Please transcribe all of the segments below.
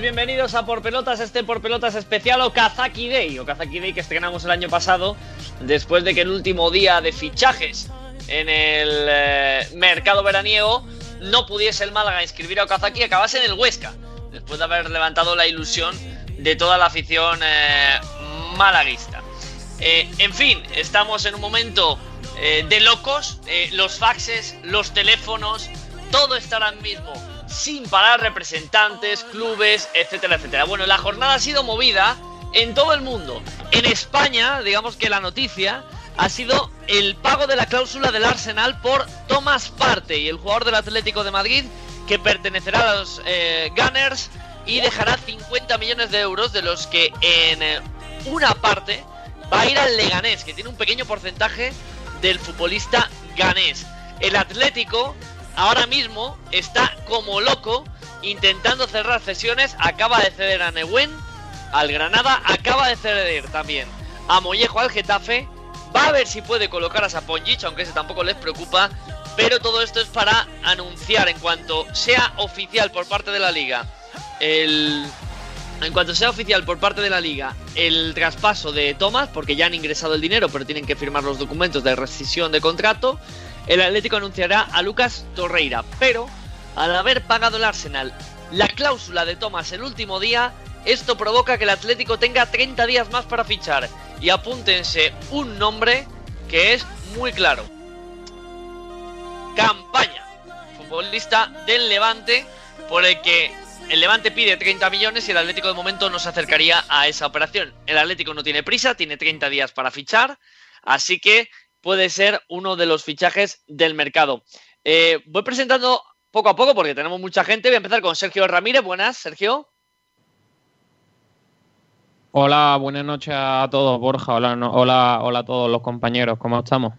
bienvenidos a Por Pelotas, este Por Pelotas especial Okazaki Day. Okazaki Day que estrenamos el año pasado, después de que el último día de fichajes en el eh, mercado veraniego no pudiese el Málaga inscribir a Okazaki y acabase en el Huesca, después de haber levantado la ilusión de toda la afición eh. Eh, en fin, estamos en un momento eh, de locos, los faxes, los teléfonos, todo está ahora mismo sin parar, representantes, clubes, etcétera, etcétera. Bueno, la jornada ha sido movida en todo el mundo. En España, digamos que la noticia ha sido el pago de la cláusula del Arsenal por Thomas Partey, el jugador del Atlético de Madrid que pertenecerá a los eh, Gunners y dejará 50 millones de euros, de los que en eh, una parte va a ir al Leganés, que tiene un pequeño porcentaje del futbolista ganés. El Atlético ahora mismo está como loco intentando cerrar cesiones. Acaba de ceder a Neuwen, al Granada, acaba de ceder también a Mollejo al Getafe. Va a ver si puede colocar a Saponjic, aunque ese tampoco les preocupa. Pero todo esto es para anunciar en cuanto sea oficial por parte de la liga el, en cuanto sea oficial por parte de la liga el traspaso de Thomas, porque ya han ingresado el dinero, pero tienen que firmar los documentos de rescisión de contrato, el Atlético anunciará a Lucas Torreira. Pero al haber pagado el Arsenal la cláusula de Thomas el último día, esto provoca que el Atlético tenga 30 días más para fichar. Y apúntense un nombre que es muy claro. Campaña, futbolista del Levante, por el que el Levante pide 30 millones y el Atlético de momento no se acercaría a esa operación. El Atlético no tiene prisa, tiene 30 días para fichar, así que puede ser uno de los fichajes del mercado. Eh, voy presentando poco a poco porque tenemos mucha gente. Voy a empezar con Sergio Ramírez. Buenas, Sergio. Hola, buenas noches a todos, Borja. Hola, no- hola, hola a todos los compañeros. ¿Cómo estamos?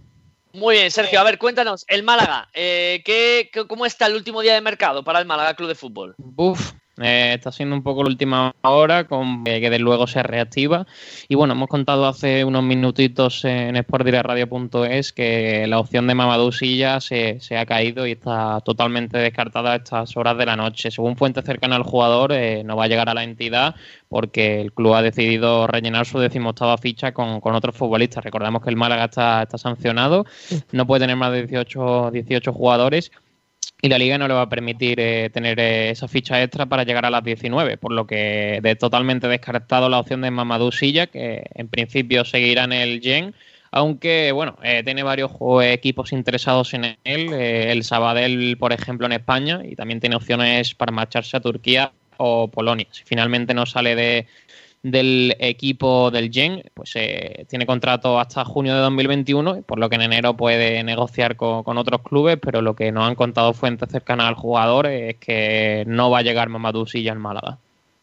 Muy bien, Sergio. A ver, cuéntanos, el Málaga, eh, ¿qué, qué- ¿cómo está el último día de mercado para el Málaga Club de Fútbol? Buf, eh, está siendo un poco la última hora, con eh, que de luego se reactiva. Y bueno, hemos contado hace unos minutitos en sportdireradio.es que la opción de Mamadou Silla se, se ha caído y está totalmente descartada a estas horas de la noche. Según fuentes cercanas al jugador, eh, no va a llegar a la entidad porque el club ha decidido rellenar su decimoctava ficha con, con otros futbolistas. Recordemos que el Málaga está, está sancionado, no puede tener más de 18, 18 jugadores y la liga no le va a permitir eh, tener eh, esa ficha extra para llegar a las 19, por lo que de totalmente descartado la opción de Mamadou Silla, que en principio seguirá en el Gen, aunque bueno, eh, tiene varios equipos interesados en él, eh, el Sabadell, por ejemplo, en España, y también tiene opciones para marcharse a Turquía o Polonia. Si finalmente no sale de, del equipo del Gen, pues eh, tiene contrato hasta junio de 2021, por lo que en enero puede negociar con, con otros clubes, pero lo que nos han contado fuentes cercanas al jugador es que no va a llegar Mamadou Silla al Málaga.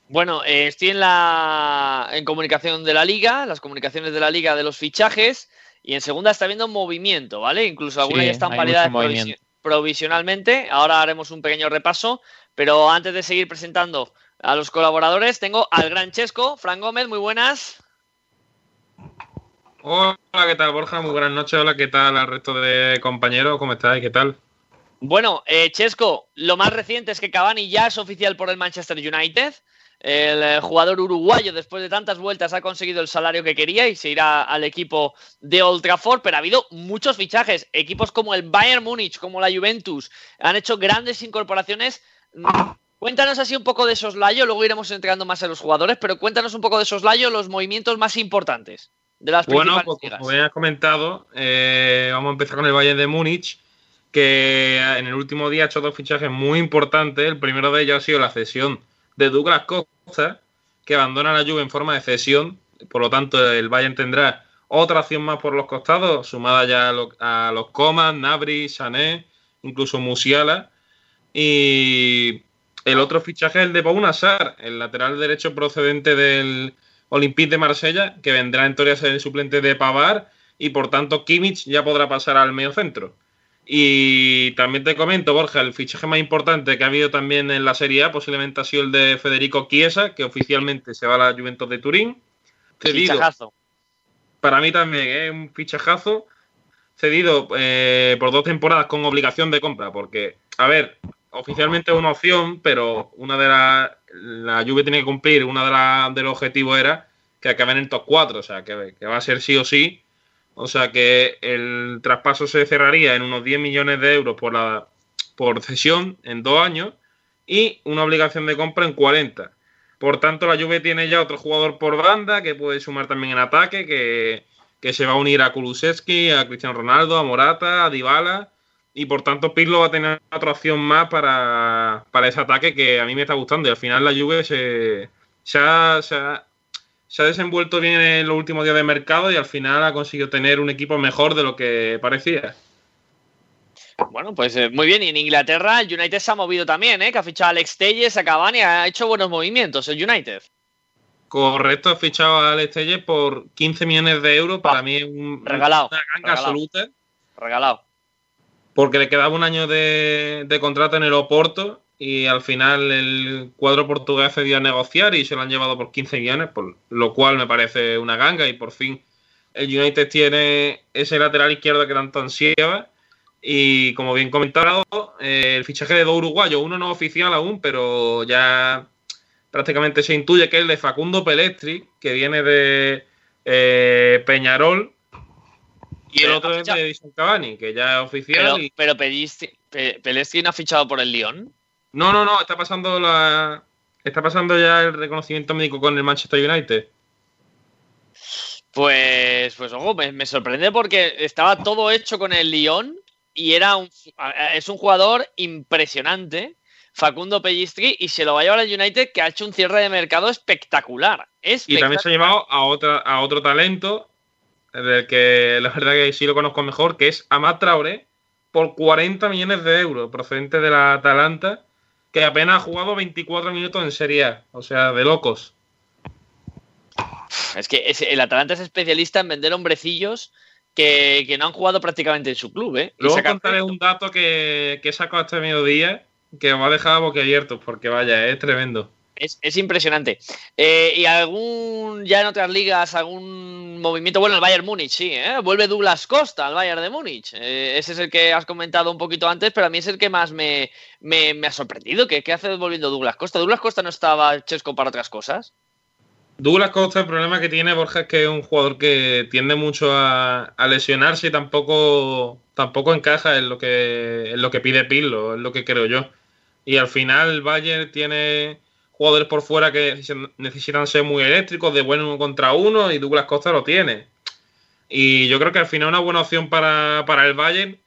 Bueno, eh, estoy en la en comunicación de la liga, las comunicaciones de la liga de los fichajes, y en segunda está habiendo movimiento, ¿vale? Incluso algunas Sí, ya están validadas provisionalmente. Ahora haremos un pequeño repaso, pero antes de seguir presentando a los colaboradores, tengo al gran Chesco, Fran Gómez, muy buenas. Hola, ¿qué tal, Borja? Muy buenas noches. Hola, ¿qué tal al resto de compañeros? ¿Cómo estáis? ¿Qué tal? Bueno, eh, Chesco, lo más reciente es que Cavani ya es oficial por el Manchester United. El eh, jugador uruguayo, después de tantas vueltas, ha conseguido el salario que quería y se irá al equipo de Old Trafford. Pero ha habido muchos fichajes. Equipos como el Bayern Múnich, como la Juventus, han hecho grandes incorporaciones. Cuéntanos así un poco de soslayo, luego iremos entrando más en los jugadores, pero cuéntanos un poco de soslayo los movimientos más importantes de las Bueno, principales pues como bien has comentado, eh, vamos a empezar con el Bayern de Múnich, que en el último día ha hecho dos fichajes muy importantes. El primero de ellos ha sido la cesión de Douglas Costa, que abandona la Juve en forma de cesión. Por lo tanto, el Bayern tendrá otra acción más por los costados, sumada ya a, lo- a los Coman, Nabri, Sané, incluso Musiala. Y el otro fichaje es el de Pau Nassar, el lateral derecho procedente del Olympique de Marsella, que vendrá en teoría a ser el suplente de Pavar y por tanto Kimmich ya podrá pasar al medio centro. Y también te comento, Borja, el fichaje más importante que ha habido también en la Serie A posiblemente ha sido el de Federico Chiesa, que oficialmente se va a la Juventus de Turín. Cedido, Fichajazo. para mí también es un fichajazo cedido eh, por dos temporadas con obligación de compra, porque, a ver, oficialmente es una opción, pero una de las la Juve tiene que cumplir, uno de, la- de los objetivos era que acaben en top 4, o sea, que, que va a ser sí o sí. O sea que el traspaso se cerraría en unos 10 millones de euros por, la, por cesión en dos años y una obligación de compra en 40. Por tanto, la Juve tiene ya otro jugador por banda que puede sumar también en ataque, que, que se va a unir a Kulusevski, a Cristiano Ronaldo, a Morata, a Dybala. Y por tanto, Pirlo va a tener otra opción más para, para ese ataque que a mí me está gustando. Y al final la Juve se, se, ha, se, ha, se ha desenvuelto bien en los últimos días de mercado y al final ha conseguido tener un equipo mejor de lo que parecía. Bueno, pues eh, muy bien. Y en Inglaterra el United se ha movido también, ¿eh? Que ha fichado a Alex Telles, a Cavani, ha hecho buenos movimientos el United. Correcto, ha fichado a Alex Telles por 15 millones de euros. Para mí es un, Regalado, una ganga regalado. absoluta. Regalado. Porque le quedaba un año de, contrato en el Oporto y al final el cuadro portugués cedió a negociar y se lo han llevado por 15 millones, por lo cual me parece una ganga. Y por fin el United tiene ese lateral izquierdo que tanto ansiaba. Y como bien comentado, eh, el fichaje de dos uruguayos, uno no oficial aún, pero ya prácticamente se intuye que es el de Facundo Pelestri, que viene de eh, Peñarol, y el otro es de Edison Cavani, que ya es oficial. Pero, y- pero Pelistri- Pe- Pelestri no ha fichado por el Lyon. No, no, no, está pasando la. Está pasando ya el reconocimiento médico con el Manchester United. Pues, pues ojo, me, me sorprende porque estaba todo hecho con el Lyon y era un, es un jugador impresionante, Facundo Pellistri, y se lo va a llevar al United que ha hecho un cierre de mercado espectacular. Y también se ha llevado a, otra, a otro talento, del que la verdad que sí lo conozco mejor, que es Amat Traoré, por 40 millones de euros, procedente de la Atalanta, que apenas ha jugado 24 minutos en Serie A. O sea, de locos. Es que el Atalanta es especialista en vender hombrecillos que, que no han jugado prácticamente en su club, ¿eh? Luego contaré un dato que, que he sacado este mediodía que os va a dejar boquiabiertos, porque vaya, es tremendo. Es, es impresionante. Eh, ¿Y algún, ya en otras ligas, algún movimiento? Bueno, el Bayern Múnich, sí, ¿eh? Vuelve Douglas Costa al Bayern de Múnich. Eh, ese es el que has comentado un poquito antes, pero a mí es el que más me, me, me ha sorprendido. ¿Qué, ¿Qué hace volviendo Douglas Costa? ¿Douglas Costa no estaba Chesco para otras cosas? Douglas Costa, el problema que tiene Borja es que es un jugador que tiende mucho a, lesionarse y tampoco, tampoco encaja en lo que en lo que pide Pirlo, es lo que creo yo. Y al final Bayern tiene jugadores por fuera que necesitan ser muy eléctricos, de buen uno contra uno, y Douglas Costa lo tiene. Y yo creo que al final una buena opción para, para el Bayern,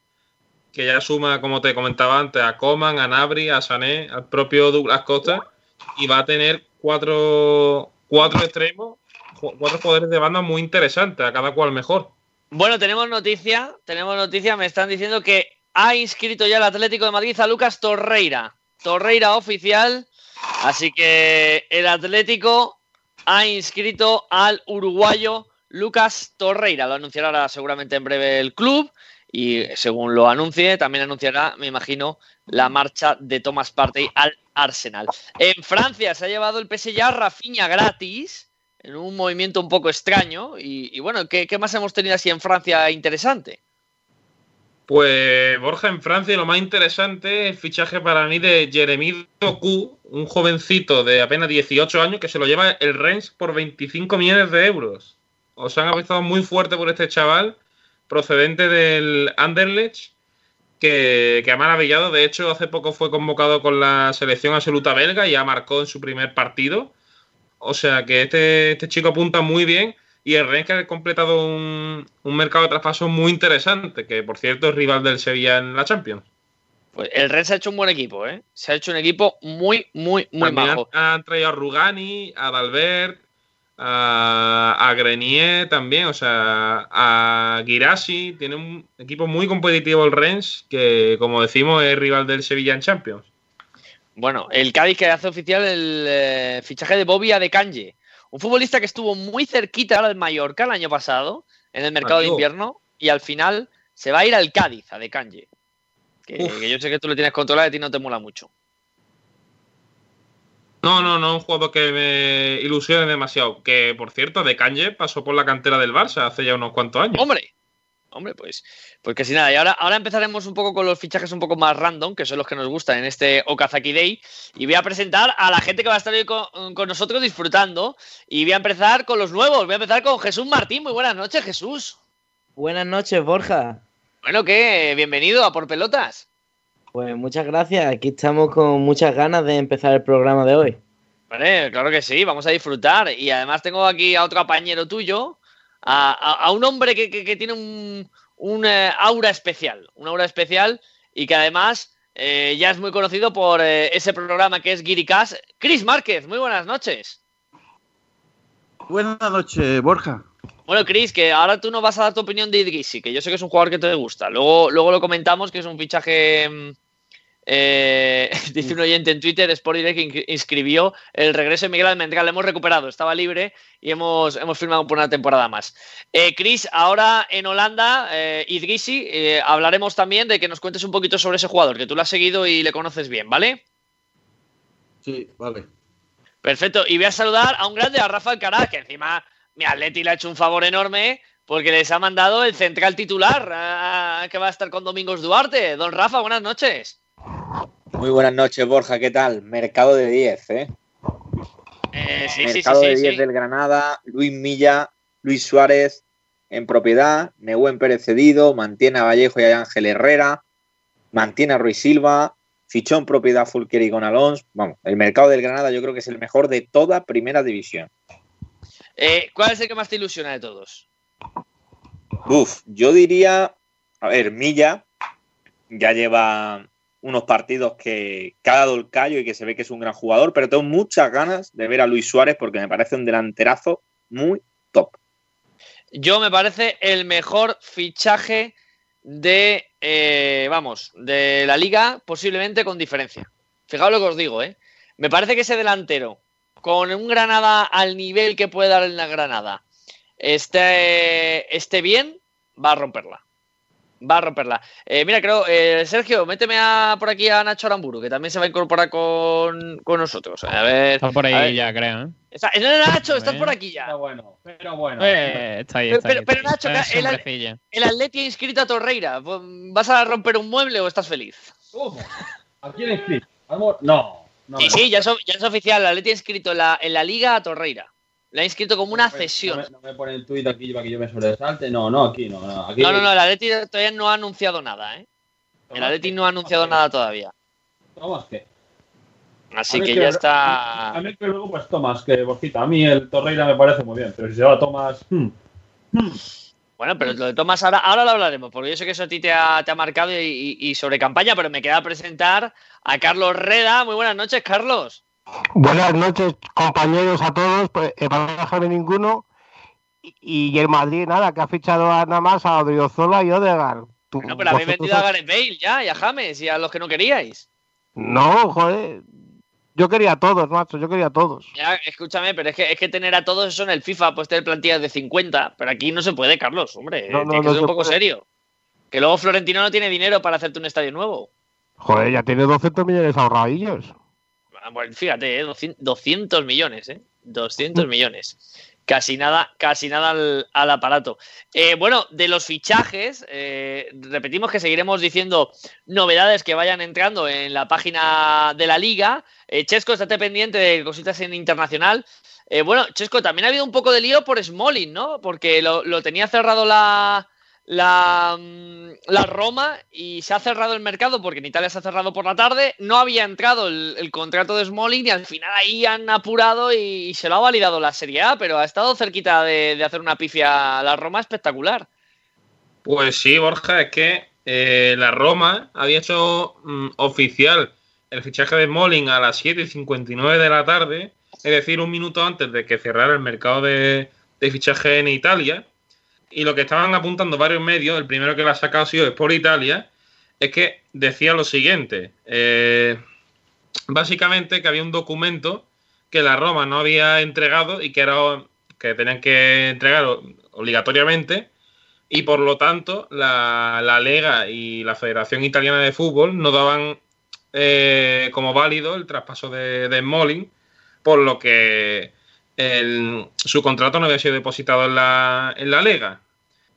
que ya suma, como te comentaba antes, a Coman, a Nabri, a Sané, al propio Douglas Costa, y va a tener cuatro, cuatro extremos, cuatro jugadores de banda muy interesantes, a cada cual mejor. Bueno, tenemos noticia, tenemos noticia, me están diciendo que ha inscrito ya el Atlético de Madrid a Lucas Torreira. Torreira oficial, así que el Atlético ha inscrito al uruguayo Lucas Torreira. Lo anunciará seguramente en breve el club y según lo anuncie, también anunciará, me imagino, la marcha de Thomas Partey al Arsenal. En Francia se ha llevado el PSG a Rafinha gratis en un movimiento un poco extraño. Y, bueno, ¿qué, qué más hemos tenido así en Francia interesante? Pues Borja, en Francia lo más interesante es el fichaje para mí de Jeremy Doku, un jovencito de apenas 18 años que se lo lleva el Rennes por 25 millones de euros. Os han apostado muy fuerte por este chaval, procedente del Anderlecht, que, que ha maravillado. De hecho, hace poco fue convocado con la selección absoluta belga y ya marcó en su primer partido. O sea que este, este chico apunta muy bien Y el Rennes que ha completado un, un mercado de traspaso muy interesante, que por cierto es rival del Sevilla en la Champions. Pues el Rennes ha hecho un buen equipo, ¿eh? Se ha hecho un equipo muy, muy, muy También majo. han, han traído a Rugani, a Dalbert, a, a Grenier también, o sea, a Girassi. Tiene un equipo muy competitivo el Rennes, que como decimos es rival del Sevilla en Champions. Bueno, el Cádiz que hace oficial el eh, fichaje de Bobby Adekanje, un futbolista que estuvo muy cerquita ahora del Mallorca el año pasado, en el mercado de invierno, y al final se va a ir al Cádiz, a Adekanje. Que, yo sé que tú lo tienes controlado y a ti no te mola mucho. No, no, no, un jugador que me ilusione demasiado. Que por cierto, de Canje pasó por la cantera del Barça hace ya unos cuantos años. Hombre, hombre, pues, pues casi nada. Y ahora, ahora empezaremos un poco con los fichajes un poco más random, que son los que nos gustan en este Okazaki Day. Y voy a presentar a la gente que va a estar hoy con, con nosotros disfrutando. Y voy a empezar con los nuevos. Voy a empezar con Jesús Martín. Muy buenas noches, Jesús. Buenas noches, Borja. Bueno, ¿qué? Bienvenido a Por Pelotas. Pues muchas gracias. Aquí estamos con muchas ganas de empezar el programa de hoy. Vale, claro que sí, vamos a disfrutar. Y además tengo aquí a otro compañero tuyo, a, a- a un hombre que, que- que tiene un, un, eh, aura especial, un aura especial y que además eh, ya es muy conocido por eh, ese programa que es Guiricast. Chris Márquez, muy buenas noches. Buenas noches, Borja. Bueno, Chris, que ahora tú nos vas a dar tu opinión de Idrissi, que yo sé que es un jugador que te gusta. Luego, luego lo comentamos, que es un fichaje. Eh, dice un oyente en Twitter, Sport Direct, que in- inscribió el regreso de Miguel Almendral. Lo hemos recuperado, estaba libre y hemos, hemos firmado por una temporada más. Eh, Chris, ahora en Holanda, eh, Idrissi, eh, hablaremos también de que nos cuentes un poquito sobre ese jugador, que tú lo has seguido y le conoces bien, ¿vale? Sí, vale. Perfecto. Y voy a saludar a un grande, a Rafa Alcaraz, que encima mi Atleti le ha hecho un favor enorme porque les ha mandado el central titular ah, que va a estar con Domingos Duarte. Don Rafa, buenas noches. Muy buenas noches, Borja, ¿qué tal? Mercado de 10, ¿eh? Eh, sí, sí, sí, Mercado sí, de 10 sí. del Granada, Luis Milla, Luis Suárez en propiedad, Nehuen Pérez cedido, mantiene a Vallejo y a Ángel Herrera, mantiene a Ruiz Silva, fichó en propiedad Fulqueri con Alonso. Vamos, el mercado del Granada yo creo que es el mejor de toda primera división. Eh, ¿Cuál es el que más te ilusiona de todos? Uf, yo diría, a ver, Milla ya lleva unos partidos que, que ha dado el callo y que se ve que es un gran jugador, pero tengo muchas ganas de ver a Luis Suárez porque me parece un delanterazo muy top. Yo me parece el mejor fichaje de, eh, vamos, de la liga, posiblemente con diferencia. Fijaos lo que os digo, ¿eh? Me parece que ese delantero, con un Granada al nivel que puede dar en la Granada, esté, esté bien, va a romperla. Va a romperla. Eh, mira, creo, eh, Sergio, méteme a, por aquí a Nacho Aramburu, que también se va a incorporar con, con nosotros. A ver. Está por ahí ver. ya, creo. ¿eh? Está- no, no, Nacho, estás por aquí ya. Pero bueno, pero bueno. Eh, está ahí, Pero- ahí. Nacho, el-. El Atleti ha inscrito a Torreira. ¿Vas a romper un mueble o estás feliz? ¿Cómo? ¿A quién inscrito? No, no. Sí, no. sí, ya es, o- ya es oficial. El Atleti ha inscrito en la, en la Liga a Torreira. La ha inscrito como una cesión. No me, no me pone el tuit aquí para que yo me sobresalte. No, no, aquí no. no aquí, No, no, no, el Atleti todavía no ha anunciado nada, ¿eh? El Atleti no ha anunciado nada todavía. Tomás, ¿qué? Así A que que- ya A está. mí que luego, pues Tomás, que Borjita. A mí el Torreira me parece muy bien, pero si se va Tomás. hmm, Bueno, pero lo de Tomás ahora, ahora lo hablaremos, porque yo sé que eso a ti te ha, te ha marcado y, y- y sobre campaña, pero me queda presentar a Carlos Reda. Muy buenas noches, Carlos. Buenas noches, compañeros a todos. Pues, eh, para no dejarme ninguno. Y, y el Madrid, nada, que ha fichado a nada más a Odriozola y Odegaard. Tú- No, pero habéis vendido a Gareth Bale ya, y a James, y a los que no queríais. No, joder. Yo quería a todos, macho, yo quería a todos. Ya, escúchame, pero es que, es que tener a todos eso en el FIFA, pues tener plantillas de 50, pero aquí no se puede, Carlos, hombre, No, que no ser un poco puede. serio. Que luego Florentino no tiene dinero para hacerte un estadio nuevo. Joder, ya tiene 200 millones ahorradillos. Ah, Bueno, fíjate, ¿eh? 200, 200 millones, ¿eh? 200 millones. Casi nada, casi nada al, al aparato. Eh, bueno, de los fichajes, eh, repetimos que seguiremos diciendo novedades que vayan entrando en la página de la liga. Eh, Chesco, estate pendiente de cositas en internacional. Eh, bueno, Chesco, también ha habido un poco de lío por Smalling, ¿no? Porque lo, lo tenía cerrado la, la, mm, la Roma y se ha cerrado el mercado porque en Italia se ha cerrado por la tarde. No había entrado el, contrato de Smalling y al final ahí han apurado y, se lo ha validado la Serie A, pero ha estado cerquita de, de hacer una pifia a la Roma espectacular. Pues sí, Borja, es que eh, la Roma había hecho mm, oficial el fichaje de Smalling a las 7.59 de la tarde, es decir, un minuto antes de que cerrara el mercado de, de fichaje en Italia. Y lo que estaban apuntando varios medios, el primero que la ha sacado ha sido por Italia, es que decía lo siguiente. eh, básicamente que había un documento que la Roma no había entregado y que era que tenían que entregar obligatoriamente y por lo tanto la, la Lega y la Federación Italiana de Fútbol no daban eh, como válido el traspaso de, de por lo que su contrato no había sido depositado en la, en la Lega.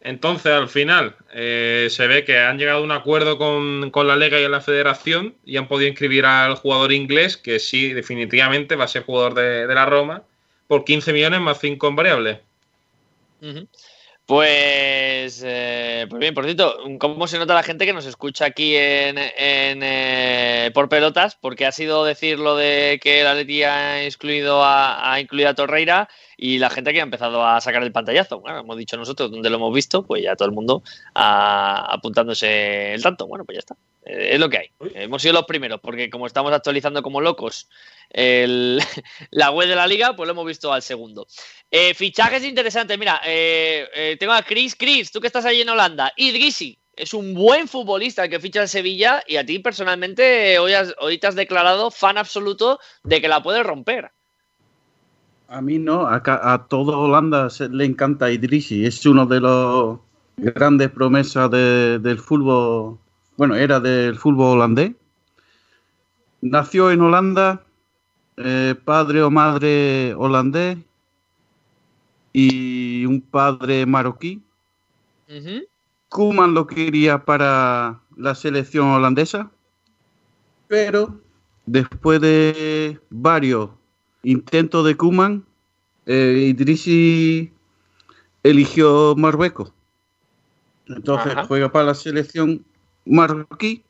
Entonces, al final, eh, se ve que han llegado a un acuerdo con, con la Lega y la Federación y han podido inscribir al jugador inglés, que sí, definitivamente va a ser jugador de, de la Roma, por 15 millones más 5 en variables. Pues, eh, pues bien, por cierto, ¿cómo se nota la gente que nos escucha aquí en, eh, por pelotas? Porque ha sido decir lo de que el Atleti ha excluido a, ha incluido a Torreira y la gente que ha empezado a sacar el pantallazo. Bueno, hemos dicho nosotros donde lo hemos visto, pues ya todo el mundo ah, apuntándose el tanto. Bueno, pues ya está. Eh, es lo que hay. Hemos sido los primeros, porque como estamos actualizando como locos el- la web de la liga, pues lo hemos visto al segundo. Eh, fichajes interesantes. Mira, eh, eh, tengo a Chris. Chris, tú que estás ahí en Holanda. Idrisi es un buen futbolista el que ficha en Sevilla y a ti personalmente hoy, has- hoy te has declarado fan absoluto de que la puede romper. A mí no, a, a todo Holanda se- le encanta Idrissi, es uno de los grandes promesas de- del fútbol, bueno, era del fútbol holandés. Nació en Holanda, eh, padre o madre holandés y un padre marroquí. Ujú. Koeman lo quería para la selección holandesa, pero después de varios intentos de Koeman, eh, Idrissi eligió Marruecos. Entonces Ajá. juega para la selección marroquí.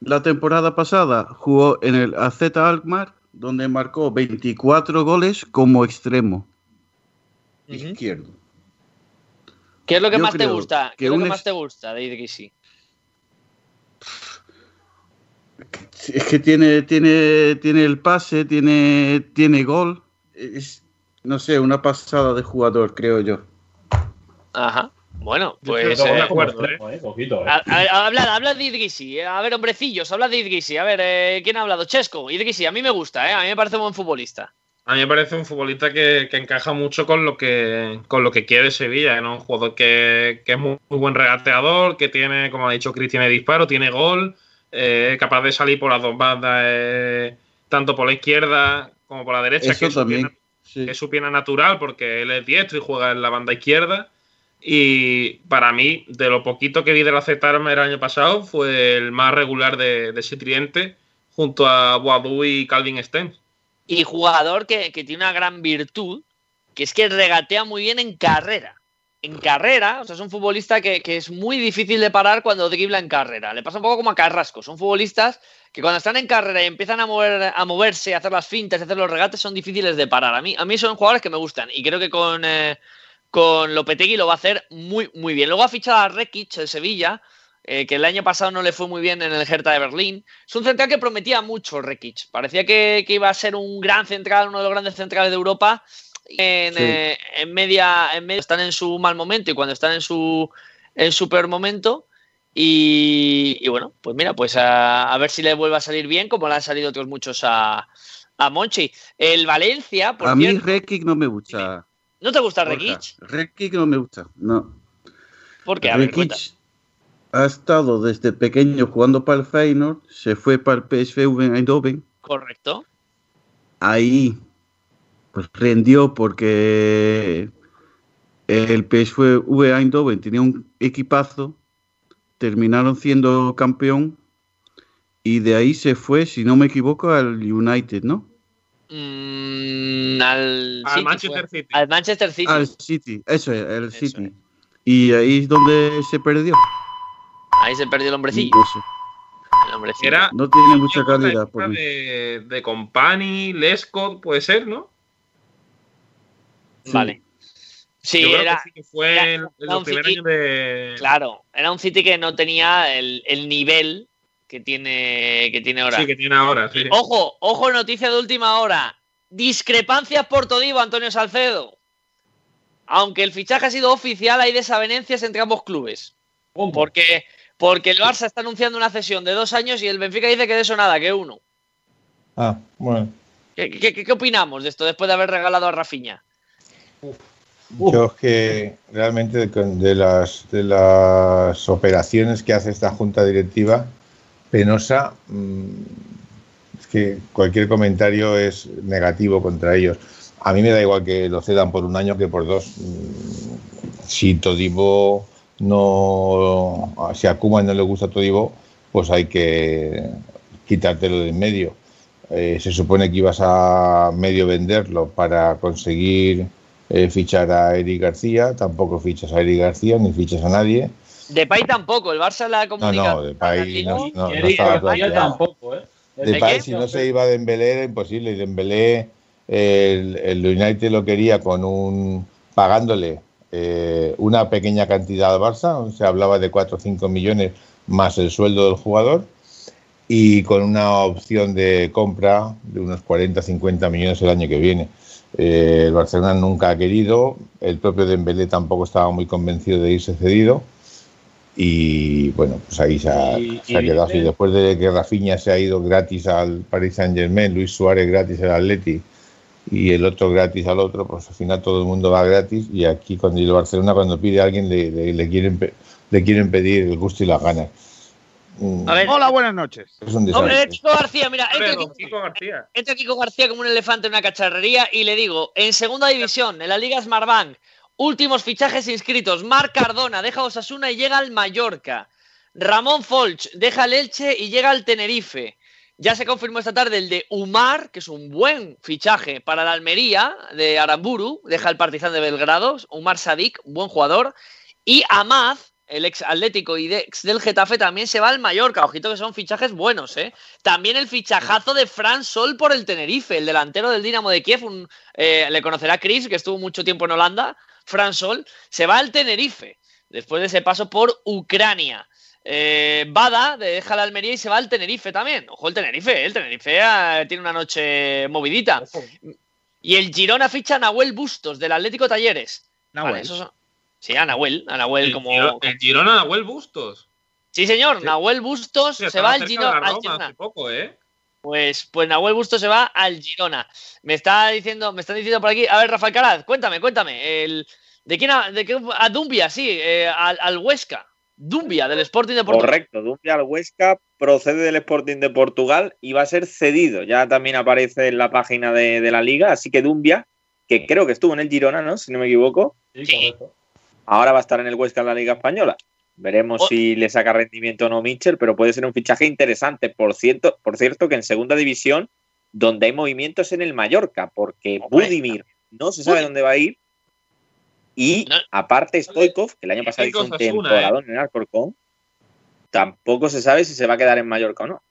La temporada pasada jugó en el AZ Alkmaar, donde marcó 24 goles como extremo izquierdo. ¿Qué es lo que Yo más te gusta? ¿Qué es lo que más te gusta de Idrisi? Es que tiene, tiene, tiene el pase, tiene, tiene gol. Es, no sé, una pasada de jugador, creo yo. Ajá. Bueno, pues. que eh, extremo, eh, ojito, eh. a- a- habla, habla de Idrisi. eh. A ver, hombrecillos, habla de Idrisi. A ver, eh, ¿quién ha hablado? Chesco. Idrisi, a mí me gusta, ¿eh? A mí me parece un buen futbolista. A mí me parece un futbolista que, que encaja mucho con lo que, con lo que quiere Sevilla, ¿no? Un jugador que, que es muy, muy buen regateador, que tiene, como ha dicho Chris, tiene disparo, tiene gol, eh, capaz de salir por las dos bandas, eh, tanto por la izquierda como por la derecha, que Eso es, su también. pierna, sí. que es su pierna natural, porque él es diestro y juega en la banda izquierda. Y para mí, de lo poquito que vi de la el año pasado, fue el más regular de, ese tridente, junto a Boadou y Calvin Stengs. Y jugador que, que tiene una gran virtud, que es que regatea muy bien en carrera. En carrera, o sea, es un futbolista que, que es muy difícil de parar cuando dribla en carrera. Le pasa un poco como a Carrasco. Son futbolistas que cuando están en carrera y empiezan a, mover, a moverse, a hacer las fintas, a hacer los regates, son difíciles de parar. A mí, a mí son jugadores que me gustan y creo que con, eh, con Lopetegui lo va a hacer muy, muy bien. Luego ha fichado a Rekic de Sevilla, eh, que el año pasado no le fue muy bien en el Hertha de Berlín. Es un central que prometía mucho Rekic. Parecía que, que iba a ser un gran central, uno de los grandes centrales de Europa. En, Sí. eh, en media, en media están en su mal momento y cuando están en su en su peor momento. Y, y bueno, pues mira, pues a, a ver si le vuelve a salir bien, como le han salido otros muchos a, a Monchi. El Valencia, por A mí Rekic no me gusta. ¿No te gusta. Rekic? Rekic no me gusta, no. ¿Por qué? A Rekic ha estado desde pequeño jugando para el Feyenoord, se fue para el PSV en Eindhoven, Correcto. ahí pues rendió porque el PSV Eindhoven tenía un equipazo, terminaron siendo campeón y de ahí se fue, si no me equivoco, al United, ¿no? Mm, al, Al City Manchester fue. City. Al Manchester City. Al City, eso es, el Eso City. es. Y ahí es donde se perdió. Ahí se perdió el hombrecillo. No sé. El hombrecillo. Era No tiene mucha calidad. Por mí. de, de Company, Lescott, puede ser, ¿no? Vale. Sí, Yo creo era. que sí que fue era- en, en era los un primeros City- años de. Claro, era un City que no tenía el, el nivel que tiene, que tiene ahora. Sí, que tiene ahora. sí. Ojo, ojo, noticia de última hora. Discrepancias por Todibo, Antonio Salcedo. Aunque el fichaje ha sido oficial, hay desavenencias entre ambos clubes. ¿Cómo? Porque, porque el Barça está anunciando una cesión de dos años y el Benfica dice que de eso nada, que uno. Ah, bueno. ¿Qué, qué- qué- qué opinamos de esto después de haber regalado a Rafinha? Yo es que realmente de, las, de las operaciones que hace esta junta directiva, penosa, mm, que cualquier comentario es negativo contra ellos. A mí me da igual que lo cedan por un año que por dos. Mm, Si Todibo no, si a Kuma no le gusta Todibo, pues hay que quitártelo de en medio. Eh, se supone que ibas a medio venderlo para conseguir eh, fichar a Eric García, tampoco fichas a Eric García ni fichas a nadie. Depay tampoco, el Barça la ha No, comunicado. no, Depay no, no, no estaba planteado. tampoco, ¿eh? ¿De Depay, si no se iba a Dembélé, era imposible. Y Dembélé, el, el United lo quería con un pagándole eh, una pequeña cantidad al Barça, se hablaba de 4 o 5 millones más el sueldo del jugador, y con una opción de compra de unos 40 50 millones el año que viene. Eh, el Barcelona nunca ha querido, el propio Dembélé tampoco estaba muy convencido de irse cedido. Y bueno, pues ahí se ha, Y- se ha y quedado. Y después de que Rafinha se ha ido gratis al Paris Saint Germain, Luis Suárez gratis al Atleti y el otro gratis al otro, pues al final todo el mundo va gratis. Y aquí, cuando el Barcelona, cuando pide a alguien, le, le- le quieren, pe- le quieren pedir el gusto y las ganas. Mm, A ver, Hola, buenas noches. es un hombre. Kiko García, mira, entra Kiko, Kiko García. entra Kiko García como un elefante en una cacharrería y le digo, en segunda división, en la Liga Smartbank, últimos fichajes inscritos, Marc Cardona deja Osasuna y llega al Mallorca. Ramón Folch deja el Elche y llega al Tenerife. Ya se confirmó esta tarde el de Umar, que es un buen fichaje para la Almería de Aramburu, deja el Partizan de Belgrado, Umar Sadik, buen jugador. Y Amad, el ex Atlético y ex del Getafe, también se va al Mallorca. Ojito que son fichajes buenos, ¿eh? También el fichajazo de Fran Sol por el Tenerife, el delantero del Dinamo de Kiev, eh, le conocerá Chris, que estuvo mucho tiempo en Holanda. Fran Sol se va al Tenerife, después de ese paso por Ucrania. Eh, Bada deja la Almería y se va al Tenerife también. Ojo el Tenerife, ¿eh? el Tenerife ah, tiene una noche movidita. Y el Girona ficha a Nahuel Bustos del Atlético Talleres. Nahuel. Vale, esos son- Sí, a Nahuel, a Nahuel El, como... El Girona Nahuel Bustos. Sí, señor, Sí. Nahuel Bustos Sí, se va al, Giro- Girona. hace poco, ¿eh? Pues, pues Nahuel Bustos se va al Girona. Me está diciendo, me están diciendo por aquí. A ver, Rafael Caraz, cuéntame, cuéntame. El, ¿De quién a, de qué, a Dumbia, sí, eh, al, al Huesca. Dumbia, del Sporting de Portugal. Correcto, Dumbia al Huesca procede del Sporting de Portugal y va a ser cedido. Ya también aparece en la página de, de la liga, así que Dumbia, que creo que estuvo en el Girona, ¿no? Si no me equivoco, Sí, ahora va a estar en el Huesca en la Liga Española. Veremos O- si le saca rendimiento o no Mitchell, pero puede ser un fichaje interesante. Por cierto, por cierto que en segunda división, donde hay movimientos en el Mallorca, porque. Budimir no se sabe dónde va a ir. Y No. aparte Stoikov, que el año pasado hizo un Osasuna, temporadón en Alcorcón, tampoco se sabe si se va a quedar en Mallorca o no.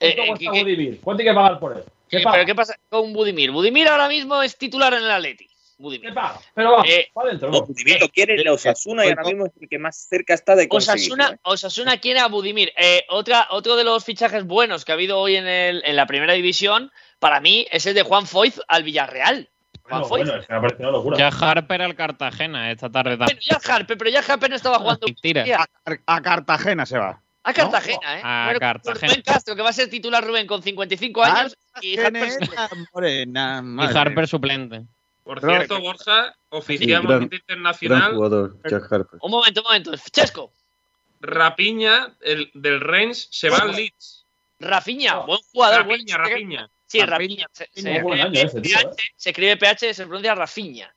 Eh, ¿Cuánto eh, cuesta ¿qué- qué- Budimir? ¿Cuánto hay que pagar por él? ¿Qué Sí, paga? pero ¿qué pasa con Budimir? Budimir ahora mismo es titular en el Atleti. ¿Qué Budimir. paga? Pero va, Eh, va adentro. No. Budimir lo quiere el Osasuna y ahora mismo es el que más cerca está de conseguirlo. Osasuna, ¿eh? Osasuna quiere a Budimir. Eh, otra, otro de los fichajes buenos que ha habido hoy en, el, en la primera división, para mí, es el de Juan Foyz al Villarreal. Bueno, Foyz. bueno, es que me ha parecido una locura. Ya Harper al Cartagena esta tarde Bueno, también. ya Harper, pero ya Harper no estaba jugando. Mentira. A, a Cartagena se va. A Cartagena, ¿eh? A Bueno, Cartagena. Rubén Castro, que va a ser titular Rubén con 55 años. Y Harper morena, Y suplente. Por cierto, Borja, movimiento Gran internacional, jugador, Jack Harper. Un momento, un momento. Chesco, Rapiña el, del Rennes se va al Leeds. Rafinha, buen jugador. buen- Rapiña, Rapiña. Sí, Rafinha. Rafinha. Se, se PH, se escribe PH, se pronuncia Rafinha.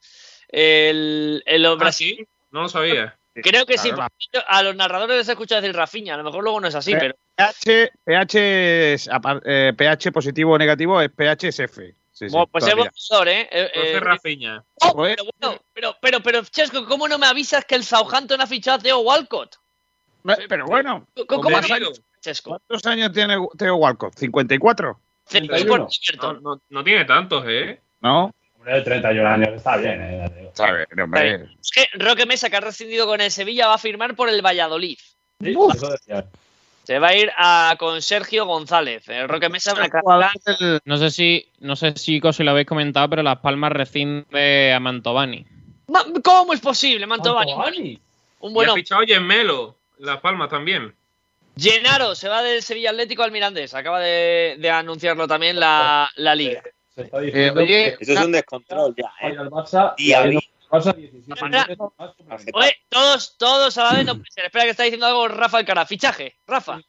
El, el Ah, Brasil, sí, no lo sabía. creo que sí. Claro, A los narradores les he escuchado decir Rafinha. A lo mejor luego no es así, Eh, pero. PH, PH, es, eh, PH positivo o negativo es PH es F. Sí, Bueno, pues es todavía. buen jugador, ¿eh? Eh, Entonces eh, Rafinha. oh, Joder. pero bueno, pero, pero, pero, Chesco, ¿cómo no me avisas que el Southampton ha fichado a Theo Walcott? Pero bueno, ¿Cómo, cómo no me Hombre, avisas, Chesco? ¿cuántos años tiene Theo Walcott? ¿54? Cero 31. por No, cierto. no, no tiene tantos, ¿eh? ¿No? Hombre, de 31 años está bien, eh. A ver, hombre. Es que Roque Mesa, que ha rescindido con el Sevilla, va a firmar por el Valladolid. Sí. Se va a ir a, con Sergio González. El Roque Mesa, No sé si, no sé chicos si lo habéis comentado, pero Las Palmas rescinde a Mantovani. Ma- ¿Cómo es posible, Mantovani? Mantovani. un Y bueno. ha fichado Melo, Las Palmas también. Gennaro se va del Sevilla Atlético al Mirandés. Acaba de, de anunciarlo también la, la liga. Se está diciendo Eh, oye, que Eso es un descontrol ya, ¿eh? Barça y el Barça 17 Ahora- millones más complementos. Oye, todos, todos a la vez no puede ser. Espera que está diciendo algo Rafa Alcaraz. Fichaje, Rafa.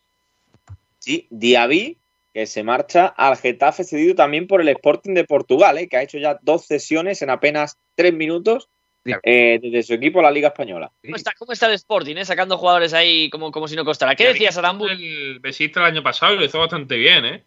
Sí, Diaby, que se marcha al Getafe cedido también por el Sporting de Portugal, ¿eh? que ha hecho ya dos sesiones en apenas tres minutos eh, desde su equipo a la Liga Española. ¿Cómo está, cómo está el Sporting, eh? Sacando jugadores ahí como, como si no costara. ¿Qué decías, Aramburu? El besista el año pasado y lo hizo bastante bien, ¿eh?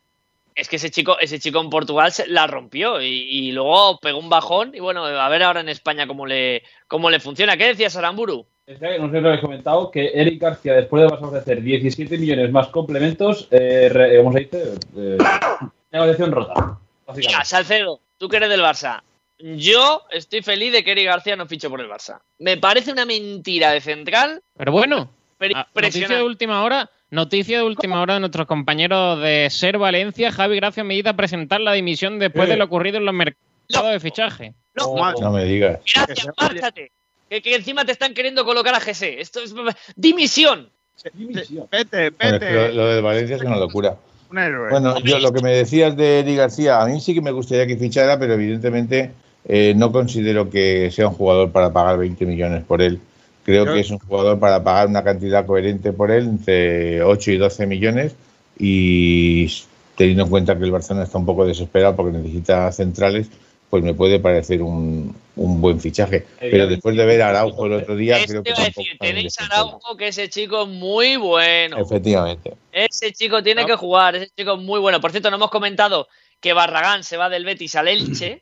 Es que ese chico, ese chico en Portugal se la rompió y, y luego pegó un bajón. Y bueno, a ver ahora en España cómo le, cómo le funciona. ¿Qué decías, Aramburu? Decía que no sé si lo habéis comentado, que Eric García, después de vas a ofrecer 17 millones más complementos, eh, re- ¿cómo se dice? Eh, negociación rota. Mira. Salcedo, tú que eres del Barça. Yo estoy feliz de que Eric García no fiche por el Barça. Me parece una mentira de central. Pero bueno, pero noticia de última hora. Noticia de última hora de nuestros compañeros de Ser Valencia. Javi Gracia Medida a presentar la dimisión después Eh. de lo ocurrido en los mercados de fichaje. No, Oh, No me digas. gracias, márchate. Que, que encima te están queriendo colocar a GC. Esto es dimisión. Dimisión. Vete, Bueno, que lo, vete. lo del Valencia es una locura. Un héroe. Bueno, yo lo que me decías de Eric García, a mí sí que me gustaría que fichara, pero evidentemente eh, no considero que sea un jugador para pagar 20 millones por él. Creo Yo- que es un jugador para pagar una cantidad coherente por él, entre 8 y 12 millones, y teniendo en cuenta que el Barcelona está un poco desesperado porque necesita centrales, pues me puede parecer un, un buen fichaje. Pero después de ver a Araujo el otro día, creo te que tampoco decir, tenéis a. Araujo, que ese chico es muy bueno. Efectivamente. Ese chico tiene que jugar, ese chico es muy bueno. Por cierto, no hemos comentado que Barragán se va del Betis al Elche.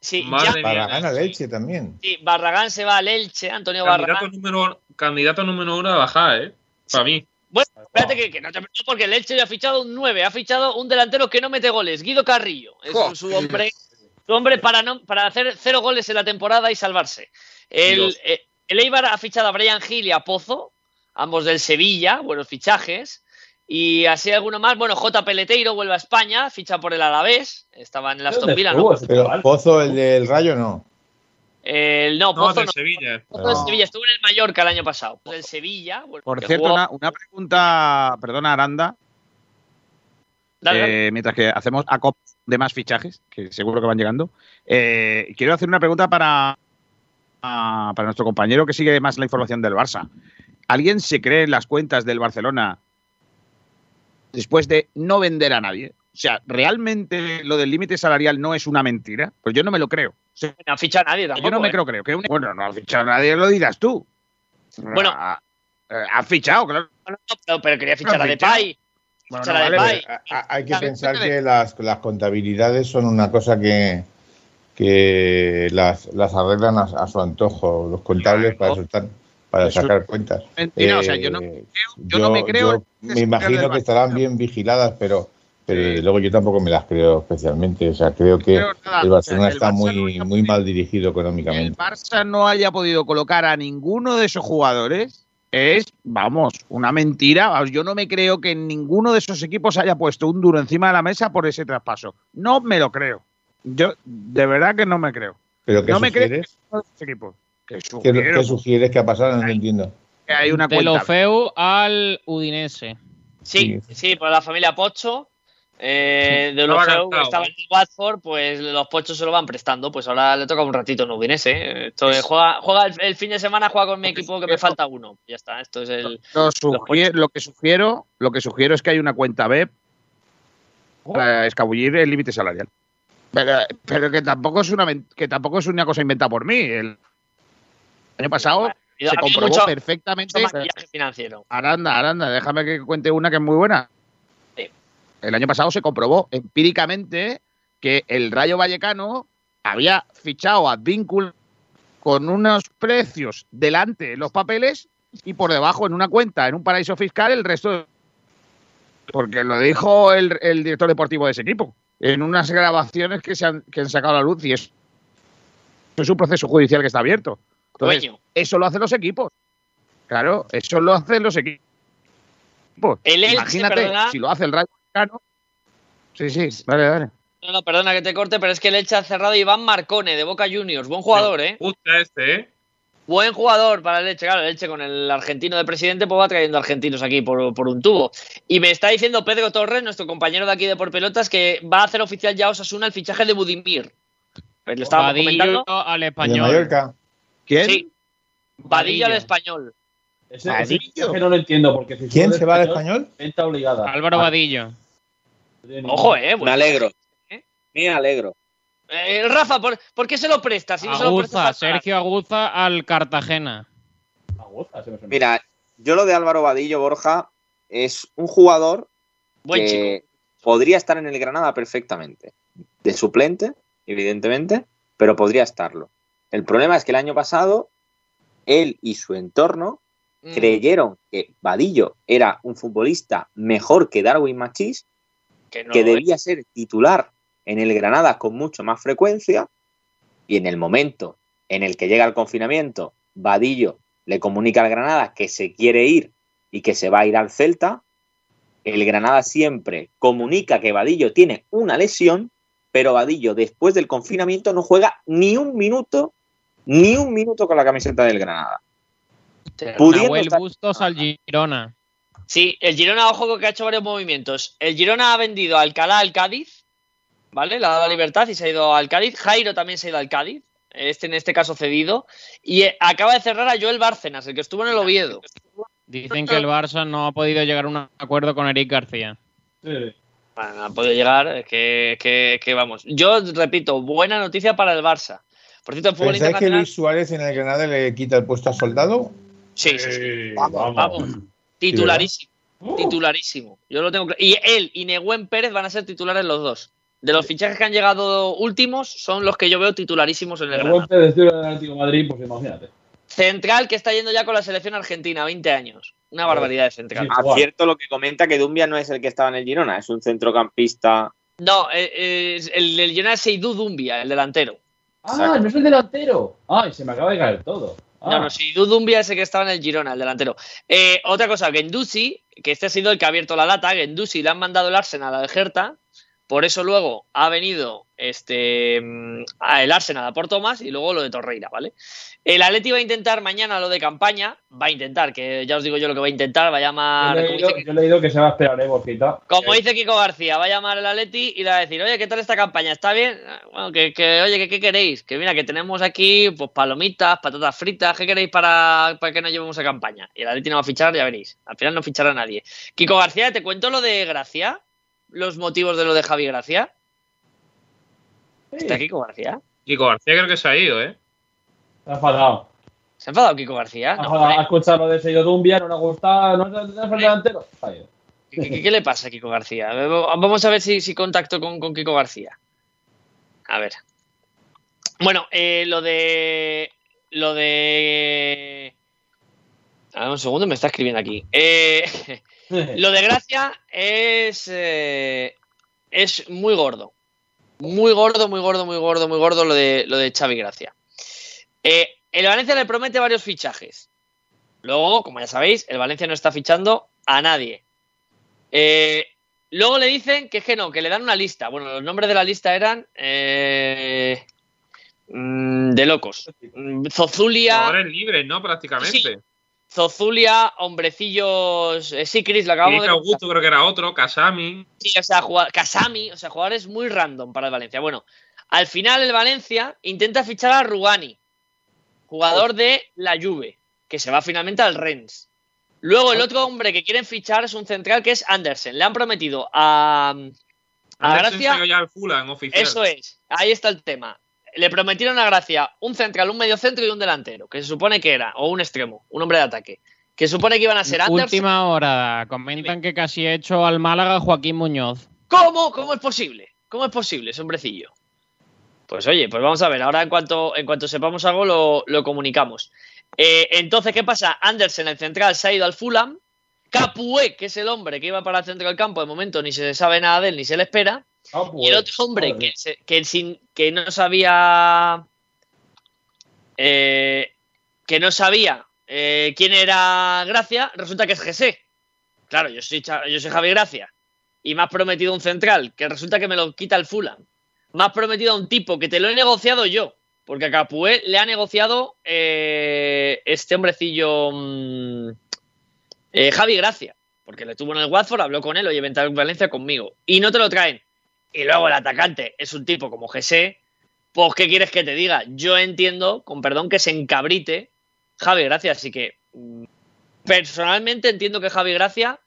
Sí, Madre ya- mía. Para ganar leche también. sí, Barragán se va al Elche, Antonio Candidato Barragán. número, candidato número uno a bajar, ¿eh? Para mí. Bueno, espérate que, que no te preocupes porque el Elche ya ha fichado un 9, ha fichado un delantero que no mete goles, Guido Carrillo. Es su hombre, su hombre para, no, para hacer cero goles en la temporada y salvarse. El, Dios. eh, el Eibar ha fichado a Brian Gil y a Pozo, ambos del Sevilla, buenos fichajes. Y así alguno más. Bueno, J. Peleteiro vuelve a España, ficha por el Alavés. Estaba en el Aston ¿Dónde Villa, estuvo ¿no? ese Pero? Pozo, el del Rayo, no. El, no, No, Pozo del no. Sevilla. Pozo del No. Sevilla, estuvo en el Mallorca el año pasado. Del Sevilla. Por cierto, jugó- una, una pregunta, perdona, Aranda, Dale, dale. eh, mientras que hacemos a cop de más fichajes, que seguro que van llegando. Eh, quiero hacer una pregunta para, a- para nuestro compañero que sigue más la información del Barça. ¿Alguien se cree en las cuentas del Barcelona después de no vender a nadie? O sea, ¿realmente lo del límite salarial no es una mentira? Pues yo no me lo creo. O sea, No ha fichado a nadie tampoco. yo no me ¿eh? creo, creo. Que un- Bueno, no ha fichado a nadie, lo dirás tú. Bueno. ha, eh, ha fichado, claro. No, no, pero, pero quería fichar No, a. Depay. Bueno, Fichar no, a vale, Depay. A- a- Hay que pensar que las, las contabilidades son una cosa que, que las, las arreglan a, a su antojo. Los contables para eso están, para sacar cuentas. Mentira, o sea, yo no, Eh, yo no me creo yo me imagino que estarán bien vigiladas, pero, luego yo tampoco me las creo especialmente. O sea, creo que creo el O Barcelona sea, el está Barça muy, muy mal dirigido el económicamente. Barça no haya podido colocar a ninguno de esos jugadores es, vamos, una mentira. Yo no me creo que ninguno de esos equipos haya puesto un duro encima de la mesa por ese traspaso. No me lo creo. Yo de verdad que no me creo. ¿Pero qué no me creo sugieres? que ninguno de esos equipos. Que ¿Qué, sugiero qué sugieres que ha pasado? No entiendo. que hay una De cuenta. Lofeu al Udinese. Sí, sí, por la familia Pocho. Eh, de Olofeu, cantado, estaba en el Watford, pues los Pochos se lo van prestando. Pues ahora le toca un ratito en Udinese. ¿eh? Esto es- juega, juega el, el fin de semana, juega con mi equipo que me falta uno. Ya está, esto es el. Lo, sugiero- lo que sugiero, lo que sugiero es que hay una cuenta B para escabullir el límite salarial. Pero, pero que tampoco es una que tampoco es una cosa inventada por mí. El año pasado se había comprobó mucho- perfectamente. mucho financiero. Aranda, Aranda, déjame que cuente una que es muy buena. Sí. El año pasado se comprobó empíricamente que el Rayo Vallecano había fichado a Víncula con unos precios delante en los papeles y por debajo en una cuenta, en un paraíso fiscal, el resto. de- Porque lo dijo el, el director deportivo de ese equipo en unas grabaciones que, se han, que han sacado a la luz y es, es un proceso judicial que está abierto. Entonces, Dueño. eso lo hacen los equipos. Claro, eso lo hacen los equipos. El Elche, Imagínate, perdona. si lo hace el Rayo Vallecano. Sí, sí, dale, dale. No, no, perdona que te corte, pero es que el Elche ha cerrado a Iván Marcone de Boca Juniors. Buen jugador, ¿eh? Gusta este, ¿eh? Buen jugador para el Elche. Claro, el Elche con el argentino de presidente pues va trayendo argentinos aquí por, por un tubo. Y me está diciendo Pedro Torres, nuestro compañero de aquí de Por Pelotas, que va a hacer oficial ya Osasuna el fichaje de Budimir. Pues estábamos comentando. al El de español. Mallorca. ¿Quién? Sí. Vadillo al español. Ese, Vadillo. ese fichaje no lo entiendo porque si ¿Quién se va al español? Venta obligada. Álvaro Vadillo. Ojo, eh. Me alegro. ¿Eh? Me alegro. Eh, Rafa, ¿por, por qué se lo presta? Si no se lo prestas al- Sergio Aguza al Cartagena. Aguza, se me suena. Mira, yo lo de Álvaro Vadillo Borja es un jugador Buen que chico. podría estar en el Granada perfectamente. De suplente, evidentemente, pero podría estarlo. El problema es que el año pasado él y su entorno Mm. creyeron que Vadillo era un futbolista mejor que Darwin Machís, Que no que lo es. debía ser titular en el Granada con mucho más frecuencia, y en el momento en el que llega el confinamiento, Vadillo le comunica al Granada que se quiere ir y que se va a ir al Celta, el Granada siempre comunica que Vadillo tiene una lesión, pero Vadillo después del confinamiento no juega ni un minuto, ni un minuto con la camiseta del Granada. Pudiendo Nahuel estar- Bustos al Girona. Sí, el Girona, ojo que ha hecho varios movimientos. El Girona ha vendido a Alcalá al Cádiz, ¿vale? Le ha dado la libertad y se ha ido al Cádiz. Jairo también se ha ido al Cádiz, este en este caso cedido. Y eh, acaba de cerrar a Joel Bárcenas, el que estuvo en el Oviedo. Dicen que el Barça no ha podido llegar a un acuerdo con Eric García. Sí. Bueno, no ha podido llegar, que- que vamos. Yo repito, buena noticia para el Barça. Por cierto, en fútbol ¿Pensáis que internacional. Luis Suárez en el Granada le quita el puesto a Soldado? Sí, sí, sí. Sí, Vamos, vamos. Titularísimo. Titularísimo. Yo lo tengo claro. Y él y Neguen Pérez van a ser titulares los dos. De los fichajes que han llegado últimos, son los que yo veo titularísimos en el de estilo del Atlético de Madrid, pues imagínate. Central que está yendo ya con la selección argentina, 20 años. Una barbaridad de central. Sí. Acierto lo que comenta que Dumbia no es el que estaba en el Girona, es un centrocampista. No, eh, eh, el del Girona es Seydou Dumbia, el delantero. Ah, no es el delantero. Ay, se me acaba de caer todo. Ah, No, no, Seydou Dumbia es el que estaba en el Girona, el delantero. Eh, otra cosa, Gendusi, que este ha sido el que ha abierto la lata, Gendusi le han mandado el Arsenal al Hertha, por eso luego ha venido este mm, a el Arsenal a por Thomas y luego lo de Torreira, ¿vale? El Atleti va a intentar mañana lo de campaña, va a intentar, que ya os digo yo lo que va a intentar, va a yo, llamar, he yo he leído que se va a esperar, eh, Borjita. como Eh, dice Kiko García, va a llamar el Atleti y le va a decir, oye, ¿qué tal esta campaña? ¿Está bien? Bueno, que, que, oye, ¿qué, qué queréis? Que mira, que tenemos aquí pues palomitas, patatas fritas, ¿qué queréis para, para que nos llevemos a campaña? Y el Atleti no va a fichar, ya veréis. Al final no fichará a nadie. Kiko García, ¿te cuento lo de Gracia? ¿Los motivos de lo de Javi Gracia? ¿Está Kiko García? Kiko García creo que se ha ido, ¿eh? Se ha enfadado. ¿Se ha enfadado Kiko García? Ha No, ha escuchado lo de Seido Dumbia, no le ha gustado, no es el delantero. ¿Qué, qué- qué le pasa a Kiko García? Vamos a ver si, si contacto con, con Kiko García. A ver. Bueno, eh, lo de. Lo de. A ver, un segundo, me está escribiendo aquí. Eh, lo de Gracia es. eh, es muy gordo. Muy gordo, muy gordo, muy gordo, muy gordo lo de, lo de Xavi Gracia. Eh, el Valencia le promete varios fichajes. Luego, como ya sabéis, el Valencia no está fichando a nadie. Eh, luego le dicen que es que no, que le dan una lista. Bueno, los nombres de la lista eran eh, mm, de locos. Zozulia, Jugadores libres, ¿no? Prácticamente. Sí. Zozulia, hombrecillos. Eh, sí, Chris, lo acabamos de. Augusto creo que era otro, Kasami. Sí, o sea, jugar, Kasami, o sea, jugadores muy random para el Valencia. Bueno, al final el Valencia intenta fichar a Rugani, jugador de la Juve, que se va finalmente al Rennes. Luego el otro hombre que quieren fichar es un central que es Andersen. Le han prometido a, a Gracia. ya al Fulham oficial. Eso es, ahí está el tema. Le prometieron a Gracia un central, un mediocentro y un delantero, que se supone que era, o un extremo, un hombre de ataque, que se supone que iban a ser Andersen. Última hora. Comentan que casi ha hecho al Málaga Joaquín Muñoz. ¿Cómo? ¿Cómo es posible? ¿Cómo es posible ese hombrecillo? Pues oye, pues vamos a ver. Ahora en cuanto, en cuanto sepamos algo lo, lo comunicamos. Eh, entonces, ¿qué pasa? Andersen, el central, se ha ido al Fulham. Capué, que es el hombre que iba para el centro del campo, de momento ni se sabe nada de él ni se le espera. Y el otro hombre que, que, sin, que no sabía. eh, que no sabía eh, quién era Gracia, resulta que es Gesé. Claro, yo soy, yo soy Javi Gracia. Y me has prometido un central, que resulta que me lo quita el Fulham. Me has prometido a un tipo que te lo he negociado yo. Porque a Capué le ha negociado eh, este hombrecillo mm, eh, Javi Gracia. Porque le tuvo en el Watford, habló con él, oye, vente a Valencia conmigo. Y no te lo traen. Y luego el atacante es un tipo como Gesé. Pues, ¿qué quieres que te diga? Yo entiendo, con perdón, que se encabrite Javi Gracia. Así que, mm, personalmente entiendo que Javi Gracia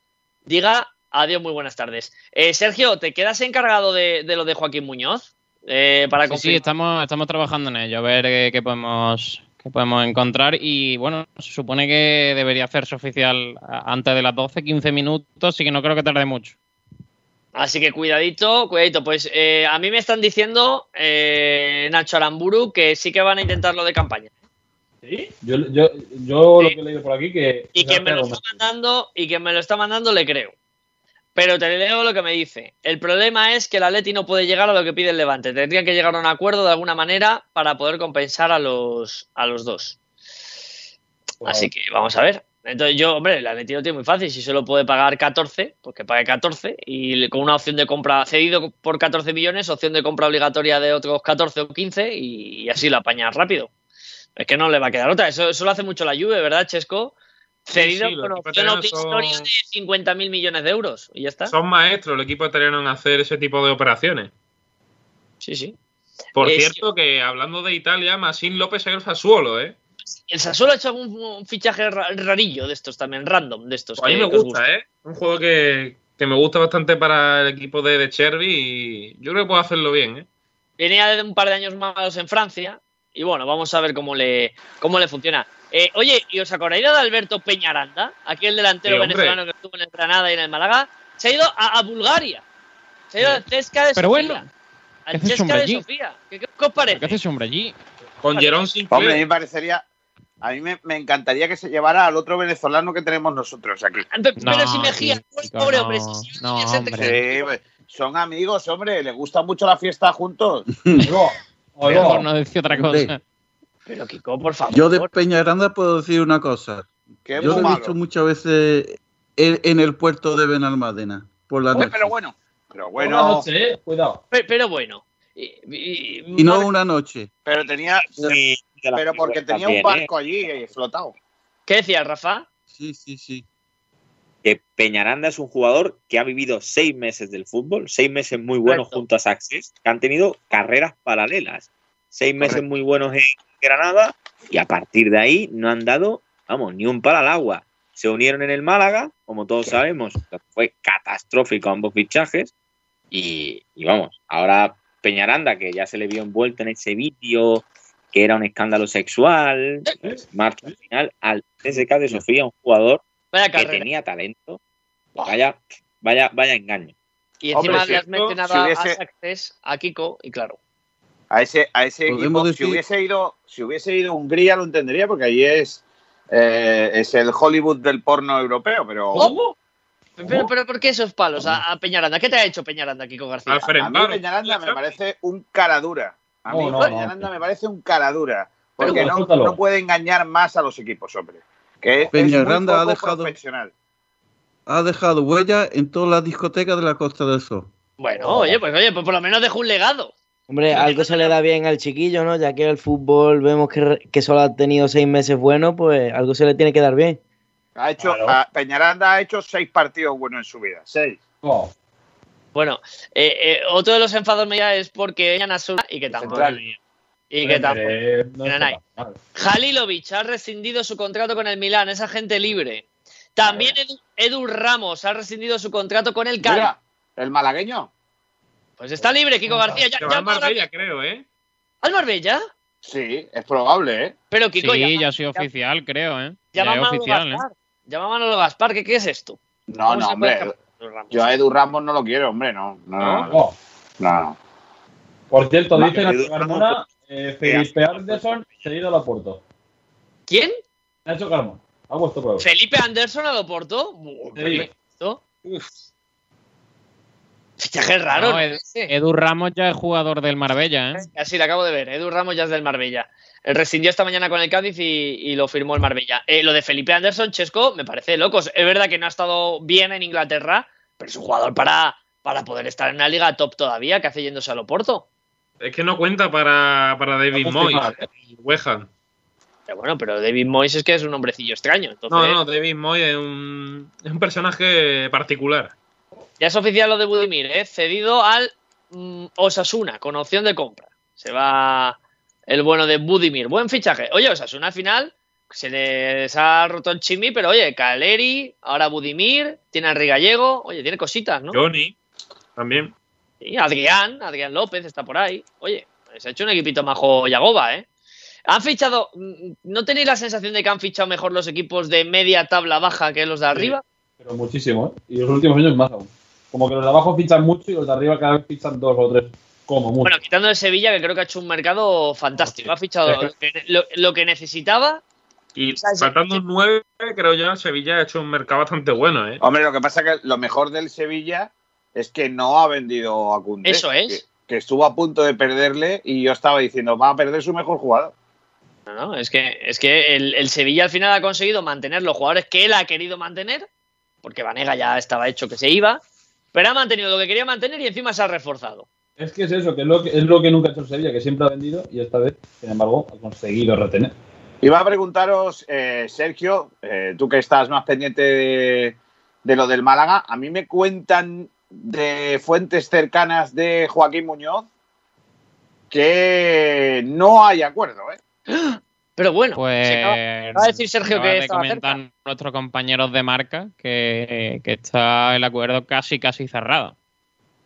diga adiós, muy buenas tardes. Eh, Sergio, ¿te quedas encargado de, de lo de Joaquín Muñoz? Eh, para Sí, sí, estamos, estamos trabajando en ello, a ver eh, qué podemos, qué podemos encontrar. Y bueno, se supone que debería hacerse oficial antes de las 12, 15 minutos, así que no creo que tarde mucho. Así que cuidadito, cuidadito. Pues eh, a mí me están diciendo eh, Nacho Aramburu que sí que van a intentar lo de campaña. ¿Sí? Yo, yo, yo lo que he leído por aquí que. Y quien me lo está mandando, y quien me lo está mandando le creo. Pero te leo lo que me dice. El problema es que el Atleti no puede llegar a lo que pide el Levante. Tendrían que llegar a un acuerdo de alguna manera para poder compensar a los, a los dos. Así que vamos a ver. Entonces yo, hombre, el Atleti lo tiene muy fácil. Si solo puede pagar 14, pues que pague 14. Y con una opción de compra cedido por 14 millones, opción de compra obligatoria de otros 14 o 15 y, y así la apaña rápido. Es que no le va a quedar otra. Eso, eso lo hace mucho la Juve, ¿verdad, Chesco? Cedido sí, con opción italianos obligatoria son- de 50.000 millones de euros. Y ya está. Son maestros el equipo italiano en hacer ese tipo de operaciones. Sí, sí. Por Eh, cierto, que hablando de Italia, Masín López es el Sassuolo, ¿eh? El Sassuolo ha hecho un, un fichaje ra- rarillo de estos también, random de estos. Pues a mí me gusta, ¿eh? Un juego que, que me gusta bastante para el equipo de, de Cherby y yo creo que puedo hacerlo bien, ¿eh? Venía de un par de años malos en Francia. Y bueno, vamos a ver cómo le, cómo le funciona. Eh, oye, ¿y os acordáis de Alberto Peñaranda? Aquel delantero Sí, hombre. venezolano que estuvo en el Granada y en el Málaga. Se ha ido a, a Bulgaria. Se ha ido a Cesca de Pero Sofía. bueno, a ¿qué hace ese Cesca hombre de allí? Sofía. ¿Qué, qué- qué os parece? ¿Qué hace ese hombre allí? Con Jerón Hombre, a mí me parecería. A mí me, me encantaría que se llevara al otro venezolano que tenemos nosotros aquí. Pe- Pero si Mejía, chico, pobre no, hombre, si- si- no, hombre. Sí, son amigos, hombre. Les gusta mucho la fiesta juntos. Mejor no decir otra cosa. Pero Kiko, por favor. Yo de Peñaranda puedo decir una cosa. Yo lo he visto muchas veces en, el puerto de Benalmádena por la Oye, noche. pero bueno. Pero bueno. noche, eh. Cuidado. Pe- Pero, bueno. Y, y- Y no madre- una noche. Pero tenía. Sí, Pero porque tenía un también, ¿eh? barco allí flotado. ¿Qué decías, Rafa? Sí, sí, sí. que Peñaranda es un jugador que ha vivido seis meses del fútbol, seis meses muy buenos Correcto. junto a Saxes, que han tenido carreras paralelas. Seis meses Correcto. muy buenos en Granada y a partir de ahí no han dado, vamos, ni un palo al agua. Se unieron en el Málaga, como todos sabemos, fue catastrófico ambos fichajes y, y vamos, ahora Peñaranda, que ya se le vio envuelto en ese vídeo que era un escándalo sexual, marcha al final al CSK de Sofía, un jugador Vaya que tenía talento. Vaya, vaya, vaya engaño. Y encima Hombre, le has cierto, mencionado si a- hubiese- a Success, a Kiko, y claro. A ese, a ese si hubiese ido, si hubiese ido a Hungría lo entendería, porque allí es, eh, es el Hollywood del porno europeo, pero ¿Cómo? Pero, pero ¿por qué esos palos a, a Peñaranda? ¿Qué te ha hecho Peñaranda, Kiko García? Alfred a mí. Peñaranda me parece un caradura. A mí No, no, Peñaranda no. me parece un caradura. Porque Pero, no, no puede engañar más a los equipos, hombre. Que es, es Peñaranda ha dejado- profesional. Ha dejado huella en todas las discotecas de la Costa del Sol. Bueno, oye, pues oye, pues por lo menos dejó un legado. Hombre, algo se le da bien al chiquillo, ¿no? Ya que el fútbol vemos que, que solo ha tenido seis meses buenos, pues algo se le tiene que dar bien. Ha hecho, Claro. a- Peñaranda ha hecho seis partidos buenos en su vida. Seis. No. Bueno, eh, eh, otro de los enfados míos es porque ella Nasura y que tampoco. Central. Y que tampoco. Eh, no. Halilovic ha rescindido su contrato con el Milán, es agente libre. También Edu, Edu Ramos ha rescindido su contrato con el Cádiz. Mira, el malagueño. Pues está libre, Kiko García. Ya, ya al Marbella, creo, ¿eh? ¿Al Marbella? Sí, es probable, ¿eh? Pero Kiko, Sí, llama- ya ha sido oficial, creo, ¿eh? Ya llama a Manolo oficial, ¿eh? Gaspar. Llama a Manolo Gaspar, ¿qué, qué es esto? No, ¿Cómo no, hombre. Yo a Edu Ramos no lo quiero, hombre, no. no, no, no. No. No, no. Por cierto, dice Nacho Carmona, eh, Felipe Anderson cedido al Oporto. ¿Quién? Nacho Carmona. Ha puesto prueba. ¿Felipe Anderson al Oporto? Sí. Uf. Fichaje raro. Edu Ramos ya es jugador del Marbella, ¿eh? Así lo acabo de ver. Edu Ramos ya es del Marbella. El rescindió esta mañana con el Cádiz y, y lo firmó el Marbella. Eh, lo de Felipe Anderson, Chesco, me parece locos. Es verdad que no ha estado bien en Inglaterra, pero es un jugador para, para poder estar en una liga top todavía. que hace yéndose al Oporto? Es que no cuenta para, para David a Moyes. ¿eh? Ham. Pero bueno, pero David Moyes es que es un hombrecillo extraño. Entonces, No, no, David Moyes es un, es un personaje particular. Ya es oficial lo de Budimir, ¿eh? cedido al mm, Osasuna, con opción de compra. Se va el bueno de Budimir. Buen fichaje. Oye, Osasuna al final se les ha roto el chimi, pero oye, Caleri, ahora Budimir, tiene a Rigallego, oye, tiene cositas, ¿no? Johnny también. Y Adrián, Adrián López está por ahí. Oye, se ha hecho un equipito majo Yagoba, ¿eh? Han fichado. mm, ¿No tenéis la sensación de que han fichado mejor los equipos de media tabla baja que los de arriba? Pero muchísimo, ¿eh? Y los últimos años más aún. Como que los de abajo fichan mucho y los de arriba cada vez fichan dos o tres. Como mucho. Bueno, quitando el Sevilla, que creo que ha hecho un mercado fantástico. Ha fichado lo que, lo- lo que necesitaba. Y faltando un 9, creo yo, el Sevilla ha hecho un mercado bastante bueno, ¿eh? Hombre, lo que pasa es que lo mejor del Sevilla es que no ha vendido a Koundé. Eso es. Que, que estuvo a punto de perderle y yo estaba diciendo, va a perder su mejor jugador. No, no, es que, es que el, el Sevilla al final ha conseguido mantener los jugadores que él ha querido mantener, porque Vanega ya estaba hecho que se iba, pero ha mantenido lo que quería mantener y encima se ha reforzado. Es que es eso, que es lo que, es lo que nunca ha hecho Sevilla, que siempre ha vendido y esta vez, sin embargo, ha conseguido retener. Iba a preguntaros, eh, Sergio, eh, tú que estás más pendiente de, de lo del Málaga, a mí me cuentan de fuentes cercanas de Joaquín Muñoz que no hay acuerdo, ¿eh? Pero bueno, Pues se acaba- acaba de decir Sergio acaba que de estaba comentar cerca. nuestros compañeros de marca que, que está el acuerdo casi casi cerrado.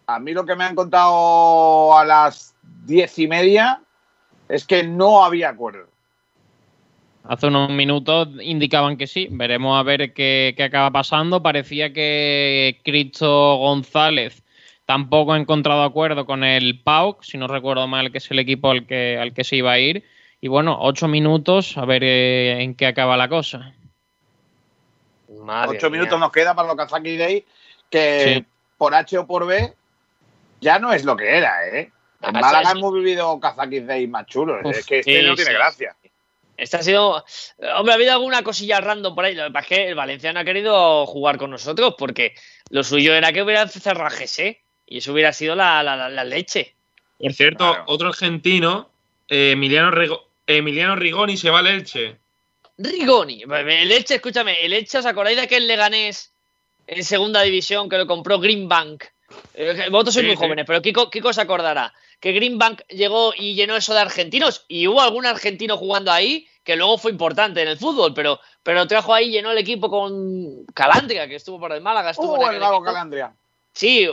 A mí lo que me han contado a las diez y media es que no había acuerdo. Hace unos minutos indicaban que sí. Veremos a ver qué, qué acaba pasando. Parecía que Cristo González tampoco ha encontrado acuerdo con el PAOK, si no recuerdo mal, que es el equipo al que, al que se iba a ir. Y bueno, ocho minutos, a ver eh, en qué acaba la cosa. Madre Ocho mía. minutos nos queda para los Kazaki Day, que Sí. por H o por B ya no es lo que era, ¿eh? En Málaga hemos vivido Kazaki Day más chulos. Uf, es que este sí, no tiene sí. gracia. Este ha sido. Hombre, ha habido alguna cosilla random por ahí. Lo que pasa es que el Valencia no ha querido jugar con nosotros porque lo suyo era que hubiera cerrado GC y eso hubiera sido la, la- la- la leche. Por cierto, Claro. otro argentino, eh, Emiliano, Rigo- Emiliano Rigoni, se va al Elche. Rigoni. El Elche, escúchame, el Elche, ¿os acordáis de aquel Leganés en segunda división que lo compró Greenbank? Eh, vosotros sois Sí, muy sí. jóvenes, pero Kiko, Kiko se acordará que Greenbank llegó y llenó eso de argentinos y hubo algún argentino jugando ahí que luego fue importante en el fútbol, pero, pero trajo ahí, llenó el equipo con Calandria, que estuvo por el Málaga. Estuvo ¡Uh, el equipo. Calandria! Sí,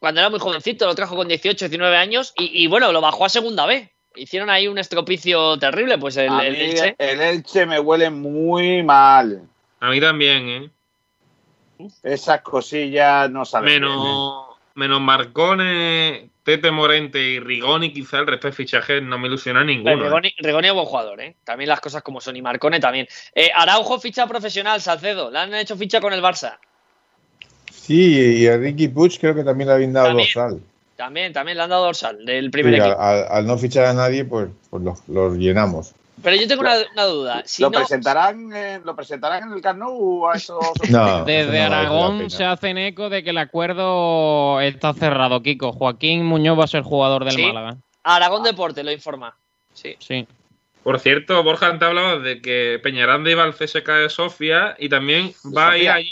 cuando era muy jovencito, lo trajo con 18, 19 años y, y bueno, lo bajó a segunda B. Hicieron ahí un estropicio terrible, pues el, A el mí Elche. el Elche me huele muy mal. A mí también, ¿eh? Esas cosillas no salen bien, ¿eh? Menos, menos Marcone, Tete Morente y Rigoni, quizá el resto de fichajes no me ilusiona ninguno. ¿eh? Rigoni, Rigoni es buen jugador, ¿eh? También las cosas como son. Y Marcone también. Eh, Araujo ficha profesional, Salcedo. Le han hecho ficha con el Barça. Sí, y a Ricky Puig creo que también le habían dado También. dorsal. También, también le han dado dorsal del primer Sí, equipo. al- al no fichar a nadie, pues, pues los los llenamos. Pero yo tengo una, una duda. Si ¿Lo, no, presentarán, eh, ¿Lo presentarán en el Camp Nou a esos No, Desde no Aragón se hacen eco de que el acuerdo está cerrado, Kiko. Joaquín Muñoz va a ser jugador del Sí. Málaga. Aragón Deporte lo informa. Sí. Sí. Por cierto, Borja te hablaba de que Peñaranda iba al CSK de Sofía y también va a ir ahí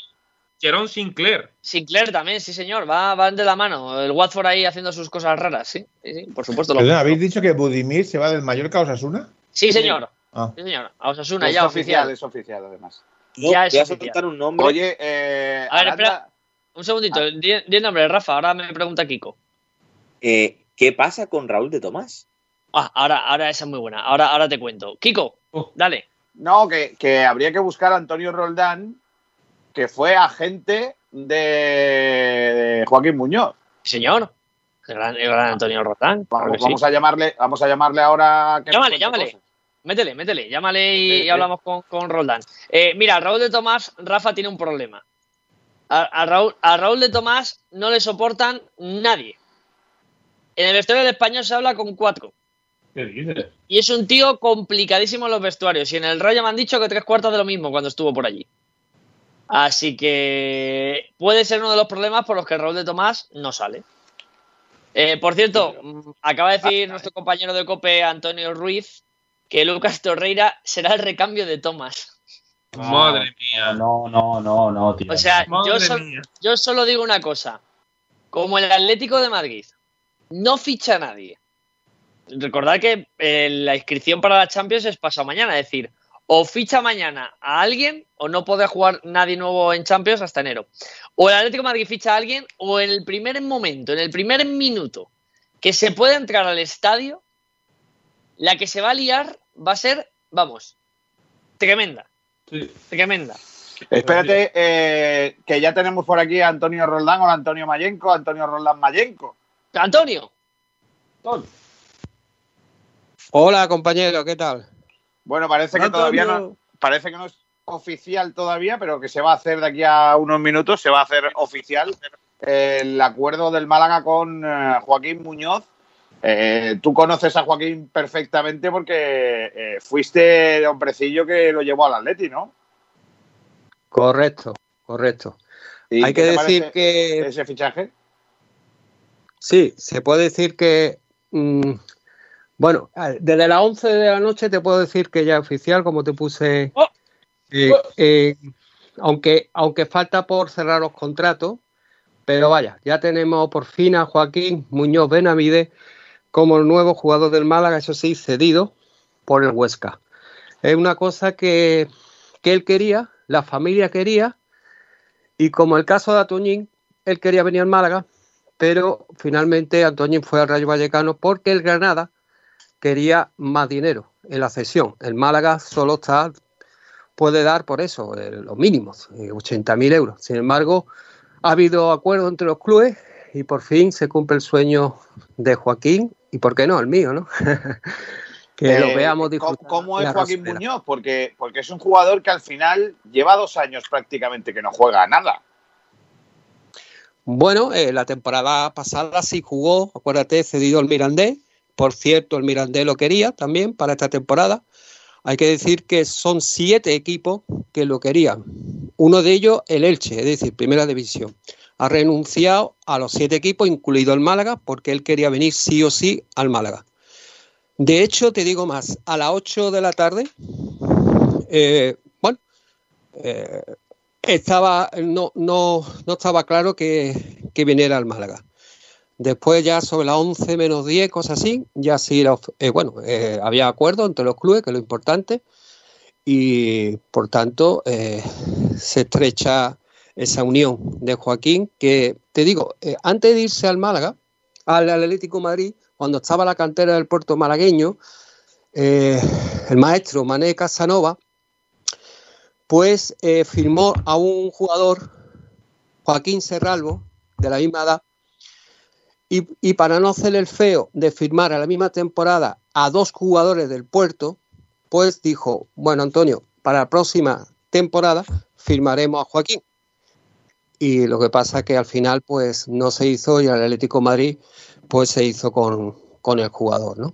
Jerón Sinclair. Sinclair también, sí, señor. Va, van de la mano. El Watford ahí haciendo sus cosas raras, sí. Sí, sí, por supuesto. Lo... Perdón, ¿habéis dicho que Budimir se va del Mallorca a Osasuna? Sí, señor. Ah. Sí, señor. A Osasuna Es ya oficial, oficial. es oficial, además. No, Ya es vas a oficial. contar un nombre. Oye, eh, A ver, Aranda- espera. Un segundito. Di, di el nombre, Rafa. Ahora me pregunta Kiko. eh, ¿Qué pasa con Raúl de Tomás? Ah, ahora, ahora esa es muy buena. Ahora, ahora te cuento. Kiko, Oh. dale. No, que, que habría que buscar a Antonio Roldán, que fue agente de, de Joaquín Muñoz. Sí, Señor. El gran, el gran Antonio Rotán. Vamos, sí. a llamarle, vamos a llamarle ahora. que Llámale, llámale. cosas. Métele, métele, llámale y, y hablamos con, con Roldán. Eh, mira, Raúl de Tomás, Rafa tiene un problema. A, a Raúl, a Raúl de Tomás no le soportan nadie. En el vestuario del español se habla con cuatro. ¿Qué dices? Y es un tío complicadísimo en los vestuarios. Y en el Rayo me han dicho que tres cuartos de lo mismo cuando estuvo por allí. Así que puede ser uno de los problemas por los que Raúl de Tomás no sale. Eh, por cierto, mm, acaba de decir nuestro compañero de COPE, Antonio Ruiz, que Lucas Torreira será el recambio de Tomás. Madre mía. No, no, no, no, tío. O sea, Madre yo, sol- mía. yo solo digo una cosa. Como el Atlético de Madrid no ficha a nadie. Recordad que eh, la inscripción para la Champions es pasado mañana. Es decir, o ficha mañana a alguien o no puede jugar nadie nuevo en Champions hasta enero. O el Atlético de Madrid ficha a alguien o en el primer momento, en el primer minuto que se pueda entrar al estadio, la que se va a liar va a ser, vamos, tremenda. Sí. Tremenda. Espérate, eh, que ya tenemos por aquí a Antonio Roldán o a Antonio Mayenco, Antonio Roldán Mayenco. Antonio, Hola, compañero, ¿qué tal? Bueno, parece que todavía no, parece que no es oficial todavía, pero que se va a hacer de aquí a unos minutos, se va a hacer oficial el acuerdo del Málaga con eh, Joaquín Muñoz. Eh, tú conoces a Joaquín perfectamente porque eh, fuiste el hombrecillo que lo llevó al Atleti, ¿no? Correcto, correcto. ¿Y Hay qué que te decir que ese fichaje. sí, se puede decir que mm, bueno, desde las 11 de la noche te puedo decir que ya es oficial, como te puse, Oh. eh, eh, aunque, aunque falta por cerrar los contratos, pero vaya, ya tenemos por fin a Joaquín Muñoz Benavide como el nuevo jugador del Málaga, eso sí, cedido por el Huesca. Es una cosa que, que él quería, la familia quería, y como el caso de Atoñín, él quería venir al Málaga, pero finalmente Antoñín fue al Rayo Vallecano porque el Granada quería más dinero en la cesión. El Málaga solo está, puede dar por eso, eh, los mínimos, eh, 80.000 euros. Sin embargo, ha habido acuerdo entre los clubes y por fin se cumple el sueño de Joaquín y, ¿por qué no, el mío, ¿no? que lo Eh, veamos ¿cómo- disfrutar. ¿Cómo es Joaquín Rosaleda. Muñoz? Porque, porque es un jugador que al final lleva dos años prácticamente que no juega a nada. Bueno, eh, la temporada pasada sí jugó, acuérdate, cedido al Mirandés. Por cierto, el Mirandés lo quería también para esta temporada. Hay que decir que son siete equipos que lo querían. Uno de ellos, el Elche, es decir, primera división. Ha renunciado a los siete equipos, incluido el Málaga, porque él quería venir sí o sí al Málaga. De hecho, te digo más, a las 8 de la tarde, eh, bueno, eh, estaba, no, no, no estaba claro que, que viniera al Málaga. Después ya sobre las 11 menos 10, cosas así, ya sí, eh, bueno, eh, había acuerdo entre los clubes, que es lo importante, y por tanto eh, se estrecha esa unión de Joaquín, que te digo, eh, antes de irse al Málaga, al Atlético Madrid, cuando estaba la cantera del puerto malagueño, el maestro Mané Casanova, pues firmó a un jugador, Joaquín Serralvo, de la misma edad, y, y para no hacer el feo de firmar a la misma temporada a dos jugadores del puerto, pues dijo, bueno Antonio, para la próxima temporada firmaremos a Joaquín. Y lo que pasa es que al final pues no se hizo y el Atlético de Madrid pues se hizo con, con el jugador, ¿no?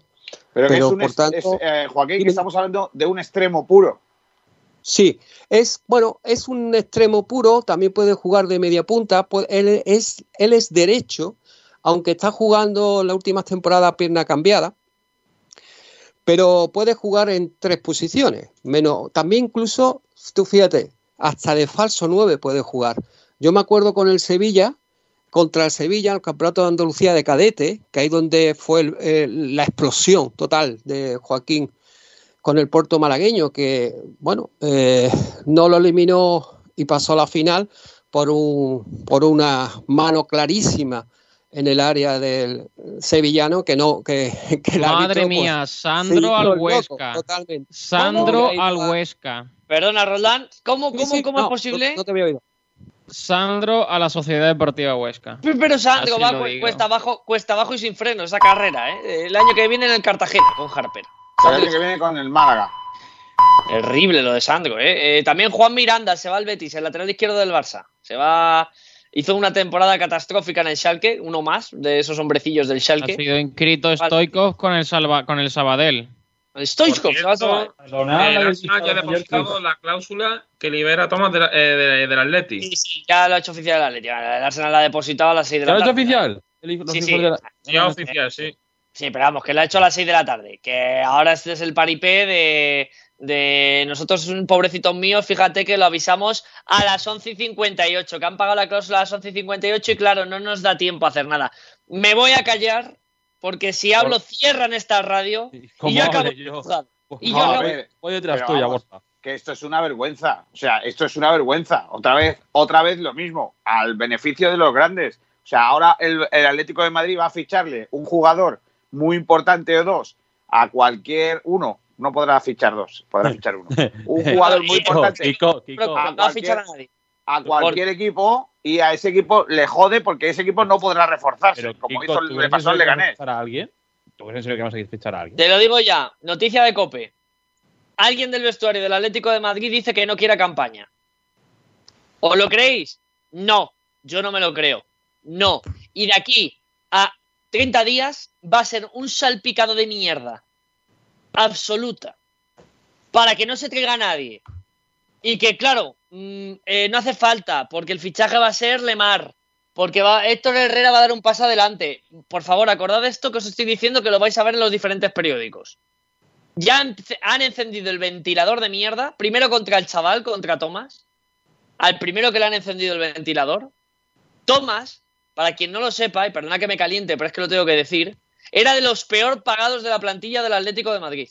Pero, es un por tanto- es, eh, Joaquín, que estamos hablando de un extremo puro. Sí, es bueno, es un extremo puro, también puede jugar de media punta, pu- él es, él es derecho, aunque está jugando la última temporada a pierna cambiada, pero puede jugar en tres posiciones, menos, también incluso, tú fíjate, hasta de falso 9 puede jugar. Yo me acuerdo con el Sevilla, contra el Sevilla, el Campeonato de Andalucía de cadete, que ahí donde fue la explosión total de Joaquín con el Puerto Malagueño, que bueno, eh, no lo eliminó y pasó a la final por, un, por una mano clarísima en el área del sevillano que no que, que el Madre árbitro, pues, mía, Sandro al Huesca. totalmente. Sandro al. Huesca. Perdona, Roldán, ¿cómo, cómo, sí, cómo no, es posible? No, no te había oído. Sandro a la Sociedad Deportiva Huesca. Pero, pero Sandro Así va lo cu- digo. cuesta abajo, cuesta abajo y sin freno esa carrera, ¿eh? El año que viene en el Cartagena con Harper. El año que viene con el Málaga. Terrible lo de Sandro, ¿eh? Eh, También Juan Miranda se va al Betis, el lateral izquierdo del Barça. Se va. Hizo una temporada catastrófica en el Schalke, uno más de esos hombrecillos del Ha Schalke. sido inscrito Stoikov con el, Salva- con el Sabadell. El Stoichkov ya ha decisión depositado la cláusula que libera a Thomas de la- eh, de- del Atleti. Sí, sí, ya lo ha hecho oficial el Atlético. El Arsenal la ha depositado a las 6 de ¿Ya la lo ha hecho tarde. oficial? El- Sí, sí. la- Ya oficial, sí. Sí, pero vamos, que lo ha hecho a las 6 de la tarde. Que ahora este es el paripé de, de nosotros, pobrecitos míos, fíjate que lo avisamos a las 11 y 58, que han pagado la cláusula a las 11 y 58 y claro, no nos da tiempo a hacer nada. Me voy a callar porque si hablo cierran esta radio y ¿Cómo yo acabo yo? Y yo acabo- ver, Voy detrás tuya. Borja. que esto es una vergüenza. O sea, esto es una vergüenza. Otra vez, otra vez lo mismo, al beneficio de los grandes. O sea, ahora el, el Atlético de Madrid va a ficharle un jugador muy importante o dos a cualquier uno. No podrá fichar dos, podrá fichar uno. Un jugador muy importante Kiko, Kiko. a no va a fichar a cualquier- nadie. a cualquier equipo y a ese equipo le jode porque ese equipo no podrá reforzarse, Pero, como Kiko, hizo ¿tú le pasó al Leganés. fichar a alguien? ¿Tú crees en serio que vamos a fichar a alguien? Te lo digo ya, noticia de Cope. Alguien del vestuario del Atlético de Madrid dice que no quiere campaña. ¿Os lo creéis? No, yo no me lo creo. No. Y de aquí a 30 días va a ser un salpicado de mierda. Absoluta. Para que no se traiga nadie. Y que, claro, mm, eh, no hace falta, porque el fichaje va a ser Lemar. Porque va, Héctor Herrera va a dar un paso adelante. Por favor, acordad esto que os estoy diciendo que lo vais a ver en los diferentes periódicos. Ya han, han encendido el ventilador de mierda. Primero contra el chaval, contra Tomás. Al primero que le han encendido el ventilador. Tomás, para quien no lo sepa, y perdona que me caliente, pero es que lo tengo que decir, era de los peor pagados de la plantilla del Atlético de Madrid.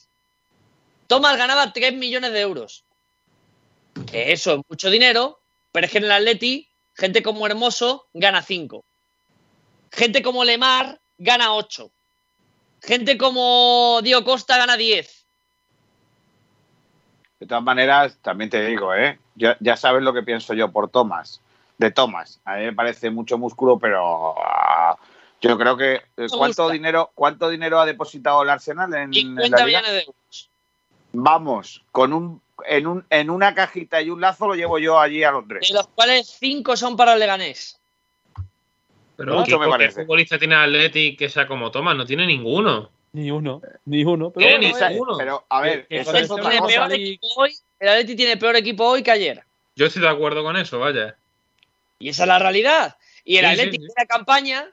Tomás ganaba 3 millones de euros. Que eso es mucho dinero, pero es que en el Atleti, gente como Hermoso gana 5. Gente como Lemar gana 8. Gente como Dio Costa gana 10. De todas maneras, también te digo, ¿eh? Ya, ya sabes lo que pienso yo por Tomás. De Tomás. A mí me parece mucho músculo, pero ah, yo creo que eh, ¿cuánto gusta. dinero, cuánto dinero ha depositado el Arsenal en, en 50 la liga? millones de euros. Vamos, con un en un en una cajita y un lazo lo llevo yo allí a Londres. De los cuales 5 son para el Leganés. Pero Mucho me ¿qué parece. futbolista tiene el Atleti que sea como Thomas? No tiene ninguno. Ni uno, ni uno. Pero ¿Qué? bueno, Ni uno. Pero a ver, Que- eso es el otra Tiene cosa. peor salí- equipo hoy, el Atleti tiene peor equipo hoy que ayer. Yo estoy de acuerdo con eso, vaya. Y esa es la realidad. Y el Sí, Atleti sí, sí. quiere campaña,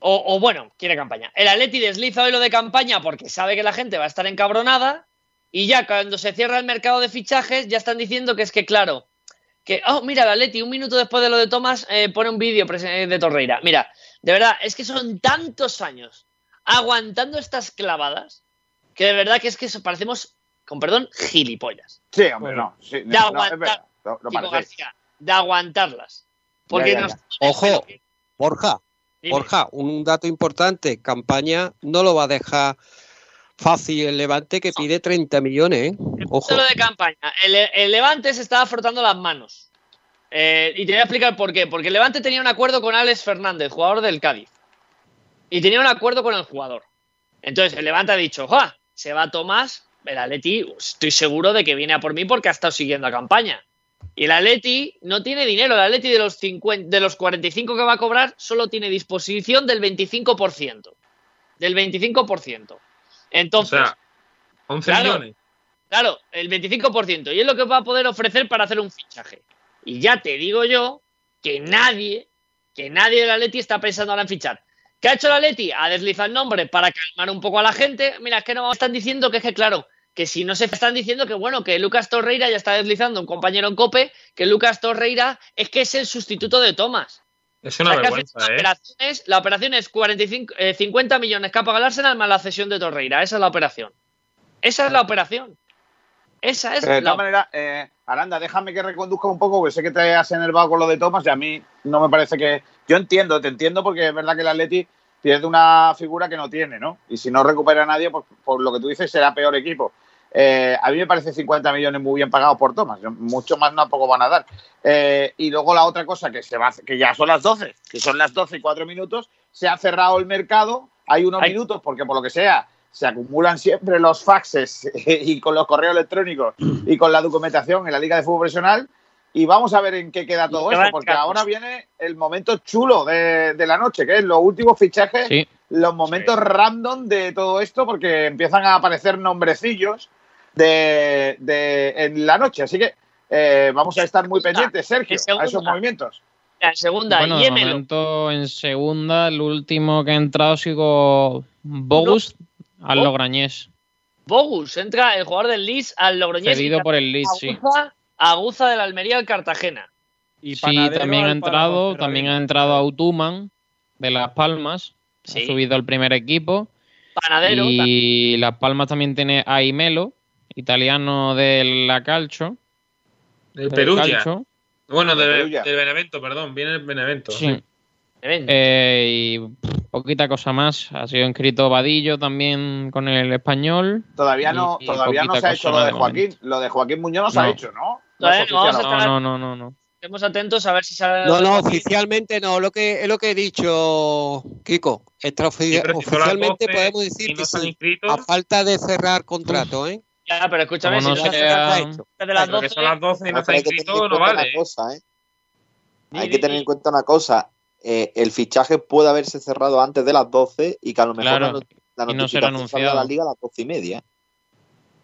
o, o bueno, quiere campaña. El Atleti desliza hoy lo de campaña porque sabe que la gente va a estar encabronada. Y ya cuando se cierra el mercado de fichajes, ya están diciendo que es que, claro, que, oh, mira, el Atleti, un minuto después de lo de Tomás, eh, pone un vídeo eh, de Torreira. Mira, de verdad, es que son tantos años aguantando estas clavadas que de verdad que es que parecemos, con perdón, gilipollas. Sí, hombre, no. sí, De no, aguantar, de aguantarlas. Porque Ya, ya, nos- ya. Ojo, Borja, Dime. Borja, un dato importante, campaña no lo va a dejar fácil el Levante que pide 30 millones, ¿eh? Ojo. De campaña. El, el Levante se estaba frotando las manos. Eh, y te voy a explicar por qué. Porque el Levante tenía un acuerdo con Alex Fernández, jugador del Cádiz. Y tenía un acuerdo con el jugador. Entonces el Levante ha dicho, ¡ja! Se va Tomás, el Atleti, estoy seguro de que viene a por mí porque ha estado siguiendo la campaña. Y el Atleti no tiene dinero. El Atleti de los, 50, de los 45 que va a cobrar solo tiene disposición del 25%. Del 25%. O Entonces, sea, 11 Claro. millones. Claro, el 25%. Y es lo que va a poder ofrecer para hacer un fichaje. Y ya te digo yo que nadie, que nadie del Atleti está pensando ahora en fichar. ¿Qué ha hecho el Atleti? Ha deslizado el nombre para calmar un poco a la gente. Mira, es que no están diciendo que es que, claro, que si no se están diciendo que, bueno, que Lucas Torreira ya está deslizando un compañero en Cope, que Lucas Torreira es que es el sustituto de Tomás. Es una O sea, vergüenza, ¿eh? la operación es, la operación es 45, eh, 50 millones que ha pagado el Arsenal más la cesión de Torreira. Esa es la operación. Esa es la operación. Esa es Eh, de la todas maneras, eh, Aranda, déjame que reconduzca un poco, porque sé que te has enervado con lo de Thomas y a mí no me parece que. Yo entiendo, te entiendo, porque es verdad que el Atleti pierde una figura que no tiene, ¿no? Y si no recupera a nadie, pues por lo que tú dices será peor equipo. Eh, a mí me parece 50 millones muy bien pagados por Thomas. Mucho más tampoco van a dar. Eh, y luego la otra cosa que se va, que ya son las 12, que son las 12 y 4 minutos, se ha cerrado el mercado. Hay unos Ay. minutos porque por lo que sea se acumulan siempre los faxes y con los correos electrónicos y con la documentación en la Liga de Fútbol Profesional. Y vamos a ver en qué queda todo van porque ahora viene el momento chulo de, de la noche, que es los últimos fichajes Sí, los momentos random de todo esto porque empiezan a aparecer nombrecillos de, de- en la noche. Así que eh, vamos a estar muy pendientes, Sergio, a esos movimientos. En segunda, bueno, de momento en segunda, el último que ha entrado ha sido Bogus al Oh. Logroñés, Bogus, entra el jugador del Leeds al Logroñés. cedido por el Leeds, sí. Aguza, Aguza del Almería al Cartagena. Y Sí, también ha entrado, también ha entrado Autuman de Las Palmas, Sí. ha subido al primer equipo. Panadero. Y Las Palmas también tiene a Imelo, italiano del La Calcio. El del Perugia. Calcio. Bueno, De del, del Benevento, perdón. Viene el Benevento. Sí. Eh, y pff, poquita cosa más. Ha sido inscrito Vadillo también con el español. Todavía no, y todavía no se ha hecho lo de de Joaquín. momento. Lo de Joaquín Muñoz no se ha hecho, ¿no? No, vamos a oficial, estar- No, no, no, no, no. Estemos atentos a ver si sale. No, no, oficialmente no. Lo que, es lo que he dicho, Kiko. Extraofi- Sí, pero si son las oficialmente 12 podemos decir que están sí. inscritos. A falta de cerrar contrato, ¿eh? Ya, pero escúchame, si no de las Pero que 12, son las 12 y no está que inscrito, no vale. cosa, ¿eh? Hay que tener en cuenta una cosa. eh, el fichaje puede haberse cerrado antes de las 12 y que a lo mejor Claro, la, not- la y no la liga a las 12 y media.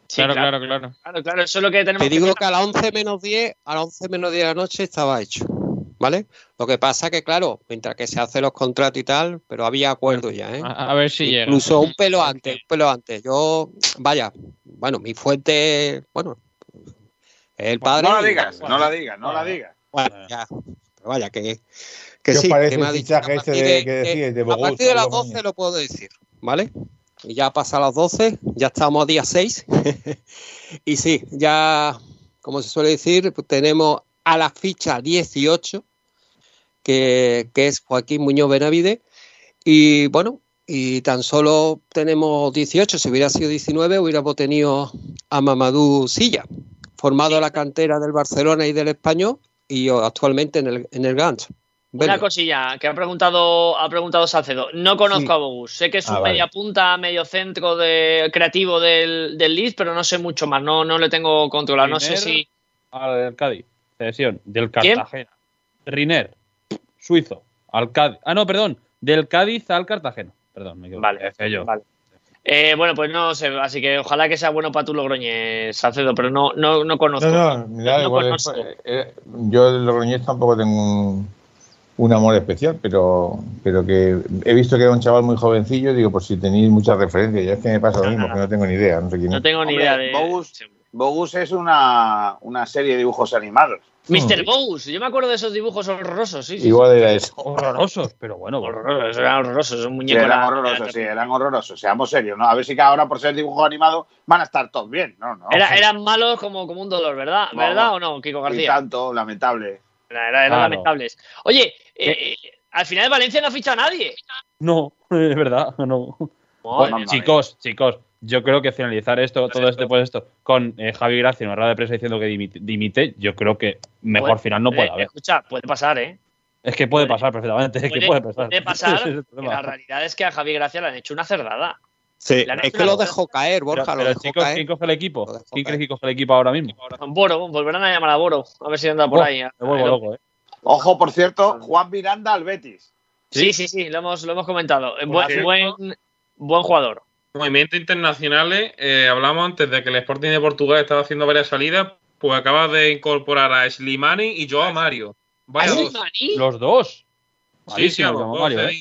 Sí, claro, claro, claro, claro. claro, claro, eso es lo que tenemos Te que digo que a las 11 menos 10, a las 11 menos 10 de la noche estaba hecho. ¿Vale? Lo que pasa que, claro, mientras que se hacen los contratos y tal, pero había acuerdo ya, ¿eh? A, a ver si llega. Incluso un pelo antes, un pelo antes. Yo, vaya, bueno, mi fuente, bueno, el padre. No la y- digas, no la digas, no la digas. Bueno, ya, pero vaya, que, que ¿Qué os sí. parece que me el ha dicho fichaje a este partir de- que decíais, de A Bogus partir de a las Logroñés? 12 lo puedo decir, ¿vale? Y ya pasa las 12, ya estamos a día 6. y sí, ya, como se suele decir, pues tenemos a la ficha 18, que, que es Joaquín Muñoz Benavide. Y bueno, y tan solo tenemos 18. Si hubiera sido 19, hubiéramos tenido a Mamadou Silla, formado en la cantera del Barcelona y del Español, y actualmente en el, en el Gans. Una cosilla que ha preguntado, ha preguntado Salcedo. No conozco Sí. a Bogus. Sé que es un Ah, vale. media punta, medio centro de, creativo del, del Leeds, pero no sé mucho más. No, no le tengo controlado. No sé si. Al Cádiz. Cesión. Del ¿Quién? Cartagena. Riner. Suizo. Al Cádiz. Ah, no, perdón. Del Cádiz al Cartagena. Perdón, me equivoqué. Vale, yo. vale. Eh, bueno, pues no sé. Así que ojalá que sea bueno para tu Logroñez, Salcedo, pero no, no, no conozco. No, no, No igual conozco. eh, yo de Logroñés tampoco tengo un, un amor especial, pero, pero que he visto que era un chaval muy jovencillo, digo, por si tenéis muchas referencias, ya es que me pasa lo No, mismo, no, que no tengo ni idea, no sé quién No es. tengo ni Hombre, idea de. Bogus- Bogus es una, una serie de dibujos animados. Mr. Bogus, yo me acuerdo de esos dibujos horrorosos, sí. sí, Igual era eso. Horrorosos, pero bueno. bueno. Horrorosos, eran horrorosos, un Sí, muñeco. eran era- horrorosos, era- sí, eran horrorosos. Seamos serios, ¿no? A ver si que ahora por ser dibujos animados van a estar todos bien, ¿no? no Era- eran malos como, como un dolor, ¿verdad? No, ¿Verdad no. o no, Kiko y García? tanto, lamentable. Era- era- eran Claro. lamentables. Oye, eh, eh, al final Valencia no ha fichado a nadie. No, es verdad, no. Mía. chicos, chicos, yo creo que finalizar esto, todo esto, pues esto, con eh, Javi Gracia en una rueda de prensa diciendo que dimite, dimite, yo creo que mejor Puede- final no puede eh, haber. Escucha, puede pasar, ¿eh? Es que puede puede- pasar perfectamente, es que puede- pasar. puede pasar, es que. La realidad es que a Javi Gracia le han hecho una cerdada. Sí, es que lo dejó caer, Pero, Borja, lo pero, dejó chicos, caer. ¿quién coge el equipo? ¿Quién crees que coge el equipo ahora mismo? Boro, volverán a llamar a Boro, a ver si anda por Oh, ahí. Me vuelvo loco, ¿eh? Ojo, por cierto, Juan Miranda al Betis. Sí, sí, sí, lo hemos, lo hemos comentado. Buen, buen jugador. Movimientos internacionales, eh, hablamos antes de que el Sporting de Portugal estaba haciendo varias salidas, pues acaba de incorporar a Slimani y Joao Mario. Vaya ¿Ah, dos. Slimani? Los dos. Sí, sí, Malísimo, a los Joao dos Mario, ¿eh?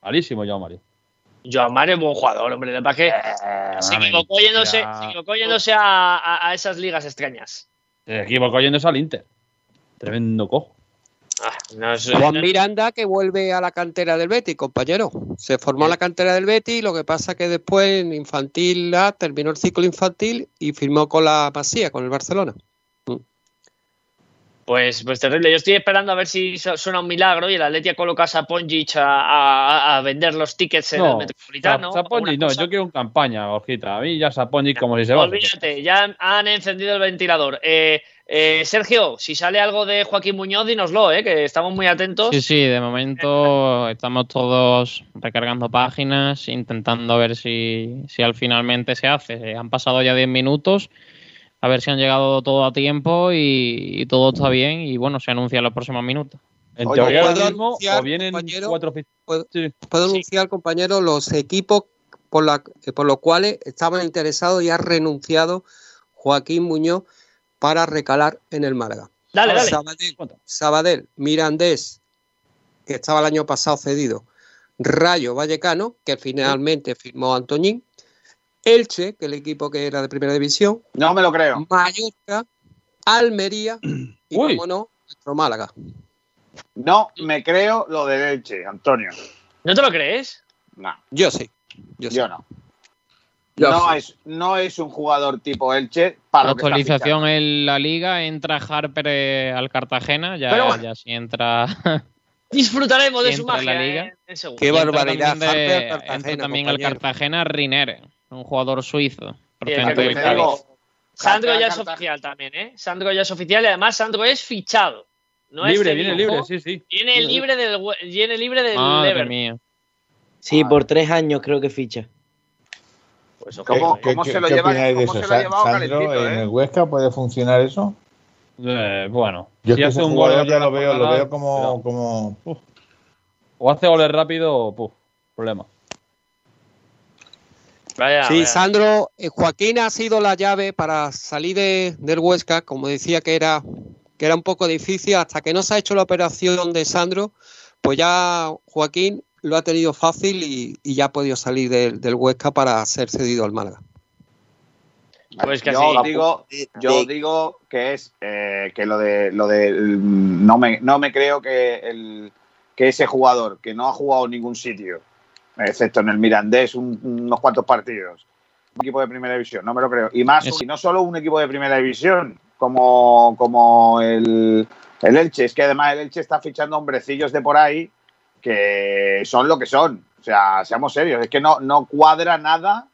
Malísimo, Joao Mario. Joao Mario es buen jugador, hombre. Que pasa es que se equivocó yéndose, se equivocó yéndose a, a- a esas ligas extrañas. Se equivocó yéndose al Inter. Tremendo cojo. Ah, no Juan no- Miranda que vuelve a la cantera del Betis, compañero. Se formó en la cantera del Betis, lo que pasa que después en infantil A terminó el ciclo infantil y firmó con la Masía, con el Barcelona. pues Pues, pues terrible. Yo estoy esperando a ver si su- suena un milagro y el Atletia coloca a Saponjic a, a- a vender los tickets en el No, Metropolitano. Sa- Saponjic, no, yo quiero un campaña, Borjita. A mí ya Saponjic como si se va. Olvídate, ya han, han encendido el ventilador. Eh, eh, Sergio, si sale algo de Joaquín Muñoz, dínoslo, eh, que estamos muy atentos. Sí, sí, de momento estamos todos recargando páginas, intentando ver si, si al finalmente se hace. Han pasado ya 10 minutos, a ver si han llegado todo a tiempo y, y todo está bien y bueno, se anuncia en los próximos minutos. En Oye, teoría ¿puedo ahora mismo anunciar, o vienen compañero? cuatro ¿Puedo, Sí. puedo anunciar, compañero, los equipos por, la, eh, por los cuales estaban interesados y ha renunciado Joaquín Muñoz para recalar en el Málaga? Dale, dale. Sabadell, Sabadell, Mirandés, que estaba el año pasado cedido, Rayo Vallecano, que finalmente firmó Antoñín, Elche, que es el equipo que era de primera división, No me lo creo. Mallorca, Almería y, Uy. como no, nuestro Málaga. No me creo lo de Leche, Antonio. ¿No te lo crees? No, Yo sí. Yo, sí. yo no. No es, no es un jugador tipo Elche para La lo que está actualización en la liga, entra Harper eh, al Cartagena, ya, bueno. ya si entra, Disfrutaremos de su magia la liga. eh, en segundo. Qué entra barbaridad. también, Harper de- al Cartagena, entra también al. Cartagena Riner, un jugador suizo, Sí, Sandro ya es Cartagena- oficial también, ¿eh? Sandro ya es oficial y además Sandro es fichado. No libre, viene libre, sí, sí. Viene libre del, viene libre del Madre mía. Sí, por tres años creo que ficha. Pues. ¿Cómo- ¿Qué, cómo qué- se lo lleva- opináis de cómo eso? se lo ha llevado Sandro, ¿en eh? el Huesca puede funcionar eso? Eh, bueno, Yo si es que hace ese un gol ya lo veo, lo veo como, como uf, O hace goles rápido, puf, problema. Vaya, Sí, vaya. Sandro, eh, Joaquín ha sido la llave para salir de- del Huesca, como decía que era, que era un poco difícil, hasta que no se ha hecho la operación de Sandro, pues ya Joaquín lo ha tenido fácil y, y ya ha podido salir del, del Huesca para ser cedido al Málaga. Pues que yo así. os digo, yo os digo que es eh, que lo de lo de mm, no me no me creo que el que ese jugador que no ha jugado en ningún sitio, excepto en el Mirandés un- unos cuantos partidos, un equipo de primera división, no me lo creo. Y más y no solo un equipo de primera división, como como el, el Elche, es que además el Elche está fichando hombrecillos de por ahí que son lo que son. O sea, seamos serios, es que no, no cuadra nada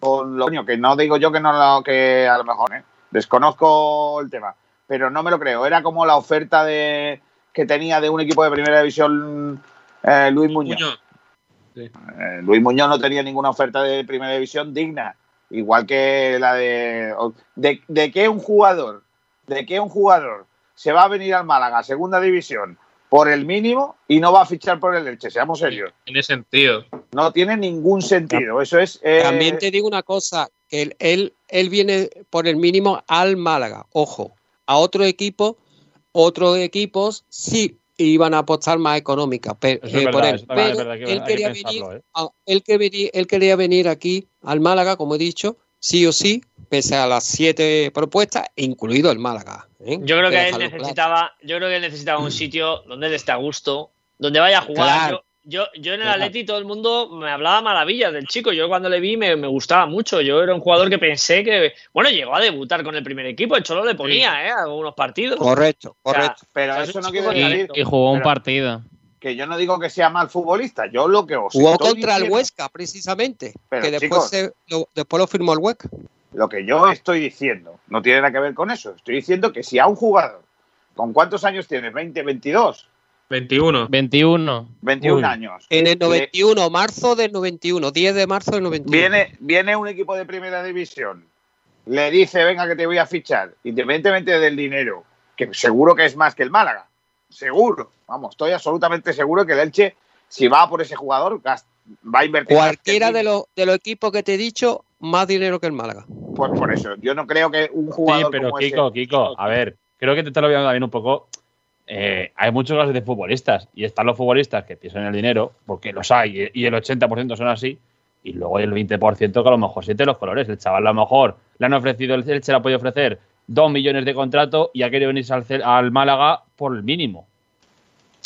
con lo coño, que no digo yo que no lo que a lo mejor, ¿eh? desconozco el tema, pero no me lo creo. Era como la oferta de que tenía de un equipo de primera división eh, Luis Muñoz. Muñoz. Eh, Luis Muñoz no tenía ninguna oferta de primera división digna, igual que la de de, de que un jugador, de que un jugador se va a venir al Málaga, segunda división, por el mínimo y no va a fichar por el Elche, seamos serios. Tiene sentido. No tiene ningún sentido. Eso es. eh, También te digo una cosa, que él, él, él viene por el mínimo al Málaga, ojo, a otro equipo, otros equipos sí iban a apostar más económica eh, por él, pero verdad que él que quería pensarlo, venir, ¿eh? a- él, que veni- él quería venir aquí al Málaga, como he dicho, sí o sí, pese a las siete propuestas, incluido el Málaga. ¿eh? Yo creo que Hay él claro. necesitaba, yo creo que él necesitaba un sitio donde él esté a gusto, donde vaya a jugar. Claro. Yo, yo, yo en el Claro. Atleti todo el mundo me hablaba maravillas del chico. Yo cuando le vi me, me gustaba mucho. Yo era un jugador que pensé que, bueno, llegó a debutar con el primer equipo. El Cholo le ponía, ¿eh? Algunos partidos. Correcto, O sea, correcto. pero o sea, es eso no quiere decir. Y jugó un partido. Que yo no digo que sea mal futbolista. Yo lo que os Jugó estoy contra el Huesca, precisamente, Pero, que después, chicos, se- lo, después lo firmó el Huesca. Lo que yo estoy diciendo no tiene nada que ver con eso. Estoy diciendo que si a un jugador, ¿con cuántos años tienes? ¿20, 22? 21. 21. 21 Uy. años. En el Le- 91, marzo del 91, 10 de marzo del 91. Viene, viene un equipo de primera división, le dice, venga que te voy a fichar, independientemente del dinero, que seguro que es más que el Málaga. Seguro. Vamos, estoy absolutamente seguro que el Elche, si va por ese jugador, va a invertir. Cualquiera de los, de los equipos que te he dicho, más dinero que el Málaga. Por, por eso, yo no creo que un Sí, jugador pero como Kiko, ese- Kiko, a ver, creo que te, voy a también un poco. eh, hay muchos clases de futbolistas y están los futbolistas que piensan en el dinero, porque los hay y y el 80% son así, y luego hay el 20% que a lo mejor siente los colores. El chaval a lo mejor le han ofrecido, el Elche le ha podido ofrecer 2 millones de contrato y ha querido venirse al, al Málaga por el mínimo.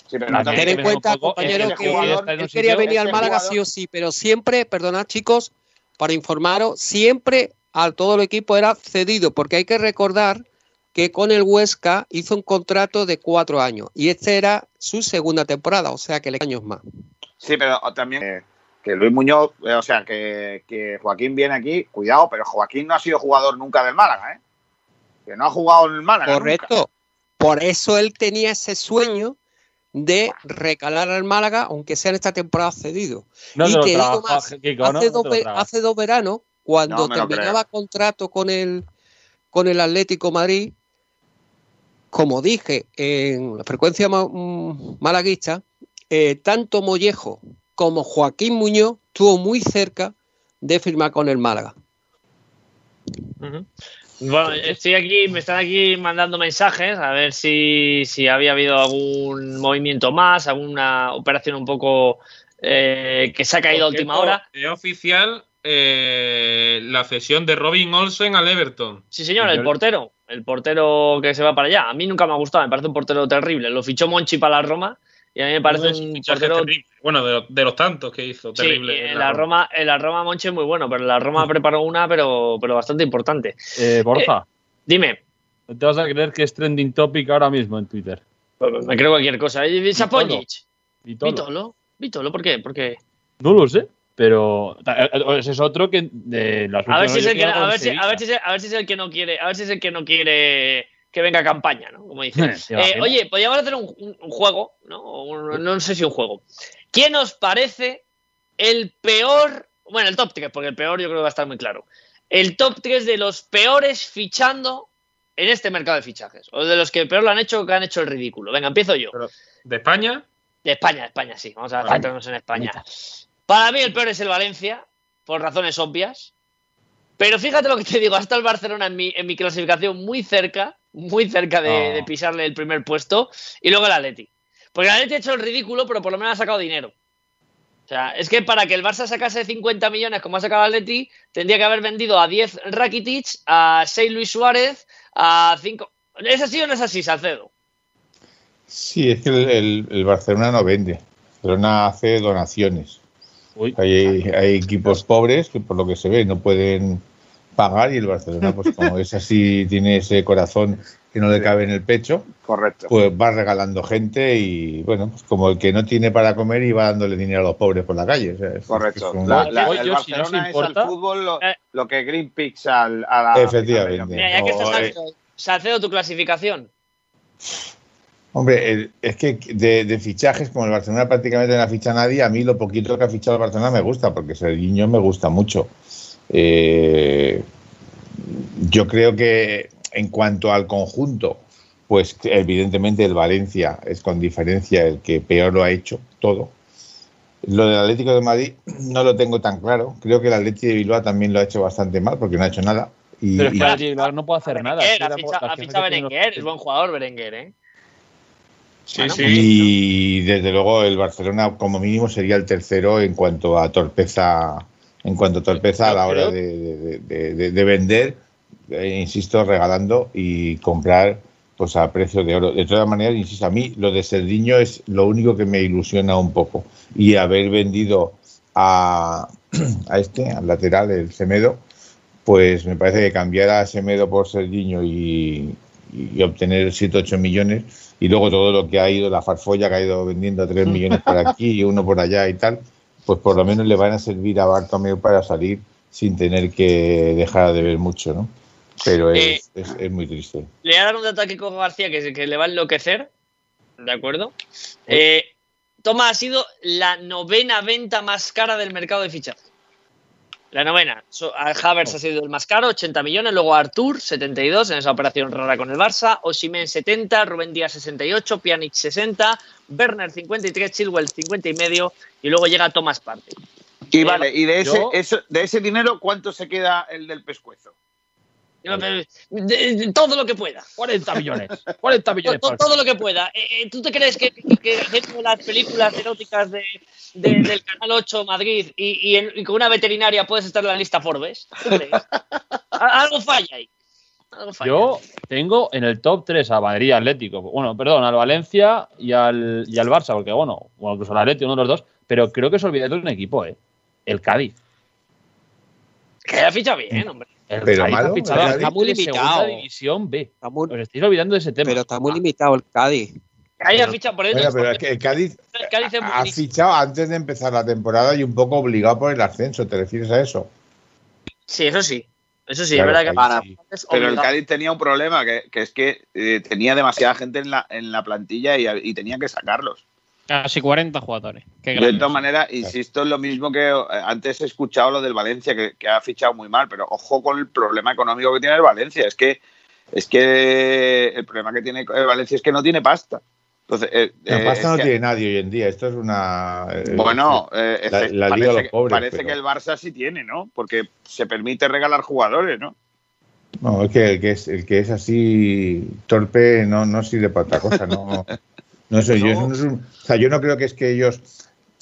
Sí, pero Ten en cuenta, compañero, que jugador él quería sitio- venir al Málaga jugador- sí o sí, pero siempre, perdonad chicos, para informaros, siempre a todo el equipo era cedido, porque hay que recordar que con el Huesca hizo un contrato de cuatro años y esta era su segunda temporada, o sea que le años más. Sí, pero también eh, que Luis Muñoz, eh, o sea, que, que Joaquín viene aquí, cuidado, pero Joaquín no ha sido jugador nunca del Málaga, ¿eh? Que no ha jugado en el Málaga. Correcto. nunca. Por eso él tenía ese sueño de recalar al Málaga, aunque sea en esta temporada cedido. No y te lo te digo tragas, más, Kiko, ¿no? hace, No dos, tragas. hace dos veranos, cuando No terminaba contrato con el, con el Atlético Madrid, como dije en la frecuencia mm, malaguista, eh, tanto Mollejo como Joaquín Muñoz estuvo muy cerca de firmar con el Málaga. Ujú. Bueno, estoy aquí, me están aquí mandando mensajes a ver si, si había habido algún movimiento más, alguna operación un poco eh, que se ha caído a última hora. Es oficial eh, la cesión de Robin Olsen al Everton. Sí, señor, el portero. El portero que se va para allá. A mí nunca me ha gustado, me parece un portero terrible. Lo fichó Monchi para la Roma y a mí me parece un fichaje portero. terrible. Bueno, de, de los tantos que hizo, Sí, terrible. en la Roma, en la Roma Monchi es muy bueno, pero en la Roma preparó una, pero, pero bastante importante. Eh, Borja, Dime, ¿no te vas a creer que es trending topic ahora mismo en Twitter? me creo cualquier cosa. ¿Y Sapoñic? Vitolo. Vítolo. Vítolo, ¿por qué? ¿Por qué? No lo sé, pero eh, ese es otro que de las A ver, si es el que, últimas a, ver con si, a, ver si Sevilla. es, a ver si es el que no quiere, a ver si es el que no quiere que venga campaña, ¿no? Como dicen. ¿Te Eh, imaginas? oye, podríamos hacer un, un- un juego, ¿no? Un- no sé si un juego. ¿Quién os parece el peor? Bueno, el top 3, porque el peor yo creo que va a estar muy claro. El top 3 de los peores fichando en este mercado de fichajes. O de los que peor lo han hecho, que han hecho el ridículo. Venga, empiezo yo. ¿De España? De España, de España, sí. Vamos a centrarnos en España. Para mí el peor es el Valencia, por razones obvias. Pero fíjate lo que te digo, hasta el Barcelona en mi, en mi clasificación muy cerca, muy cerca de, pisarle el primer puesto, y luego el Atleti. Porque el Atleti ha hecho el ridículo, pero por lo menos ha sacado dinero. O sea, es que para que el Barça sacase 50 millones como ha sacado el Atleti, tendría que haber vendido a 10 Rakitic, a 6 Luis Suárez, a 5... ¿Es así o no es así, Salcedo? Sí, es que el, el- el Barcelona no vende. Barcelona hace donaciones. Hay, hay equipos pobres que por lo que se ve no pueden pagar y el Barcelona, pues como es así, tiene ese corazón que no le cabe en el pecho, Correcto. pues va regalando gente y bueno, pues como el que no tiene para comer y va dándole dinero a los pobres por la calle. o sea, es- Correcto. es un- La- la- Oye, el yo, si no Barcelona es al fútbol lo, Eh. lo que Greenpeace al, a la. Efectivamente. Mira, ya que estás No, eh, Salcedo, tu clasificación. Hombre, el- es que de, de fichajes, como el Barcelona prácticamente no ha fichado a nadie, a mí lo poquito que ha fichado el Barcelona me gusta, porque Serginho me gusta mucho. Eh, yo creo que en cuanto al conjunto, pues evidentemente el Valencia es con diferencia el que peor lo ha hecho todo. Lo del Atlético de Madrid no lo tengo tan claro. Creo que el Atlético de Bilbao también lo ha hecho bastante mal porque no ha hecho nada. Y, Pero es y- que Atleti Bilbao no puede hacer nada. Berenguer, es que ha tampoco- fichado, las ha cifras fichado que tiene- Berenguer, es buen jugador Berenguer, ¿eh? Sí, Bueno, sí. Y desde luego el Barcelona como mínimo sería el tercero en cuanto a torpeza, en cuanto a torpeza a la hora de, de- de- de- de vender, eh, insisto, regalando y comprar pues a precio de oro. De todas maneras, insisto, a mí lo de Serdiño es lo único que me ilusiona un poco. Y haber vendido a, a este, al lateral, el Semedo, pues me parece que cambiar a Semedo por Serdiño y, y obtener 7 8 millones y luego todo lo que ha ido, la farfolla que ha ido vendiendo a 3 millones por aquí y uno por allá y tal, pues por lo menos le van a servir a Bartomeu para salir sin tener que dejar de ver mucho, ¿no? Pero es, es, es muy triste. Le voy a dar un dato a Kiko García que, que le va a enloquecer. ¿De acuerdo? Eh, Toma ha sido la novena venta más cara del mercado de fichajes. La novena. So, a Havers ha sido el más caro, 80 millones. Luego Artur, 72 en esa operación rara con el Barça. Osimen, 70. Rubén Díaz, 68. Pjanic, 60. Werner, 53. Chilwell, 50 y medio. Y luego llega Thomas Partey. Y Eh, vale, y de ese, yo- eso- de ese dinero, ¿cuánto se queda el del pescuezo? De- todo lo que pueda. 40 millones. 40 millones. To- to- para- todo lo que pueda. Eh, eh, ¿Tú te crees que, que, las películas eróticas de, de- del Canal 8 Madrid y, y en- y con una veterinaria puedes estar en la lista Forbes? ¿Tú crees? A- Algo falla ahí. Algo falla. Yo tengo en el top 3 a Madrid y Atlético. Bueno, perdón, al Valencia y al, y al Barça, porque bueno, bueno, incluso al Atlético, uno de los dos. Pero creo que os olvidáis de un equipo, ¿eh? El Cádiz. Que haya ficha bien, hombre. El Pero Cádiz ha malo, fichado Está muy limitado. División B. Está muy- Os estáis olvidando de ese tema. pero está muy limitado el Cádiz. Haya ficha por él. Bueno, pero es que el Cádiz el Cádiz es ha fichado antes de empezar la temporada y un poco obligado por el ascenso. ¿Te refieres a eso? Sí, eso sí. Eso sí, Claro, es verdad que Para- sí. Pero el. Cádiz tenía un problema, que, que es que eh, tenía demasiada gente en la, en la plantilla y, y tenía que sacarlos. Casi 40 jugadores. Qué De todas maneras, insisto en lo mismo que eh, antes he escuchado lo del Valencia, que, que ha fichado muy mal, pero ojo con el problema económico que tiene el Valencia. Es que, es que el problema que tiene el Valencia es que no tiene pasta. Entonces, eh, La eh, pasta es no que- tiene nadie hoy en día. Esto es una. eh, Bueno, la- la Liga de parece, los que- pobres, parece pero- que el Barça sí tiene, ¿no? Porque se permite regalar jugadores, ¿no? No, es que el que es, el que es así torpe no, no sirve para otra cosa. No, no eso, yo, no es un- o sea, yo no creo que es que ellos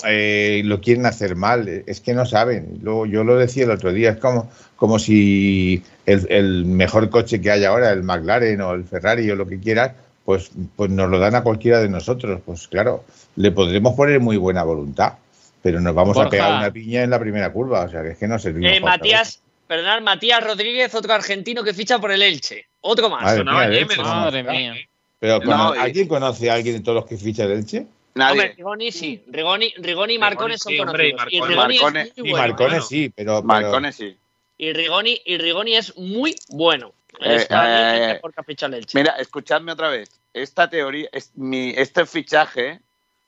eh, lo quieren hacer mal, es que no saben. Luego, yo lo decía el otro día, es como, como si el, el mejor coche que hay ahora, el McLaren o el Ferrari o lo que quieras, pues, pues nos lo dan a cualquiera de nosotros. Pues claro, le podremos poner muy buena voluntad, pero nos vamos a pegar una piña en la primera curva. O sea, que es que no servimos. Eh, Matías, perdonad, Matías Rodríguez, otro argentino que ficha por el Elche. Otro más. Madre Sonaba mía, Yemen. Elche, Madre ¿cómo mía. Pero No, cono- y- ¿alguien conoce a alguien de todos los que ficha el Elche? Nadie. Hombre, Rigoni sí. Rigoni, Rigoni y Marcone son sí, hombre, y conocidos. Y Marcone- Rigoni Marcone- es muy Y bueno. Marcone bueno. sí, pero, Marcone sí. Y Rigoni, y Rigoni es muy bueno. Eh, eh, el Elche. Mira, escuchadme otra vez. Esta teoría, es- mi- este fichaje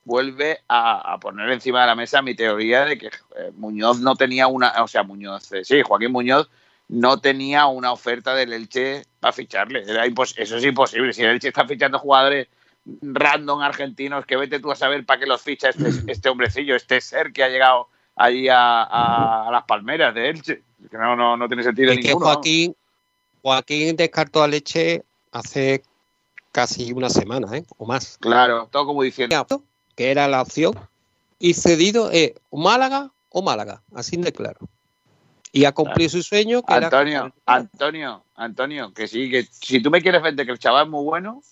vuelve a, a poner encima de la mesa mi teoría de que eh, Muñoz no tenía una, o sea, Muñoz, eh, sí, Joaquín Muñoz no tenía una oferta del Elche para ficharle. Era eso es imposible. Si el Elche está fichando jugadores random argentinos, que vete tú a saber para qué los ficha este, este hombrecillo, este ser que ha llegado allí a, a- a las palmeras de Elche. Que no, no, no tiene sentido Es que ninguno. ¿no? Joaquín, Joaquín descartó a Leche hace casi una semana, ¿eh? O más. Claro, todo como diciendo. Que era la opción. Y cedido es o Málaga o Málaga, así de claro. Y ha cumplido su sueño. Que era- Antonio, Antonio, Antonio, que sí, que si tú me quieres vender que el chaval es muy bueno,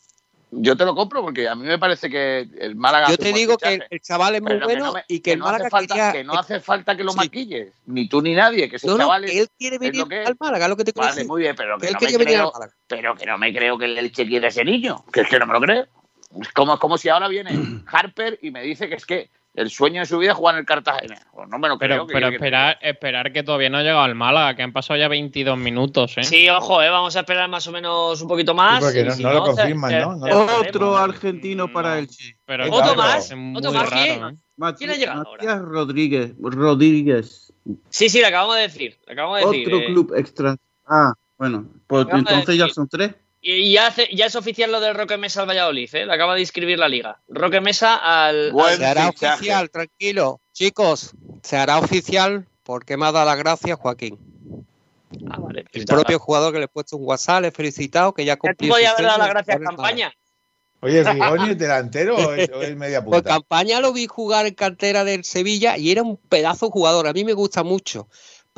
yo te lo compro porque a mí me parece que el Málaga. Yo te digo que el, chaval es muy que bueno no me- y que, el no hace falta, quería- que no hace falta que lo Sí. maquilles, ni tú ni nadie, que ese No, chaval es- que él quiere venir es. al Málaga, lo que te Vale, decir. muy bien, pero Que él no me creo, pero que no me creo que el Elche quiere ese niño, que es que no me lo creo. Es como, es como si ahora viene Harper y me dice que es que el sueño de su vida es jugar en el Cartagena. Pues no me lo creo. Pero, que pero quiere que- esperar, esperar que todavía no ha llegado al Málaga, que han pasado ya 22 minutos, ¿eh? Sí, ojo, eh, vamos a esperar más o menos un poquito más. Sí, no- si no lo confirman, ¿no? Otro argentino para el Che. Pero Otro claro, más, es muy otro más, raro, ¿quién? ¿eh? ¿Quién ha llegado ahora? Matías Rodríguez. Rodríguez. Sí, sí, le acabamos de decir. le acabamos de decir Otro eh, club extra. Ah, bueno. Pues de entonces ya son tres. Y ya, hace- ya es oficial lo de Roque Mesa al Valladolid, ¿eh? Le acaba de inscribir la liga. Roque Mesa al. Buen Se hará fichaje. oficial, tranquilo. Chicos, se hará oficial porque me ha dado las gracias Joaquín. Ah, vale. El propio jugador que le he puesto un WhatsApp, le he felicitado, que ya Ya cumplió podía su haber dado las gracias campaña. Oye, ¿Rigoni es delantero o es, o es media Pues punta? campaña lo vi jugar en cantera del Sevilla y era un pedazo de jugador. A mí me gusta mucho.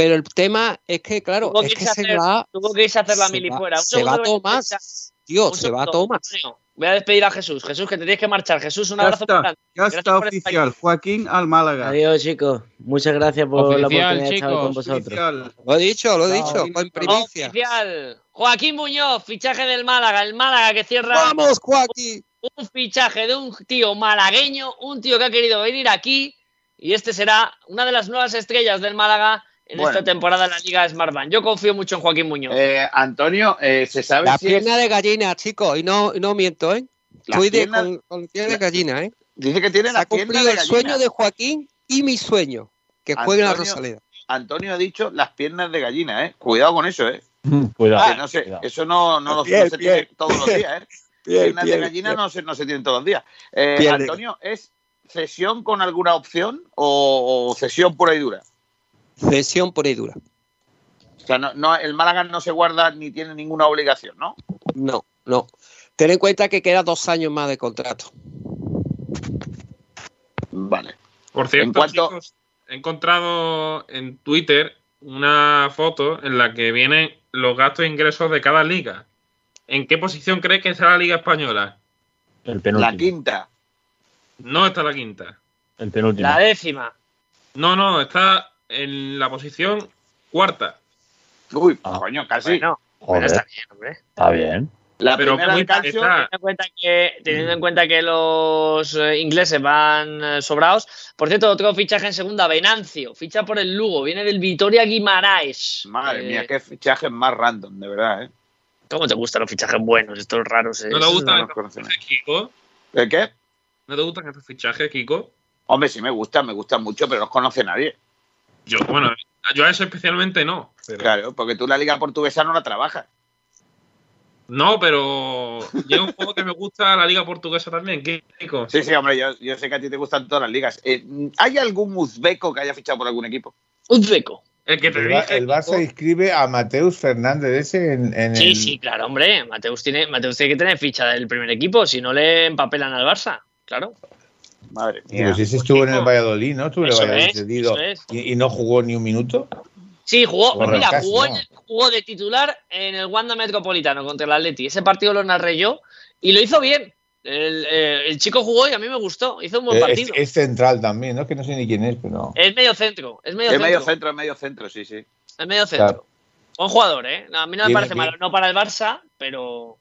Pero el tema es que, claro, Tuvo que es que a se hacer- va, Tuvo que irse a hacer la mili va- fuera. Un se va segundo que me Tomás. Un se va segundo, Tomás. Voy a despedir a Jesús. Jesús, que te tienes que marchar. Jesús, un Ya abrazo está. grande. Ya Gracias está oficial. Joaquín al Málaga. Adiós, chicos. Muchas gracias por la oportunidad de estar chicos. con vosotros. Oficial. Lo he dicho, lo he No, dicho, no, en primicia. Oficial. Joaquín Muñoz, fichaje del Málaga. El Málaga que cierra ¡Vamos, Joaquín! un fichaje de un tío malagueño, un tío que ha querido venir aquí. Y este será una de las nuevas estrellas del Málaga en Bueno. esta temporada en la Liga Smartbank. Yo confío mucho en Joaquín Muñoz. Eh, Antonio, eh, ¿se sabe La si es- pierna de gallina, chicos, y no, miento, ¿eh? La de, pierna- con, con pierna de gallina, ¿eh? Dice que tiene Se la ha pierna cumplido de el gallina. sueño de Joaquín y mi sueño, que juegue en la Antonio- Rosaleda. Antonio ha dicho las piernas de gallina, ¿eh? Cuidado con eso, ¿eh? Cuidado. Que no sé, cuidado. eso no, no, lo- Piel, no se piel. tiene todos los días, ¿eh? piernas de gallina no se, no se tienen todos los días. Eh, Piel Antonio, ¿es cesión con alguna opción o, o cesión pura y dura? Cesión por ahí dura. O sea, no, no, el Málaga no se guarda ni tiene ninguna obligación, ¿no? No, no. Ten en cuenta que queda dos años más de contrato. Vale. Por cierto, En cuanto- chicos, he encontrado en Twitter una foto en la que vienen los gastos e ingresos de cada liga. ¿En qué posición crees que está la Liga Española? El penúltimo. La quinta. No está la quinta. El penúltimo. La décima. No, no, está en la posición cuarta. Uy, Ah. coño, casi. Bueno, Joder, pero está bien, hombre. está bien. la pero primera muy- de Calcio, está- Teniendo en cuenta que, teniendo en cuenta que los eh, ingleses van eh, sobrados. Por cierto, otro fichaje en segunda, Venancio, ficha por el Lugo, viene del Vitoria Guimaraes. Madre Eh, mía, qué fichajes más random, de verdad, ¿eh? ¿Cómo te gustan los fichajes buenos, estos raros? eh? ¿No te gustan no estos conocemos. fichajes, Kiko? ¿El qué? ¿No te gustan estos fichajes, Kiko? Hombre, sí me gustan, me gustan mucho, pero no los conoce nadie. Yo, bueno, yo a eso especialmente no. Pero, Claro, porque tú la liga portuguesa no la trabajas. No, pero llega un poco que me gusta la liga portuguesa también, Kiko. Sí, sí, hombre, yo, yo sé que a ti te gustan todas las ligas. Eh, ¿Hay algún uzbeco que haya fichado por algún equipo? Uzbeko. El que te El, dije, el Barça Kiko, inscribe a Mateus Fernández ese en, en Sí, el- sí, claro, hombre. Mateus tiene, Mateus tiene que tener ficha del primer equipo, si no le empapelan al Barça. Claro. Madre mía. si ese estuvo en el Valladolid, ¿no? Estuvo en el Valladolid es, cedido eso es. y, y no jugó ni un minuto. Sí, jugó, mira, casi, jugó, jugó de titular en el Wanda Metropolitano contra el Atleti. Ese partido lo narré yo y lo hizo bien. El, eh, el chico jugó y a mí me gustó. Hizo un buen Eh, es, partido. es central también, ¿no? Que no sé ni quién es, pero. Es medio centro, es medio Es centro. medio centro, es medio centro, sí, sí. Es medio centro. Claro. Buen jugador, ¿eh? No, a mí no me parece que- malo, no para el Barça, pero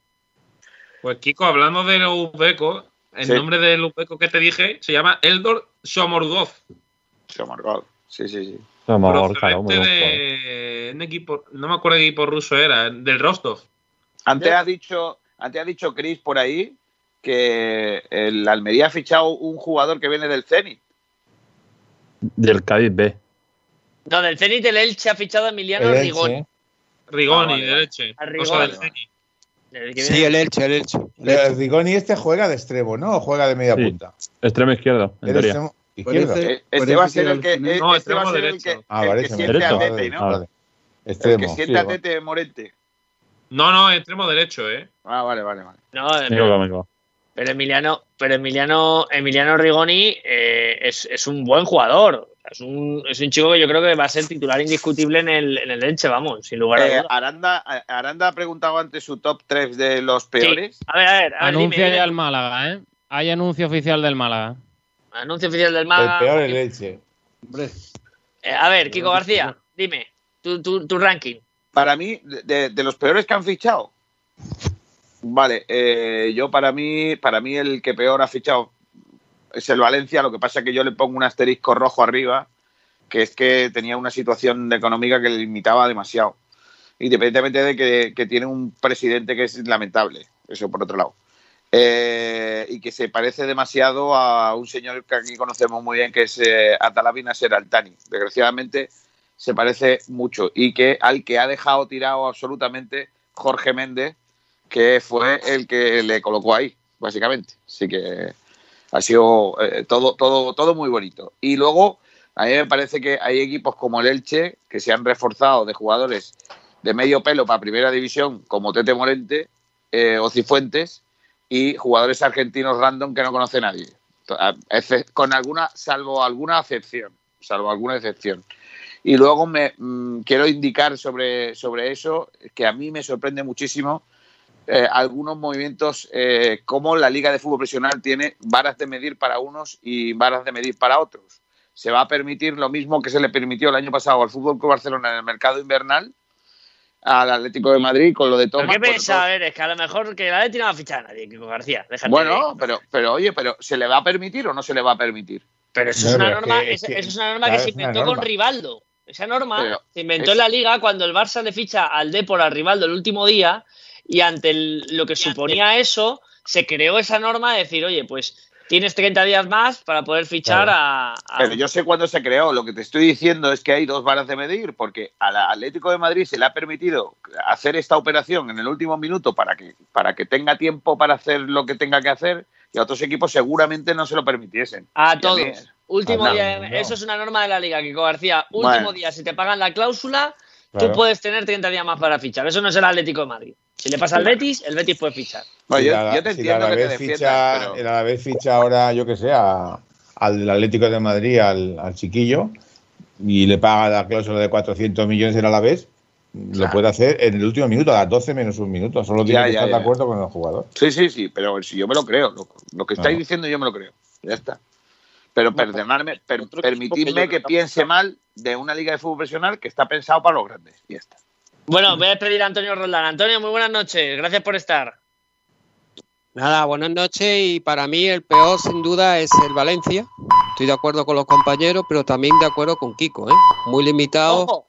Pues Kiko, hablando de los uzbecos, el Sí. nombre del uzbeco que te dije se llama Eldor Shomorgov. Somorgol. Sí, sí, sí. Somos claro, de un equipo, no me acuerdo qué equipo ruso era, del Rostov. Antes ha dicho, antes ha dicho Chris por ahí que el Almería ha fichado un jugador que viene del Zenit. Del Cádiz B. no, del Zenit el Elche ha fichado a Emiliano El Elche, Rigoni. Rigoni, Ah, vale, de vale. leche. A Cosa del. Zenit. El que Sí, el Elche, el Elche. el El Elche. Rigoni este juega de extremo, ¿no? O juega de media Sí. punta. Extremo izquierdo, en teoría. extremo Eh, Este va a ser el que, eh, No, este va a ser el derecho. que, Ah, el vale, que siente a derecho. Tete, ¿no? vale. El que siente a Tete Morente. No, no, extremo derecho, ¿eh? Ah, vale, vale, vale. No, equivoco. Pero Emiliano, pero Emiliano, Emiliano Rigoni eh, es, es un buen jugador. Es un, es un chico que yo creo que va a ser titular indiscutible en el, en el Elche, vamos, sin lugar a Eh, dudas. Aranda, eh, Aranda ha preguntado antes su top 3 de los peores. A ver, a ver, a ver, Anuncia dime. ya el Málaga, ¿eh? Hay anuncio oficial del Málaga. Anuncio oficial del El Málaga. peor el Elche. Hombre, Eh, a ver, Kiko García, dime, tu, tu, tu ranking. Para mí, de los peores que han fichado. Vale, eh, yo para mí, para mí el que peor ha fichado es el Valencia. Lo que pasa es que yo le pongo un asterisco rojo arriba, que es que tenía una situación económica que le limitaba demasiado. Independientemente de que, tiene un presidente que es lamentable, eso por otro lado. Eh, y que se parece demasiado a un señor que aquí conocemos muy bien, que es eh, Atalabi Nasser Altani. Desgraciadamente se parece mucho y que al que ha dejado tirado absolutamente Jorge Méndez, que fue el que le colocó ahí, básicamente. Así que ha sido eh, todo, todo, todo muy bonito. Y luego, a mí me parece que hay equipos como el Elche que se han reforzado de jugadores de medio pelo para primera división, como Tete Morente eh, o Cifuentes, y jugadores argentinos random que no conoce nadie. Con alguna, salvo alguna excepción, salvo alguna excepción. Y luego me mm, quiero indicar sobre, sobre eso que a mí me sorprende muchísimo eh, algunos movimientos eh, como la Liga de Fútbol Profesional tiene varas de medir para unos y varas de medir para otros. Se va a permitir lo mismo que se le permitió el año pasado al Fútbol Club Barcelona en el mercado invernal, al Atlético de Madrid con lo de ¿Pero Thomas. qué pues, piensa? A ver, es que a lo mejor que la Leti no va a fichar a nadie, Kiko García. Déjate Bueno, pero, pero oye, pero ¿se le va a permitir o no se le va a permitir? Pero eso No, es una pero es norma, que- es- es que- eso es una norma que se es inventó con. Rivaldo. Esa norma Pero se inventó es- en la liga cuando el Barça le ficha al Depor a Rivaldo el último día y ante el- lo que suponía eso, se creó esa norma de decir, oye, pues tienes 30 días más para poder fichar a, a- Pero yo sé cuándo se creó. Lo que te estoy diciendo es que hay dos varas de medir, porque al Atlético de Madrid se le ha permitido hacer esta operación en el último minuto para que, para que tenga tiempo para hacer lo que tenga que hacer, y a otros equipos seguramente no se lo permitiesen. a Y todos. mí- Último Ah, día, no. eso es una norma de la liga, Kiko García. Último Bueno. día, si te pagan la cláusula, Claro. tú puedes tener 30 días más para fichar. Eso no es el Atlético de Madrid. Si le pasa al Betis, el Betis puede fichar. Bueno, Si yo, la- yo te si entiendo el que te ficha, pero- El Alavés ficha ahora, yo que sé, a- al Atlético de Madrid, al, al chiquillo, y le paga la cláusula de 400 millones del Alavés, lo Claro. puede hacer en el último minuto, a las 12 menos un minuto. Solo tiene Ya, que ya, estar ya. de acuerdo con el jugador. Sí, sí, sí, pero si yo me lo creo. Lo, lo que estáis diciendo yo me lo creo. Ya está. Pero perdonadme, per- permitidme que- piense mal de una liga de fútbol profesional que está pensado para los grandes. Y ya está. Bueno, voy a despedir a Antonio Roldán. Antonio, muy buenas noches. Gracias por estar. Nada, buenas noches y para mí el peor sin duda es el Valencia. Estoy de acuerdo con los compañeros, pero también de acuerdo con Kiko, ¿eh? Muy limitado, Ojo,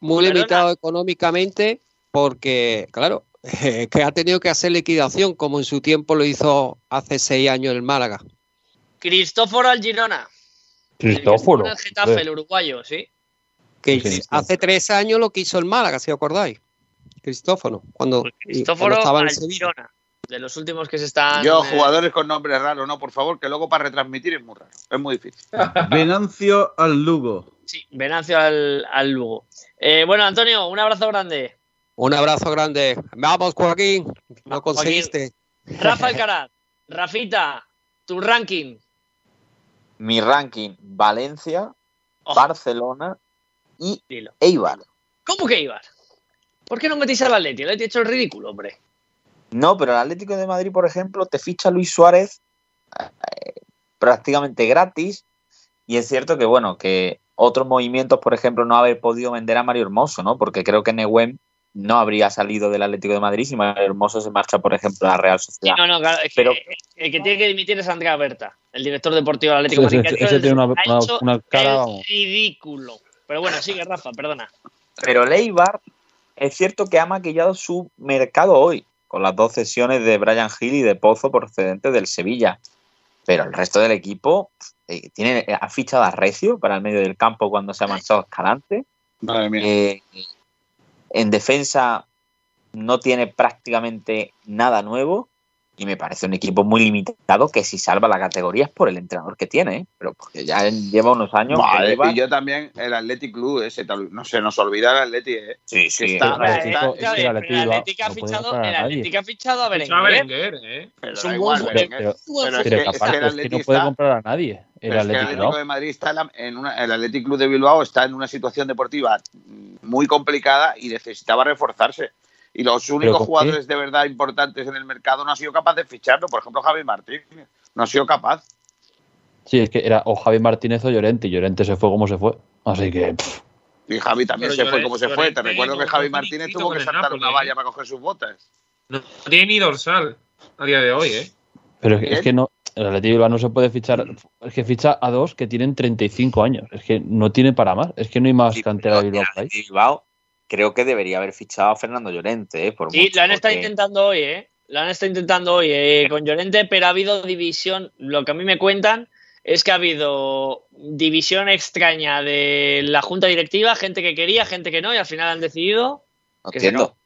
muy perdona. limitado económicamente porque, claro, que ha tenido que hacer liquidación como en su tiempo lo hizo hace seis años el Málaga. Cristóforo al Girona. Cristóforo. El Getafe, el uruguayo, sí. Que hace tres años lo que hizo el Málaga, si os acordáis. Cristóforo, cuando, y- Cristóforo cuando estaba en. Girona. De los últimos que se están. Yo, eh, jugadores con nombres raros, no, por favor, que luego para retransmitir es muy raro. Es muy difícil. Venancio al Lugo. Sí, Venancio al, al Lugo. Eh, bueno, Antonio, un abrazo grande. Un abrazo grande. Vamos, Joaquín. Lo Joaquín. conseguiste. Rafa Alcaraz, Rafita, tu ranking. Mi ranking, Valencia, Oh. Barcelona y Dilo. Eibar. ¿Cómo que Ibar? ¿Por qué no metís al Atleti? El Atleti ha hecho el ridículo, hombre. No, pero el Atlético de Madrid, por ejemplo, te ficha Luis Suárez eh, prácticamente gratis. Y es cierto que, bueno, que otros movimientos, por ejemplo, no haber podido vender a Mario Hermoso, ¿no? Porque creo que Neuem no habría salido del Atlético de Madrid si Mario Hermoso se marcha, por ejemplo, a la Real Sí, Sociedad. no, no, claro, es Pero- que el que tiene que dimitir es Andrea Berta, el director deportivo del Atlético de Madrid. ese tiene una- una- cara, vamos. ridículo. Pero bueno, sigue, Rafa, perdona. Pero el Eibar es cierto que ha maquillado su mercado hoy, con las dos cesiones de Brian Hill y de Pozo procedentes del Sevilla. Pero el resto del equipo eh, tiene, ha fichado a Recio para el medio del campo cuando se ha marchado Escalante. Madre mía. Eh, en defensa no tiene prácticamente nada nuevo y me parece un equipo muy limitado que si salva la categoría es por el entrenador que tiene, ¿eh? pero porque ya lleva unos años. que Vale, lleva- y yo también, el Athletic Club, ese, tal- no se nos olvida el Athletic, ¿eh? Sí, sí, está- eh, Atlético- eh, el Atlético Atlético ha no fichado, a el nadie. Atlético ha fichado a Fichó a Berenguer. ¿eh? Pero Es un igual, buen Berenguer. Pero- Pero es que, es que es que no Athletic puede comprar a nadie. El pero es que el Atlético Atlético de Madrid está en, la- en una, el Athletic Club de Bilbao está en una situación deportiva muy complicada y necesitaba reforzarse. Y los únicos jugadores de verdad importantes en el mercado no han sido capaces de ficharlo. Por ejemplo, Javi Martínez no ha sido capaz. Sí, es que era o Javi Martínez o Llorente. y Llorente se fue como se fue. Así que. pff, Y Javi también Pero se fue como se fue. Te recuerdo que Javi Martínez tuvo que saltar una ¿eh? valla para coger sus botas. No tiene ni dorsal a día de hoy, ¿eh? Pero es que, es que no. El Atlético no se puede fichar. Es que ficha a dos que tienen 35 años. Es que no tiene para más. Es que no hay más Sí, cantera de Bilbao creo que debería haber fichado a Fernando Llorente, ¿eh? Por Sí, mucho, lo han estado porque- intentando hoy, ¿eh? Lo han estado intentando hoy eh, con Llorente, pero ha habido división. Lo que a mí me cuentan es que ha habido división extraña de la junta directiva, gente que quería, gente que no, y al final han decidido. No que se entiendo.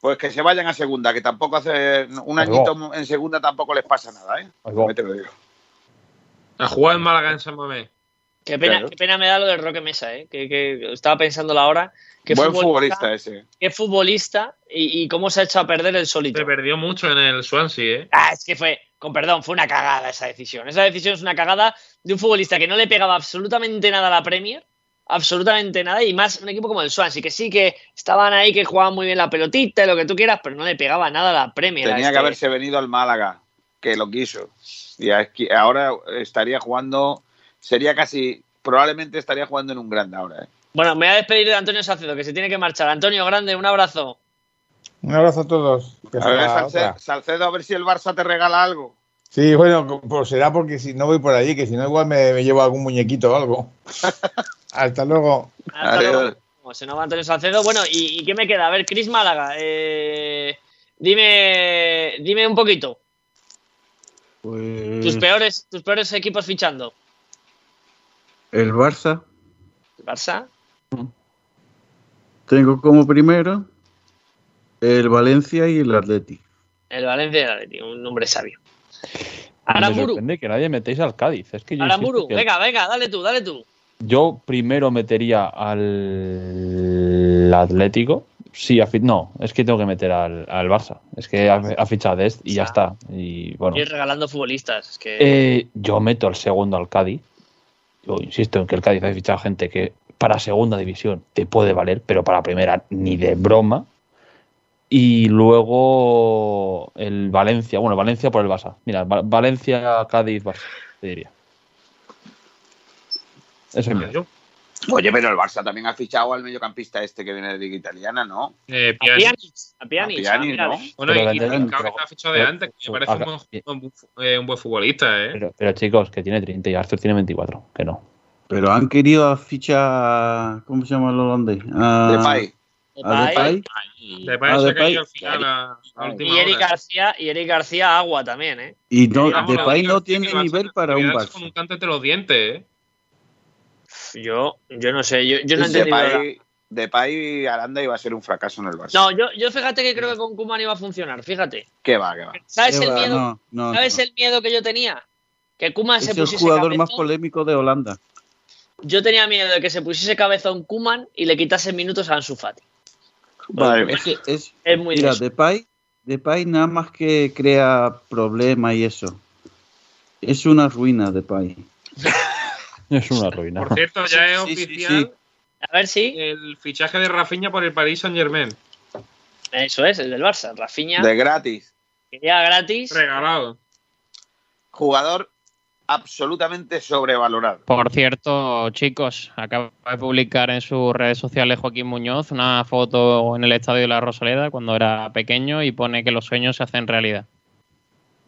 Pues que se vayan a segunda, que tampoco hace un Ahí añito en segunda tampoco les pasa nada, ¿eh? A jugar en Málaga en San Mamés. Qué pena, Claro. qué pena me da lo de Roque Mesa, ¿eh? Que, que estaba pensando la hora. Qué Buen futbolista ese. Qué futbolista y, y cómo se ha hecho a perder el solito. Se perdió mucho en el Swansea, ¿eh? Ah, es que fue, con perdón, fue una cagada esa decisión. Esa decisión es una cagada de un futbolista que no le pegaba absolutamente nada a la Premier, absolutamente nada, y más un equipo como el Swansea, que sí que estaban ahí, que jugaban muy bien la pelotita y lo que tú quieras, pero no le pegaba nada a la Premier. Tenía este- que haberse venido al Málaga, que lo quiso. Y ahora estaría jugando, sería casi, probablemente estaría jugando en un grande ahora. ¿eh? Bueno, me voy a despedir de Antonio Salcedo, que se tiene que marchar. Antonio, grande, un abrazo. Un abrazo a todos. Que A ver. Salcedo, a ver si el Barça te regala algo. Sí, bueno, pues será porque si no voy por allí, que si no igual me, me llevo algún muñequito o algo. Hasta luego. Hasta Adiós. luego. Como se nos va Antonio Salcedo. Bueno, ¿y, y qué me queda? A ver, Cris Málaga, eh, dime, dime un poquito. Pues Tus peores, tus peores equipos fichando. El Barça ¿El Barça? tengo como primero el Valencia y el Atleti. El Valencia y el Atleti, un nombre sabio. Me Aramburu, sorprende que nadie metéis al Cádiz. Es que yo, Aramburu, insisto que venga, venga, dale tú, dale tú. yo primero metería al Atlético. Sí, a no, es que tengo que meter al, al Barça. Es que ha, ha fichado a Dest y ya está. Y bueno, Ir regalando futbolistas. Es que... Eh, yo meto al segundo al Cádiz. Yo insisto en que el Cádiz ha fichado gente que para segunda división te puede valer, pero para primera ni de broma. Y luego el Valencia, bueno, Valencia por el Barça. Mira, Va- Valencia, Cádiz, Barça, te diría. Eso es mío. Oye, pero el Barça también ha fichado al mediocampista este que viene de Liga Italiana, ¿no? Eh, A. Pjanic, a Pjanic, A Pjanic, ah. ¿no? Bueno, Pero y, y Trincao, que está fichado de pero- antes, que me parece un buen, un buen- eh, un buen futbolista, ¿eh? Pero, pero, chicos, que tiene 30 y Arthur tiene 24, que no. Pero han querido fichar. ¿Cómo se llama el holandés? Ah, Depay. a Depay. Depay Ah, se ha Depay. caído al final a, a última Y Eric. García, y Eric García agua también, ¿eh? Y no, Depay no tiene nivel para un Barça. con un cante entre los dientes, ¿eh? Yo, yo no sé, yo, yo no he Ese entendido nada. Depay, Depay y Aranda iba a ser un fracaso en el Barça. No, yo, yo fíjate que creo que con Kuman iba a funcionar, fíjate. ¿Qué va, qué va? ¿Sabes Qué el va, miedo? no, no, ¿Sabes no. el miedo que yo tenía? Que Kuman Es se el pusiese jugador más polémico de Holanda. Yo tenía miedo de que se pusiese cabezón Kuman y le quitase minutos a Ansu Fati. Madre mía. Es, que es, Es muy mira, de. Depay, Depay nada más que crea problemas y eso. Es una ruina Depay. Es una ruina. Por cierto, ya es Sí, sí, oficial sí. A ver si. el fichaje de Rafinha por el Paris Saint Germain. Eso es, el del Barça. Rafinha, De gratis. quería gratis. Regalado. Jugador absolutamente sobrevalorado. Por cierto, chicos, acaba de publicar en sus redes sociales Joaquín Muñoz una foto en el estadio de la Rosaleda cuando era pequeño y pone que los sueños se hacen realidad.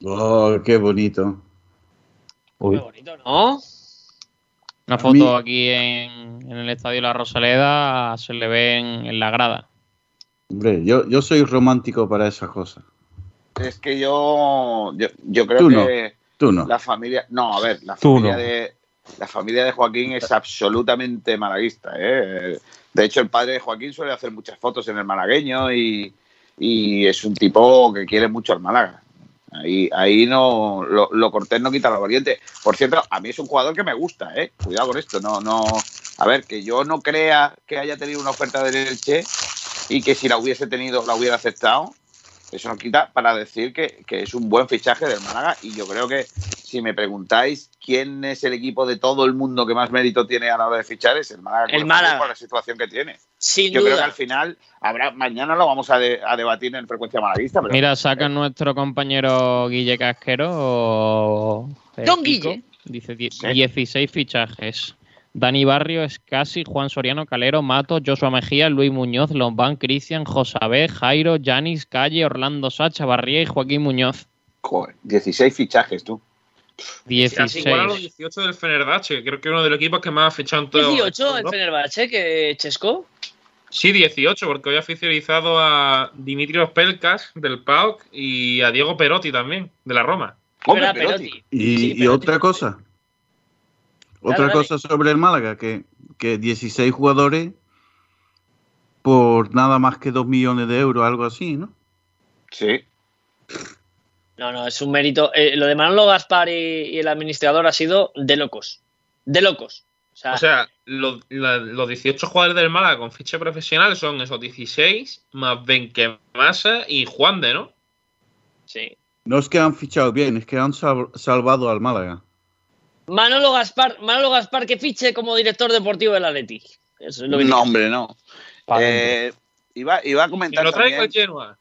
Oh, qué bonito. Uy, Qué bonito, ¿no? Una foto mí- aquí en, en el estadio de la Rosaleda se le ve en, en la grada. Hombre, yo, yo soy romántico para esas cosas. Es que yo, yo, yo creo Tú no. que Tú no. la familia. No, a ver, la Tú familia no. de. La familia de Joaquín es absolutamente malaguista. ¿eh? De hecho, el padre de Joaquín suele hacer muchas fotos en el malagueño y, y es un tipo que quiere mucho al Málaga. Ahí, ahí no lo, lo cortés no quita lo valiente. Por cierto, a mí es un jugador que me gusta, ¿eh? Cuidado con esto. No, no. A ver, que yo no crea que haya tenido una oferta del Elche y que si la hubiese tenido la hubiera aceptado. Eso no quita para decir que, que es un buen fichaje del Málaga y yo creo que si me preguntáis quién es el equipo de todo el mundo que más mérito tiene a la hora de fichar es el Málaga, El por Málaga. por la situación que tiene. Sin Yo creo que al final habrá mañana lo vamos a, de- a debatir en frecuencia malaguista, pero Mira, saca nuestro compañero Guille Casquero. o- eh, Don Guille. Dice die- Sí. 16 fichajes. Dani Barrio, Escasi, Juan Soriano, Calero, Mato, Joshua Mejía, Luis Muñoz, Lombán, Cristian, Josabé, Jairo, Yanis, Calle, Orlando Sacha, Barría y Joaquín Muñoz. joder, 16 fichajes tú. Casi igual a los 16. 18 del Fenerbahce, que creo que es uno de los equipos que más ha fichado en todo. 18 el ¿no? Fenerbahce que Chesco. Sí, 18, porque hoy ha oficializado a Dimitrios Pelkas del PAOK y a Diego Perotti también, de la Roma. Hombre, Era Perotti. Perotti. Y, Sí, y pero- otra cosa. Otra dale. cosa sobre el Málaga, que, que 16 jugadores por nada más que 2 millones de euros, algo así, ¿no? Sí. No, no, es un mérito. Eh, lo de Manolo Gaspar y, y el administrador ha sido de locos. De locos. O sea, O sea, los, la- los 18 jugadores del Málaga con ficha profesional son esos 16 más Benquemasa y Juan de, ¿no? sí. No es que han fichado bien, es que han sal- salvado al Málaga. Manolo Gaspar, Manolo Gaspar que fiche como director deportivo del Atleti. Eso es lo que No, hombre, no. Eh, iba, iba a comentar lo también, Genoa.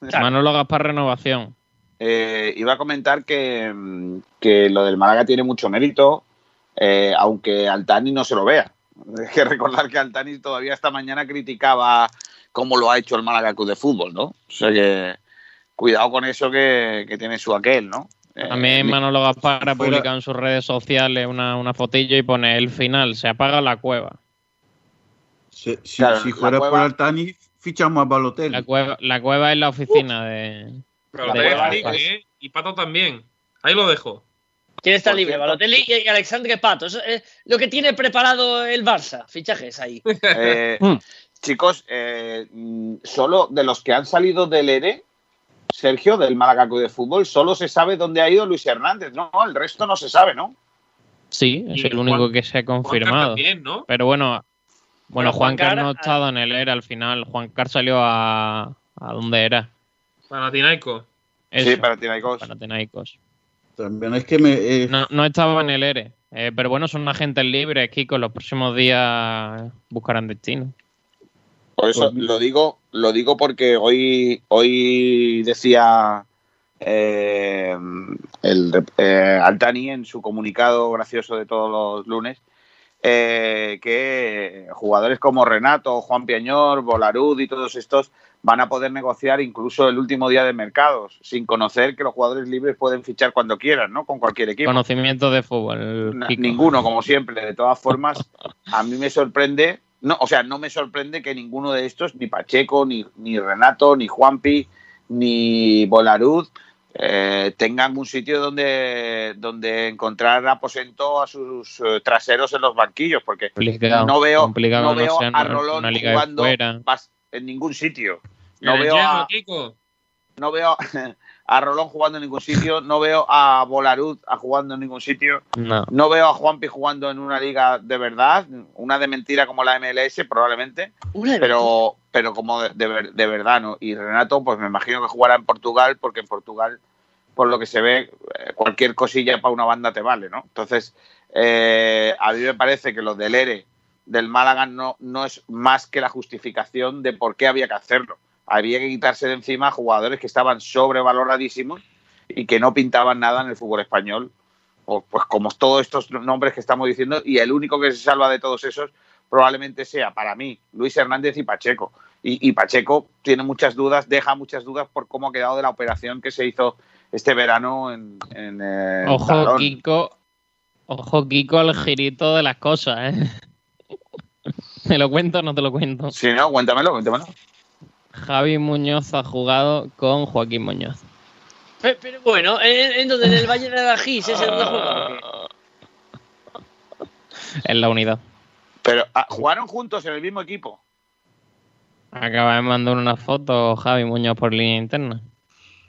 Manolo Gaspar Renovación. eh, iba a comentar que, mm, que lo del Málaga tiene mucho mérito, eh, aunque Altani no se lo vea. Hay que recordar que Altani todavía esta mañana criticaba cómo lo ha hecho el Málaga Club de Fútbol, ¿no? O sea que cuidado con eso que, que tiene su aquel, ¿no? Eh, También Manolo Gaspar ha fuera- publicado en sus redes sociales una, una fotillo y pone el final, se apaga la cueva. Si, si- Claro, si fuera por cueva- Altani, fichamos a Balotelli. La cueva, la cueva es la oficina de... Pero La lo traiga cueva libre, ¿eh? Y Pato también. Ahí lo dejo. ¿Quién está Por libre? Balotelli y Alexandre Pato. Eso es lo que tiene preparado el Barça. Fichajes ahí. Eh, Mm. chicos, eh, solo de los que han salido del ERE, Sergio, del Málaga Club de Fútbol, solo se sabe dónde ha ido Luis Hernández, ¿no? El resto no se sabe, ¿no? Sí, es el único Juan- que se ha confirmado. también, ¿no? Pero bueno, bueno, Bueno, Juan Car Juancar, no ha estado en el ERA al final. Juan Car salió a... ¿A dónde era? Panathinaikos. Eso, Sí, para Tinaicos. Panathinaikos. También es que me. eh, No, no estaba en el ERE. Eh, pero bueno, son agentes libres, Kiko. Los próximos días buscarán destino. Por eso Pues- lo digo, lo digo porque hoy, hoy decía eh, el eh, Altani en su comunicado gracioso de todos los lunes, eh, que jugadores como Renato, Juan Piañor, Bolarud y todos estos van a poder negociar incluso el último día de mercados, sin conocer que los jugadores libres pueden fichar cuando quieran, ¿no? Con cualquier equipo. Conocimiento de fútbol. Ninguno, como siempre. De todas formas, a mí me sorprende, no, o sea, no me sorprende que ninguno de estos, ni Pacheco, ni, ni Renato, ni Juanpi, ni Bolarud, eh, tengan un sitio donde, donde encontrar aposento a sus eh, traseros en los banquillos, porque Complicado, no veo, complicado no no veo a Rolón jugando en ningún sitio. No veo a, Kiko. no veo a Rolón jugando en ningún sitio, no veo a Bolarud a jugando en ningún sitio. No. No veo a Juanpi jugando en una liga de verdad, una de mentira como la MLS probablemente, pero, pero como de, de de verdad, ¿no? Y Renato, pues me imagino que jugará en Portugal, porque en Portugal, por lo que se ve, eh, cualquier cosilla para una banda te vale, ¿no? Entonces, eh, a mí me parece que lo del ERE del Málaga no, no es más que la justificación de por qué había que hacerlo. Había que quitarse de encima jugadores que estaban sobrevaloradísimos y que no pintaban nada en el fútbol español o, pues como todos estos nombres que estamos diciendo, y el único que se salva de todos esos probablemente sea, para mí, Luis Hernández y Pacheco. Y, y Pacheco tiene muchas dudas, deja muchas dudas por cómo ha quedado de la operación que se hizo este verano en, en, eh, Ojo, Talón. Kiko. Ojo, Kiko, al girito de las cosas, ¿eh? ¿Te lo cuento o no te lo cuento? Si no, cuéntamelo, cuéntamelo. Javi Muñoz ha jugado con Joaquín Muñoz. Pe- Pero, bueno, ¿en, en donde? ¿En el Valle de Arajís? ¿Ese donde juega? o qué? En la unidad. Pero ah, jugaron juntos en el mismo equipo. Acaba de mandar una foto Javi Muñoz por línea interna.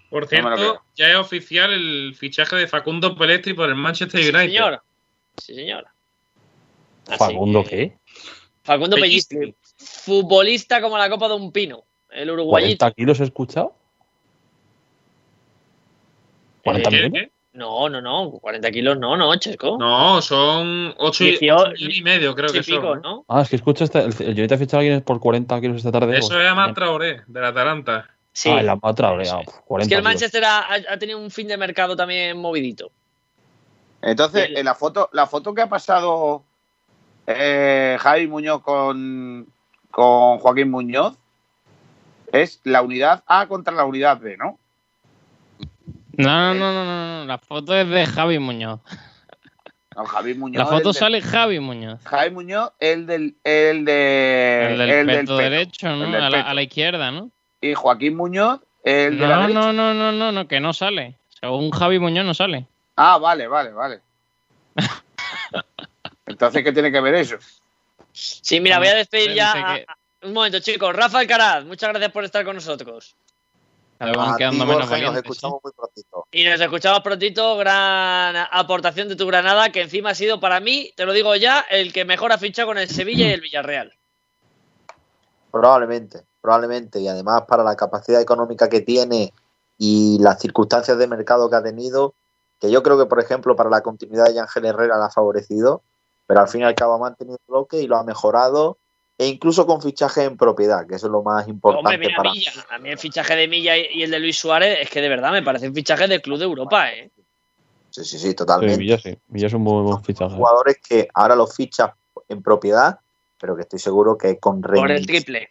Por cierto, ya es oficial el fichaje de Facundo Pelestri por el Manchester Sí, United. señor. Sí, señor. Así ¿Facundo que- qué? Facundo Pellistri. Pellistri. Futbolista como la copa de un pino. El uruguayito. ¿40 kilos he escuchado? ¿40 Eh. No, no, no. 40 kilos no, no, Chesco. No, son 8 y, 18 ocho y medio, creo que Sí, pico, son. ¿no? Ah, es que escucho este, el, el United ha fichado a alguien por 40 kilos esta tarde. Eso Pues, es Amat Traoré, de la Atalanta. Sí. Ah, la otra, ah, Sí. 40 es que el. Manchester ha, ha- ha tenido un fin de mercado también movidito. Entonces, El- en la foto, la foto que ha pasado eh, Javi Muñoz con, con Joaquín Muñoz es la unidad A contra la unidad B, ¿no? No, no, no, no, no, no. La foto es de Javi Muñoz. No, Javi Muñoz. La foto de- sale Javi Muñoz. Javi Muñoz, el del, el de, El del el peto derecho, el ¿no? del A la, peto. a la izquierda, ¿no? Y Joaquín Muñoz, el de la No, derecha. no, no, no, no, no, que no sale. Según Javi Muñoz no sale. Ah, vale, vale, vale. Entonces, ¿qué tiene que ver eso? Sí, mira, voy a despedir ya. Dice a- que- a- Un momento, chicos. Rafa Alcaraz, muchas gracias por estar con nosotros. Van quedando menos nos. ¿sí? escuchamos muy prontito. Y nos escuchamos prontito. Gran aportación de tu Granada, que encima ha sido para mí, te lo digo ya, el que mejor ha fichado con el Sevilla y el Villarreal. Probablemente, probablemente. Y además para la capacidad económica que tiene y las circunstancias de mercado que ha tenido, que yo creo que, por ejemplo, para la continuidad de Ángel Herrera la ha favorecido, pero al fin y al cabo ha mantenido el bloque y lo ha mejorado, e incluso con fichaje en propiedad, que eso es lo más importante Hombre, mira, para Milla. A mí el fichaje de Milla y el de Luis Suárez es que de verdad me parece un fichaje del club de Europa, ¿eh? Sí, sí, sí, Sí, totalmente. Villa sí. Es un muy buen fichaje. Jugadores que ahora los fichas en propiedad, pero que estoy seguro que con Por el Remis triple.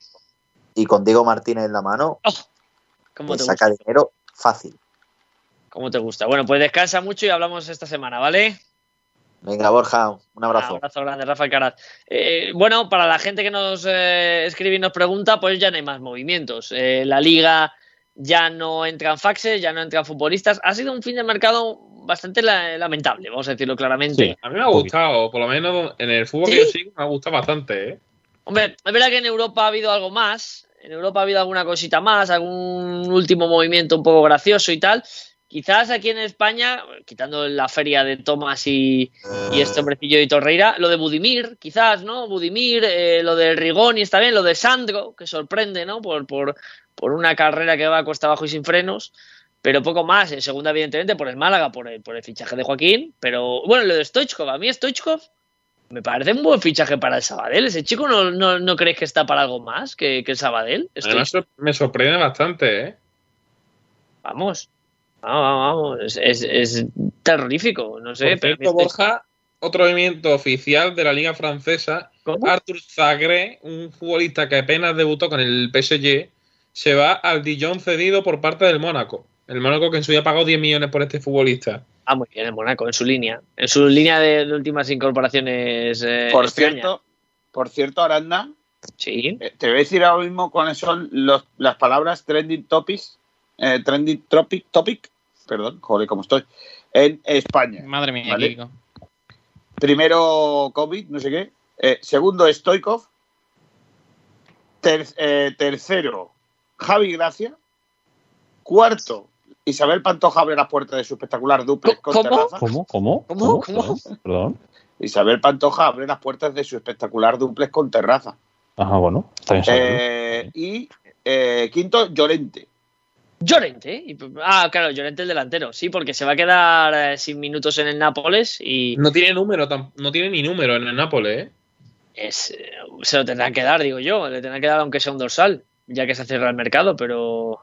y con Diego Martínez en la mano, ¿Cómo te te saca gusta? dinero fácil. ¿Cómo te gusta? Bueno, pues descansa mucho y hablamos esta semana, ¿vale? Venga, Borja, un abrazo. Un abrazo grande, Rafa Alcaraz. Eh, bueno, para la gente que nos eh, escribe y nos pregunta, pues ya no hay más movimientos. Eh, la liga ya no entran faxes, ya no entran futbolistas. Ha sido un fin de mercado bastante la- lamentable, vamos a decirlo claramente. Sí. A mí me ha gustado, por lo menos en el fútbol ¿Sí? que yo sigo, me ha gustado bastante, ¿eh? Hombre, es verdad que en Europa ha habido algo más. En Europa ha habido alguna cosita más, algún último movimiento un poco gracioso y tal. Quizás aquí en España, quitando la feria de Tomás y, y este hombrecillo de Torreira, lo de Budimir, quizás, ¿no? Budimir, eh, lo de Rigoni está bien, lo de Sandro, que sorprende, ¿no? Por, por, por una carrera que va a cuesta abajo y sin frenos, pero poco más. En segunda, evidentemente, por el Málaga, por el, por el fichaje de Joaquín, pero bueno, lo de Stoichkov, a mí Stoichkov me parece un buen fichaje para el Sabadell. ¿Ese chico no, no, no crees que está para algo más que, que el Sabadell? Estoy- Además, me sorprende bastante, ¿eh? Vamos. Vamos, vamos, vamos. Es, es- es terrorífico. No sé, Por cierto, pero- Borja, otro movimiento oficial de la Liga Francesa. Arthur Zagre, un futbolista que apenas debutó con el PSG, se va al Dijon cedido por parte del Mónaco. El Mónaco que en su día pagó 10 millones por este futbolista. Ah, muy bien, el Mónaco, en su línea. En su línea de, de últimas incorporaciones. eh, Por cierto, por cierto, Aranda, Sí. eh, te voy a decir ahora mismo cuáles son los- las palabras trending topics, eh, trending topic, topic, perdón, joder, cómo estoy, en España. Madre mía, ¿vale? Kiko. Primero COVID, no sé qué. Eh, segundo, Stoikov. Ter- eh, tercero, Javi Gracia. Cuarto, Isabel Pantoja abre las puertas de su espectacular duplex con terraza. ¿Cómo? ¿Cómo? ¿Cómo? ¿Cómo? Perdón. Isabel Pantoja abre las puertas de su espectacular duplex con terraza. Ajá, bueno. Está bien saberlo. Eh, y eh, quinto, Llorente. Llorente. ¿eh? Ah, claro, Llorente el delantero. Sí, porque se va a quedar eh, sin minutos en el Nápoles y No tiene número, no tiene ni número en el Nápoles, ¿eh? es, eh, se lo tendrán que dar, digo yo. Le tendrán que dar aunque sea un dorsal, ya que se cierra el mercado, pero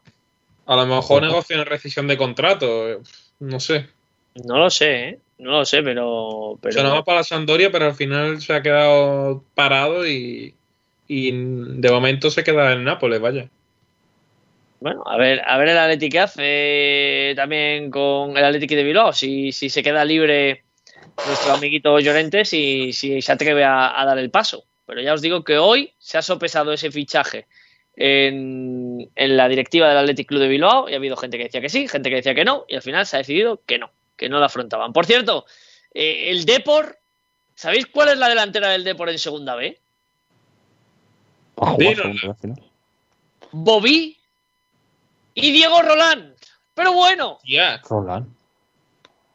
A lo mejor negocia una rescisión de contrato. eh, No sé. no lo sé, ¿eh? No lo sé, pero. pero... Sonaba para la Sampdoria, pero al final se ha quedado parado y, y de momento se queda en Nápoles, vaya. Bueno, a ver, a ver el Atleti que hace también con el Atleti de Bilbao, si, si se queda libre nuestro amiguito Llorente, si, si se atreve a, a dar el paso. Pero ya os digo que hoy se ha sopesado ese fichaje en, en la directiva del Athletic Club de Bilbao y ha habido gente que decía que sí, gente que decía que no, y al final se ha decidido que no, que no la afrontaban. Por cierto, eh, el Depor, ¿sabéis cuál es la delantera del Depor en segunda B? Bobby y Diego Rolán. Pero bueno, Ya. Roland.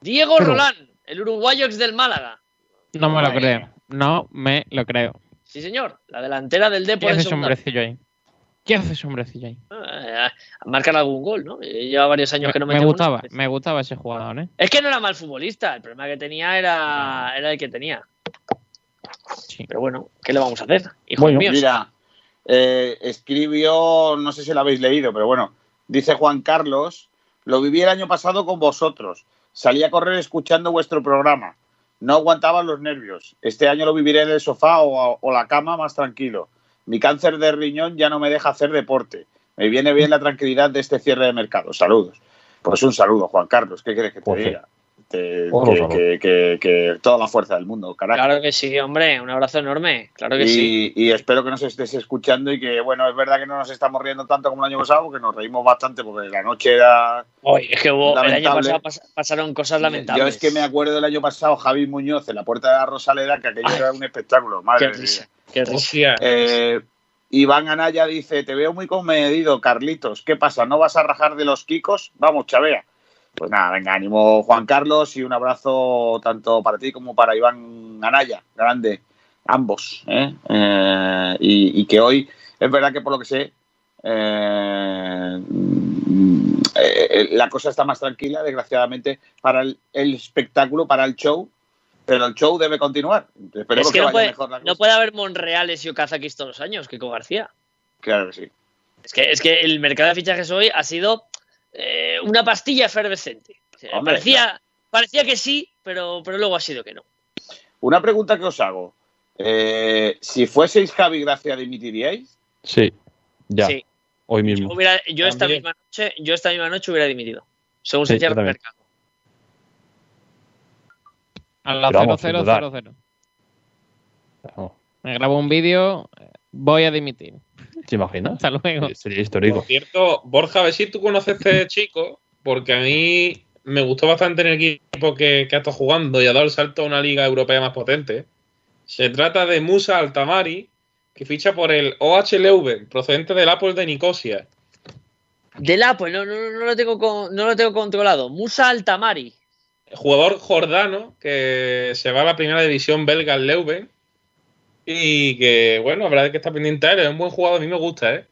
Diego Pero- Rolán, el uruguayo ex del Málaga. No me lo creo. No me lo creo. Sí, señor, la delantera del ¿Qué Depor en hace ese hombrecillo ahí? ¿Qué hace ese hombrecillo ahí? Eh, marcar algún gol, ¿no? Eh, Lleva varios años que no me uno. gustaba, me gustaba ese jugador, ¿eh? Es que no era mal futbolista, el problema que tenía era, era el que tenía. Sí. Pero bueno, ¿qué le vamos a hacer? Hijos Bueno, míos. Mira, eh, escribió, no sé si lo habéis leído, pero bueno, dice Juan Carlos, lo viví el año pasado con vosotros. Salí a correr escuchando vuestro programa. No aguantaba los nervios. Este año lo viviré en el sofá o, o la cama más tranquilo. Mi cáncer de riñón ya no me deja hacer deporte. Me viene bien la tranquilidad de este cierre de mercado. Saludos. Pues un saludo, Juan Carlos. ¿Qué quieres que te Pues sí. Te- que, que- que- que toda la fuerza del mundo, carajo. Claro que sí, hombre, un abrazo enorme. Claro que y, sí. y espero que nos estés escuchando y que, bueno, es verdad que no nos estamos riendo tanto como el año pasado, porque nos reímos bastante, porque la noche era... Oye, es que hubo, el año pasado pas- pasaron cosas lamentables. Yo es que me acuerdo del año pasado, Javi Muñoz en la puerta de la Rosaleda, que aquello Ay. era un espectáculo, madre Qué mía. risa, qué risa. Eh, Iván Anaya dice, te veo muy comedido, Carlitos. ¿Qué pasa? ¿No vas a rajar de los kikos? Vamos, chavea. Pues nada, venga, ánimo Juan Carlos y un abrazo tanto para ti como para Iván Anaya, grande, ambos. ¿eh? Eh, y, y que hoy, es verdad que por lo que sé, eh, la cosa está más tranquila, desgraciadamente, para el, el espectáculo, para el show, pero el show debe continuar. Esperemos Es que que, no vaya puede, mejor la no cosa. puede haber Monreales y Okazakis todos los años, Kiko García. Claro que sí. Es que, es que el mercado de fichajes hoy ha sido eh, una pastilla efervescente. Hombre, parecía, parecía que sí, pero, pero luego ha sido que no. Una pregunta que os hago. Eh, si fueseis Javi Gracia, ¿dimitiríais? Sí, ya, Sí. hoy Yo, mismo. hubiera- yo esta misma noche, yo esta misma noche hubiera dimitido. Según Sí, se cierra yo el mercado. A la Pero vamos, 0 sin 0 dudar. 0 No, Me grabo un vídeo, voy a dimitir. ¿Te imaginas? Hasta luego. Eh, Sería histórico. Por cierto, Borja, a ver si tú conoces a este chico, porque a mí me gustó bastante en el equipo que, que ha estado jugando y ha dado el salto a una liga europea más potente. Se trata de Musa Altamari, que ficha por el OH Leuven, procedente del Apple de Nicosia. Del Apple, no, no, no, lo tengo con- no lo tengo controlado. Musa Altamari. Jugador jordano que se va a la primera división belga al Leuven. Y que, bueno, es que está pendiente a él. Es un buen jugador, a mí me gusta, ¿eh?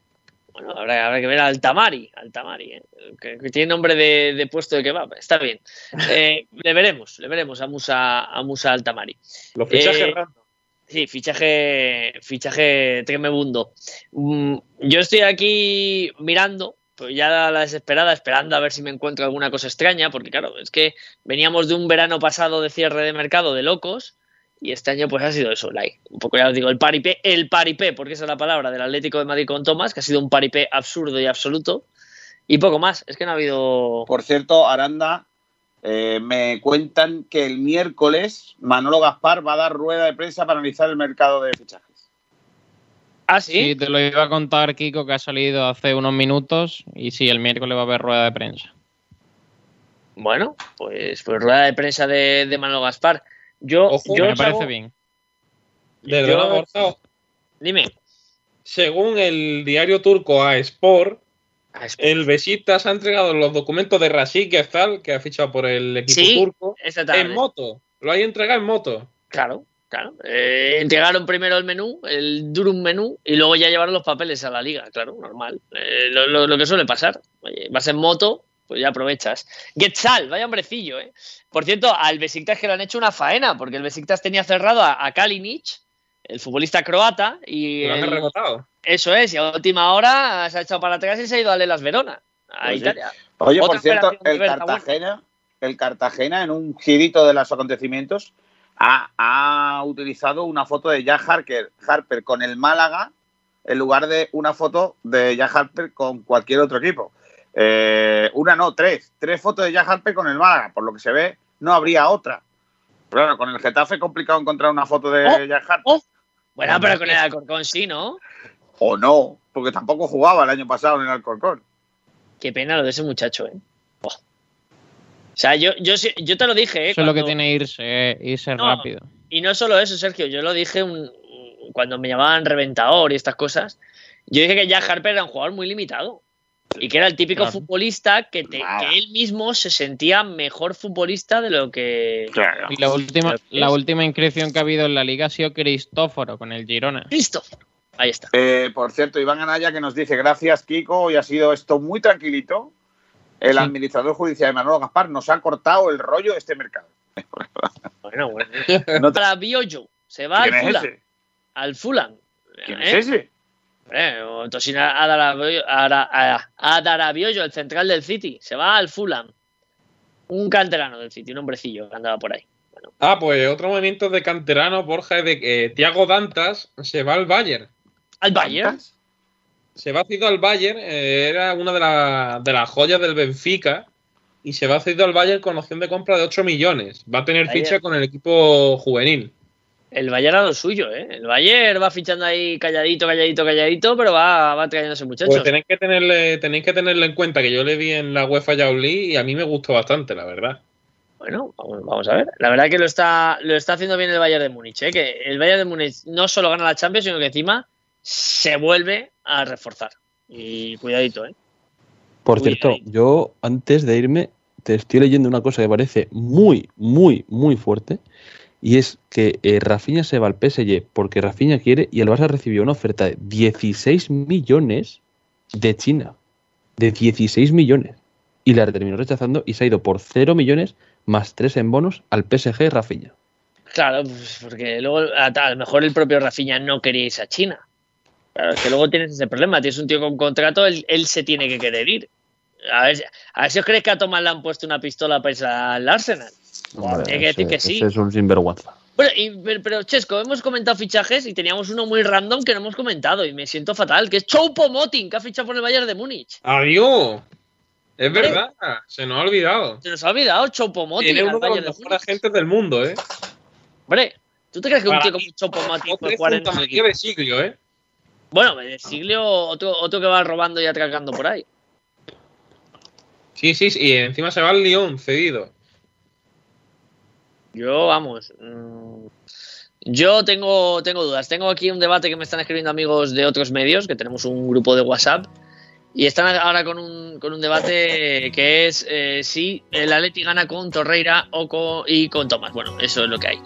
Bueno, habrá, habrá que ver a Altamari. Altamari, ¿eh? que, que tiene nombre de, de puesto de kebab. Está bien. Eh, le veremos, le veremos a Musa, a Musa Altamari. Los fichajes Eh, random. Sí, fichaje, fichaje tremebundo. Mm, yo estoy aquí mirando pues ya la desesperada, esperando a ver si me encuentro alguna cosa extraña, porque claro, es que veníamos de un verano pasado de cierre de mercado de locos, y este año pues ha sido eso, like, un poco ya os digo, el paripé, el paripé, porque esa es la palabra del Atlético de Madrid con Tomás, que ha sido un paripé absurdo y absoluto, y poco más, es que no ha habido... Por cierto, Aranda, eh, me cuentan que el miércoles Manolo Gaspar va a dar rueda de prensa para analizar el mercado de fichajes. ¿Ah, Sí, sí? te lo iba a contar Kiko que ha salido hace unos minutos y sí, el miércoles va a haber rueda de prensa. Bueno, pues, pues rueda de prensa de, de Manuel Gaspar. Yo, Ojo, yo me parece hago- bien. De Yo- Borja, Dime. según el diario turco A Sport, el Besiktas ha entregado los documentos de Rashid Gezal, que ha fichado por el equipo Sí, turco, exactamente. en moto. Lo hay entregado en moto. Claro, claro. Eh, entregaron primero el menú, el durum menú, y luego ya llevaron los papeles a la liga, claro, normal. Eh, lo, lo- lo que suele pasar. Oye, vas en moto, pues ya aprovechas. Getzal, vaya hombrecillo, ¿eh? Por cierto, al Besiktas que le han hecho una faena, porque el Besiktas tenía cerrado a, a Kalinic, el futbolista croata, y Lo han el- arrebatado. eso es, y a última hora se ha echado para atrás y se ha ido a Las Verona, a Pues sí. Italia. Oye, Otra por cierto, el. Cartagena, el Cartagena, en un girito de los acontecimientos, ha, ha utilizado una foto de Jack Harper, Harper con el Málaga en lugar de una foto de Jack Harper con cualquier otro equipo. Eh, una no, tres. Tres fotos de Jack Harper con el Málaga. Por lo que se ve, no habría otra. Pero Claro, con el Getafe es complicado encontrar una foto de Oh, Jack Harper. oh. Bueno, pero con el Alcorcón sí, ¿no? O no, porque tampoco jugaba el año pasado en el Alcorcón. Qué pena lo de ese muchacho, ¿eh? Buah. O sea, yo, yo, sí- yo te lo dije, ¿eh? Eso es lo que tiene irse, irse No. rápido. Y no solo eso, Sergio, yo lo dije un- cuando me llamaban reventador y estas cosas. Yo dije que Jack Harper era un jugador muy limitado. Y que era el típico Claro. futbolista que, te- que él mismo se sentía mejor futbolista de lo que. Claro. Y la última, la última inscripción que ha habido en la liga ha sido Cristóforo con el Girona. ¡Listo! Ahí está. Eh, por cierto, Iván Anaya que nos dice, gracias Kiko, hoy ha sido esto muy tranquilito. El Sí. administrador judicial de Manolo Gaspar nos ha cortado el rollo de este mercado. Bueno, bueno. No te- Para Biojo, se va al ¿Quién es Fulham. ese? Al Fulham. ¿Quién ¿Eh? es ese? Eh, o Tosin Adarabioyo, Ara- Ara- Adarabioyo, el central del City, se va al Fulham. Un canterano del City, un hombrecillo que andaba por ahí. Ah, pues otro movimiento de canterano, Borja, es de que Tiago Dantas se va al Bayern. Al Bayern. Se va cedido al Bayern, eh, era una de, la- de las joyas del Benfica. Y se va cedido al Bayern con opción de compra de 8 millones. Va a tener Bayern. ficha con el equipo juvenil. El Bayern a lo suyo, ¿eh? El Bayern va fichando ahí calladito, calladito, calladito, pero va, va trayéndose muchachos. Pues tenéis que tenerle, tenéis que tenerlo en cuenta que yo le vi en la UEFA League y a mí me gustó bastante, la verdad. Bueno, vamos, a ver. La verdad que lo está, lo está haciendo bien el Bayern de Múnich, ¿eh? Que el Bayern de Múnich no solo gana la Champions, sino que encima se vuelve a reforzar. Y cuidadito, ¿eh? Por cierto, yo antes de irme te estoy leyendo una cosa que parece muy, muy, muy fuerte. Y es que eh, Rafinha se va al PSG porque Rafinha quiere y el Barça recibió una oferta de 16 millones de China. De 16 millones. Y la terminó rechazando y se ha ido por 0 millones más 3 en bonos al PSG Rafinha. Claro, pues porque luego a, lo mejor el propio Rafinha no quería irse a China. Claro, es que luego tienes ese problema. Tienes un tío con contrato, él, se tiene que querer ir. A ver, a ver si os creéis que a Tomás le han puesto una pistola para irse al Arsenal. Hombre, tiene que decir ese- que sí. ese es un sinvergüenza. Bueno, y- pero, Chesco, hemos comentado fichajes y teníamos uno muy random que no hemos comentado y me siento fatal, que es Choupo Moting, que ha fichado por el Bayern de Múnich. ¡Adiós! Es verdad, se nos ha olvidado. Se nos ha olvidado Choupo Moting Tiene uno de los mejores agentes del mundo, ¿eh? Hombre, ¿tú te crees que un tío como Choupo Moting Otro puede jugar en un tamaño equipo? de Siglio, ¿eh? Bueno, de Siglio, otro, otro que va robando y atracando por ahí. Sí, sí, sí, y encima se va al Lyon, cedido. Yo, vamos. mm, Yo tengo, tengo dudas. Tengo aquí un debate que me están escribiendo amigos de otros medios, que tenemos un grupo de WhatsApp. Y están ahora con un, con un debate que es eh, si el Atleti gana con Torreira o con, y con Tomás. Bueno, eso es lo que hay.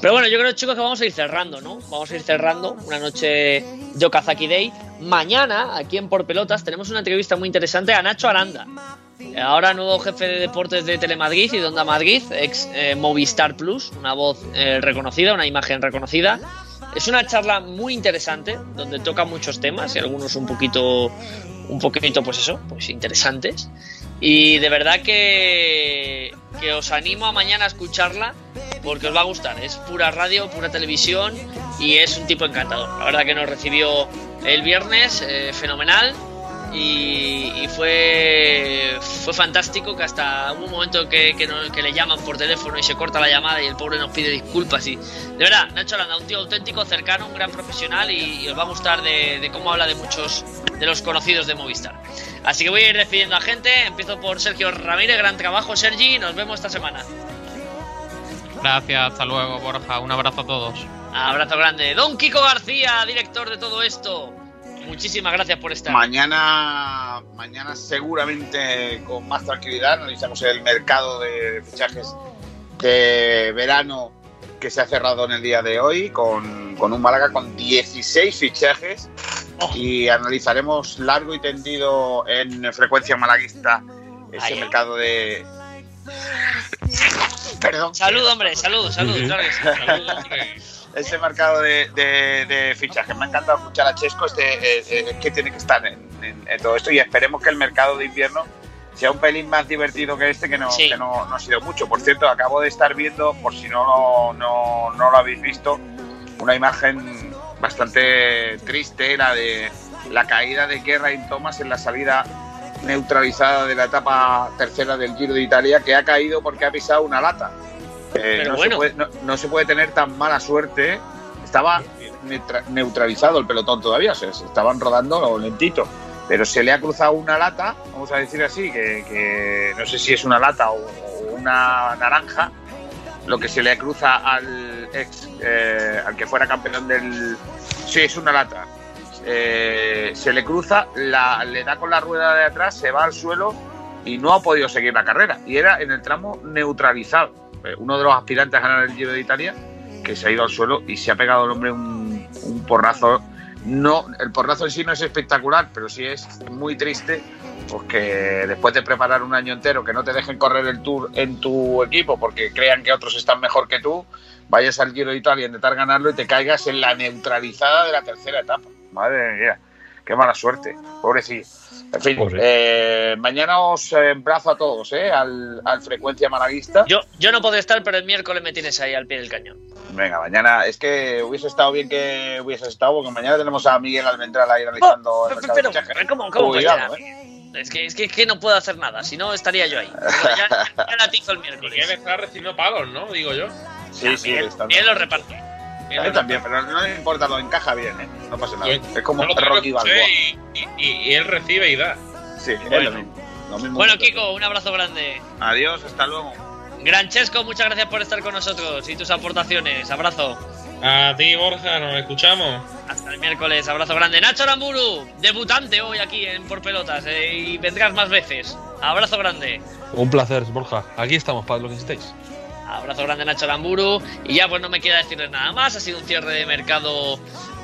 Pero bueno, yo creo, chicos, que vamos a ir cerrando, ¿no? Vamos a ir cerrando una noche de Okazaki Day. Mañana, aquí en Por Pelotas, tenemos una entrevista muy interesante a Nacho Aranda. Ahora nuevo jefe de deportes de Telemadrid y de Onda Madrid, ex eh, Movistar Plus, una voz eh, reconocida, una imagen reconocida. Es una charla muy interesante donde toca muchos temas y algunos un poquito un poquito, pues eso, pues interesantes. Y de verdad que, que os animo a mañana a escucharla porque os va a gustar. Es pura radio, pura televisión y es un tipo encantador. La verdad que nos recibió el viernes, eh, fenomenal. Y, y fue, fue fantástico que hasta hubo un momento que, que, que le llaman por teléfono y se corta la llamada y el pobre nos pide disculpas. Y, de verdad, Nacho Landa, un tío auténtico, cercano, un gran profesional y, y os va a gustar de, de cómo habla de muchos de los conocidos de Movistar. Así que voy a ir despidiendo a gente. Empiezo por Sergio Ramírez, gran trabajo, Sergi. Nos vemos esta semana. Gracias, hasta luego, Borja. Un abrazo a todos. Abrazo grande. Don Kiko García, director de todo esto. Muchísimas gracias por estar. Mañana, mañana seguramente con más tranquilidad analizamos el mercado de fichajes de verano que se ha cerrado en el día de hoy con, con un Málaga con 16 fichajes y analizaremos largo y tendido en frecuencia malaguista ese mercado de... Perdón. Salud, hombre, salud, salud. claro que sí. Salud, hombre. Ese mercado de, de, de fichajes. Me ha encantado escuchar a Chesco, este, eh, eh, que tiene que estar en, en- en todo esto y esperemos que el mercado de invierno sea un pelín más divertido que este, que no, que no, no ha sido mucho. Por cierto, acabo de estar viendo, por si no, no, no lo habéis visto, una imagen bastante triste, la de la caída de Geraint Thomas en la salida neutralizada de la etapa tercera del Giro de Italia, que ha caído porque ha pisado una lata. Eh, no, bueno. se puede, no, no se puede tener tan mala suerte. Estaba neutra- neutralizado el pelotón todavía, se estaban rodando lentito. Pero se le ha cruzado una lata, vamos a decir así, que, que no sé si es una lata o, o una naranja, lo que se le cruza al ex, eh, al que fuera campeón del... Sí, es una lata. Eh, se le cruza, la, le da con la rueda de atrás, se va al suelo y no ha podido seguir la carrera. Y era en el tramo neutralizado. Eh, uno de los aspirantes a ganar el Giro de Italia, que se ha ido al suelo y se ha pegado el hombre un, porrazo. No, el porrazo en sí no es espectacular, pero sí es muy triste, porque después de preparar un año entero que no te dejen correr el tour en tu equipo porque crean que otros están mejor que tú, vayas al Giro de Italia a intentar ganarlo y te caigas en la neutralizada de la tercera etapa. Madre mía, qué mala suerte, pobrecillo. En fin, eh, mañana os eh, emplazo a todos, ¿eh? Al, al Frecuencia Malaguista. Yo, yo no podré estar, pero el miércoles me tienes ahí al pie del cañón. Venga, mañana es que hubiese estado bien que hubiese estado, porque mañana tenemos a Miguel Almendral ahí mercado de Pero, fichajes. ¿cómo, cómo puede Cuidado, ser? ¿eh? Es que, es, que, es que no puedo hacer nada, si no estaría yo ahí. Ya, ya la tizo el miércoles. Miguel está recibiendo pagos, ¿no? Digo yo. Sí, sí, está Él lo reparte. A mí también, pero no le importa, lo encaja bien, ¿eh? No pasa nada. Es como no Rocky Balboa. y, y- y- él recibe y da. Sí, es Bueno. lo mismo. Lo mismo Bueno, Kiko, un abrazo grande. Adiós, hasta luego. Granchesco, muchas gracias por estar con nosotros y tus aportaciones. Abrazo. A ti, Borja, nos escuchamos. Hasta el miércoles, abrazo grande. Nacho Aramburu, debutante hoy aquí en Por Pelotas eh, y vendrás más veces. Abrazo grande. Un placer, Borja. Aquí estamos para lo que necesitéis. Abrazo grande Nacho Aramburu. Y ya pues no me queda decirles nada más. Ha sido un cierre de mercado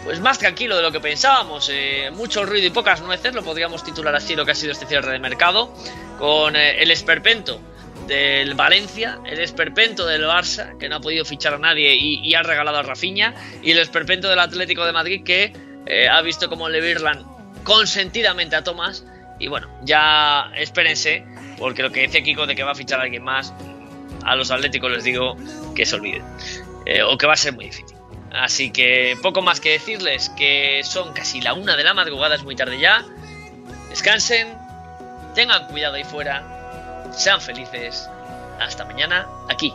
pues más tranquilo de lo que pensábamos. Eh, mucho ruido y pocas nueces, lo podríamos titular así lo que ha sido este cierre de mercado. Con eh, el esperpento del Valencia, el esperpento del Barça, que no ha podido fichar a nadie y, ha regalado a Rafinha, y el esperpento del Atlético de Madrid, que eh, ha visto como Le Virlan consentidamente a Tomás. Y bueno, ya espérense, porque lo que decía Kiko de que va a fichar a alguien más, a los Atléticos les digo que se olviden, eh, o que va a ser muy difícil. Así que poco más que decirles que son casi la una de la madrugada, es muy tarde ya. Descansen, tengan cuidado ahí fuera, sean felices. Hasta mañana aquí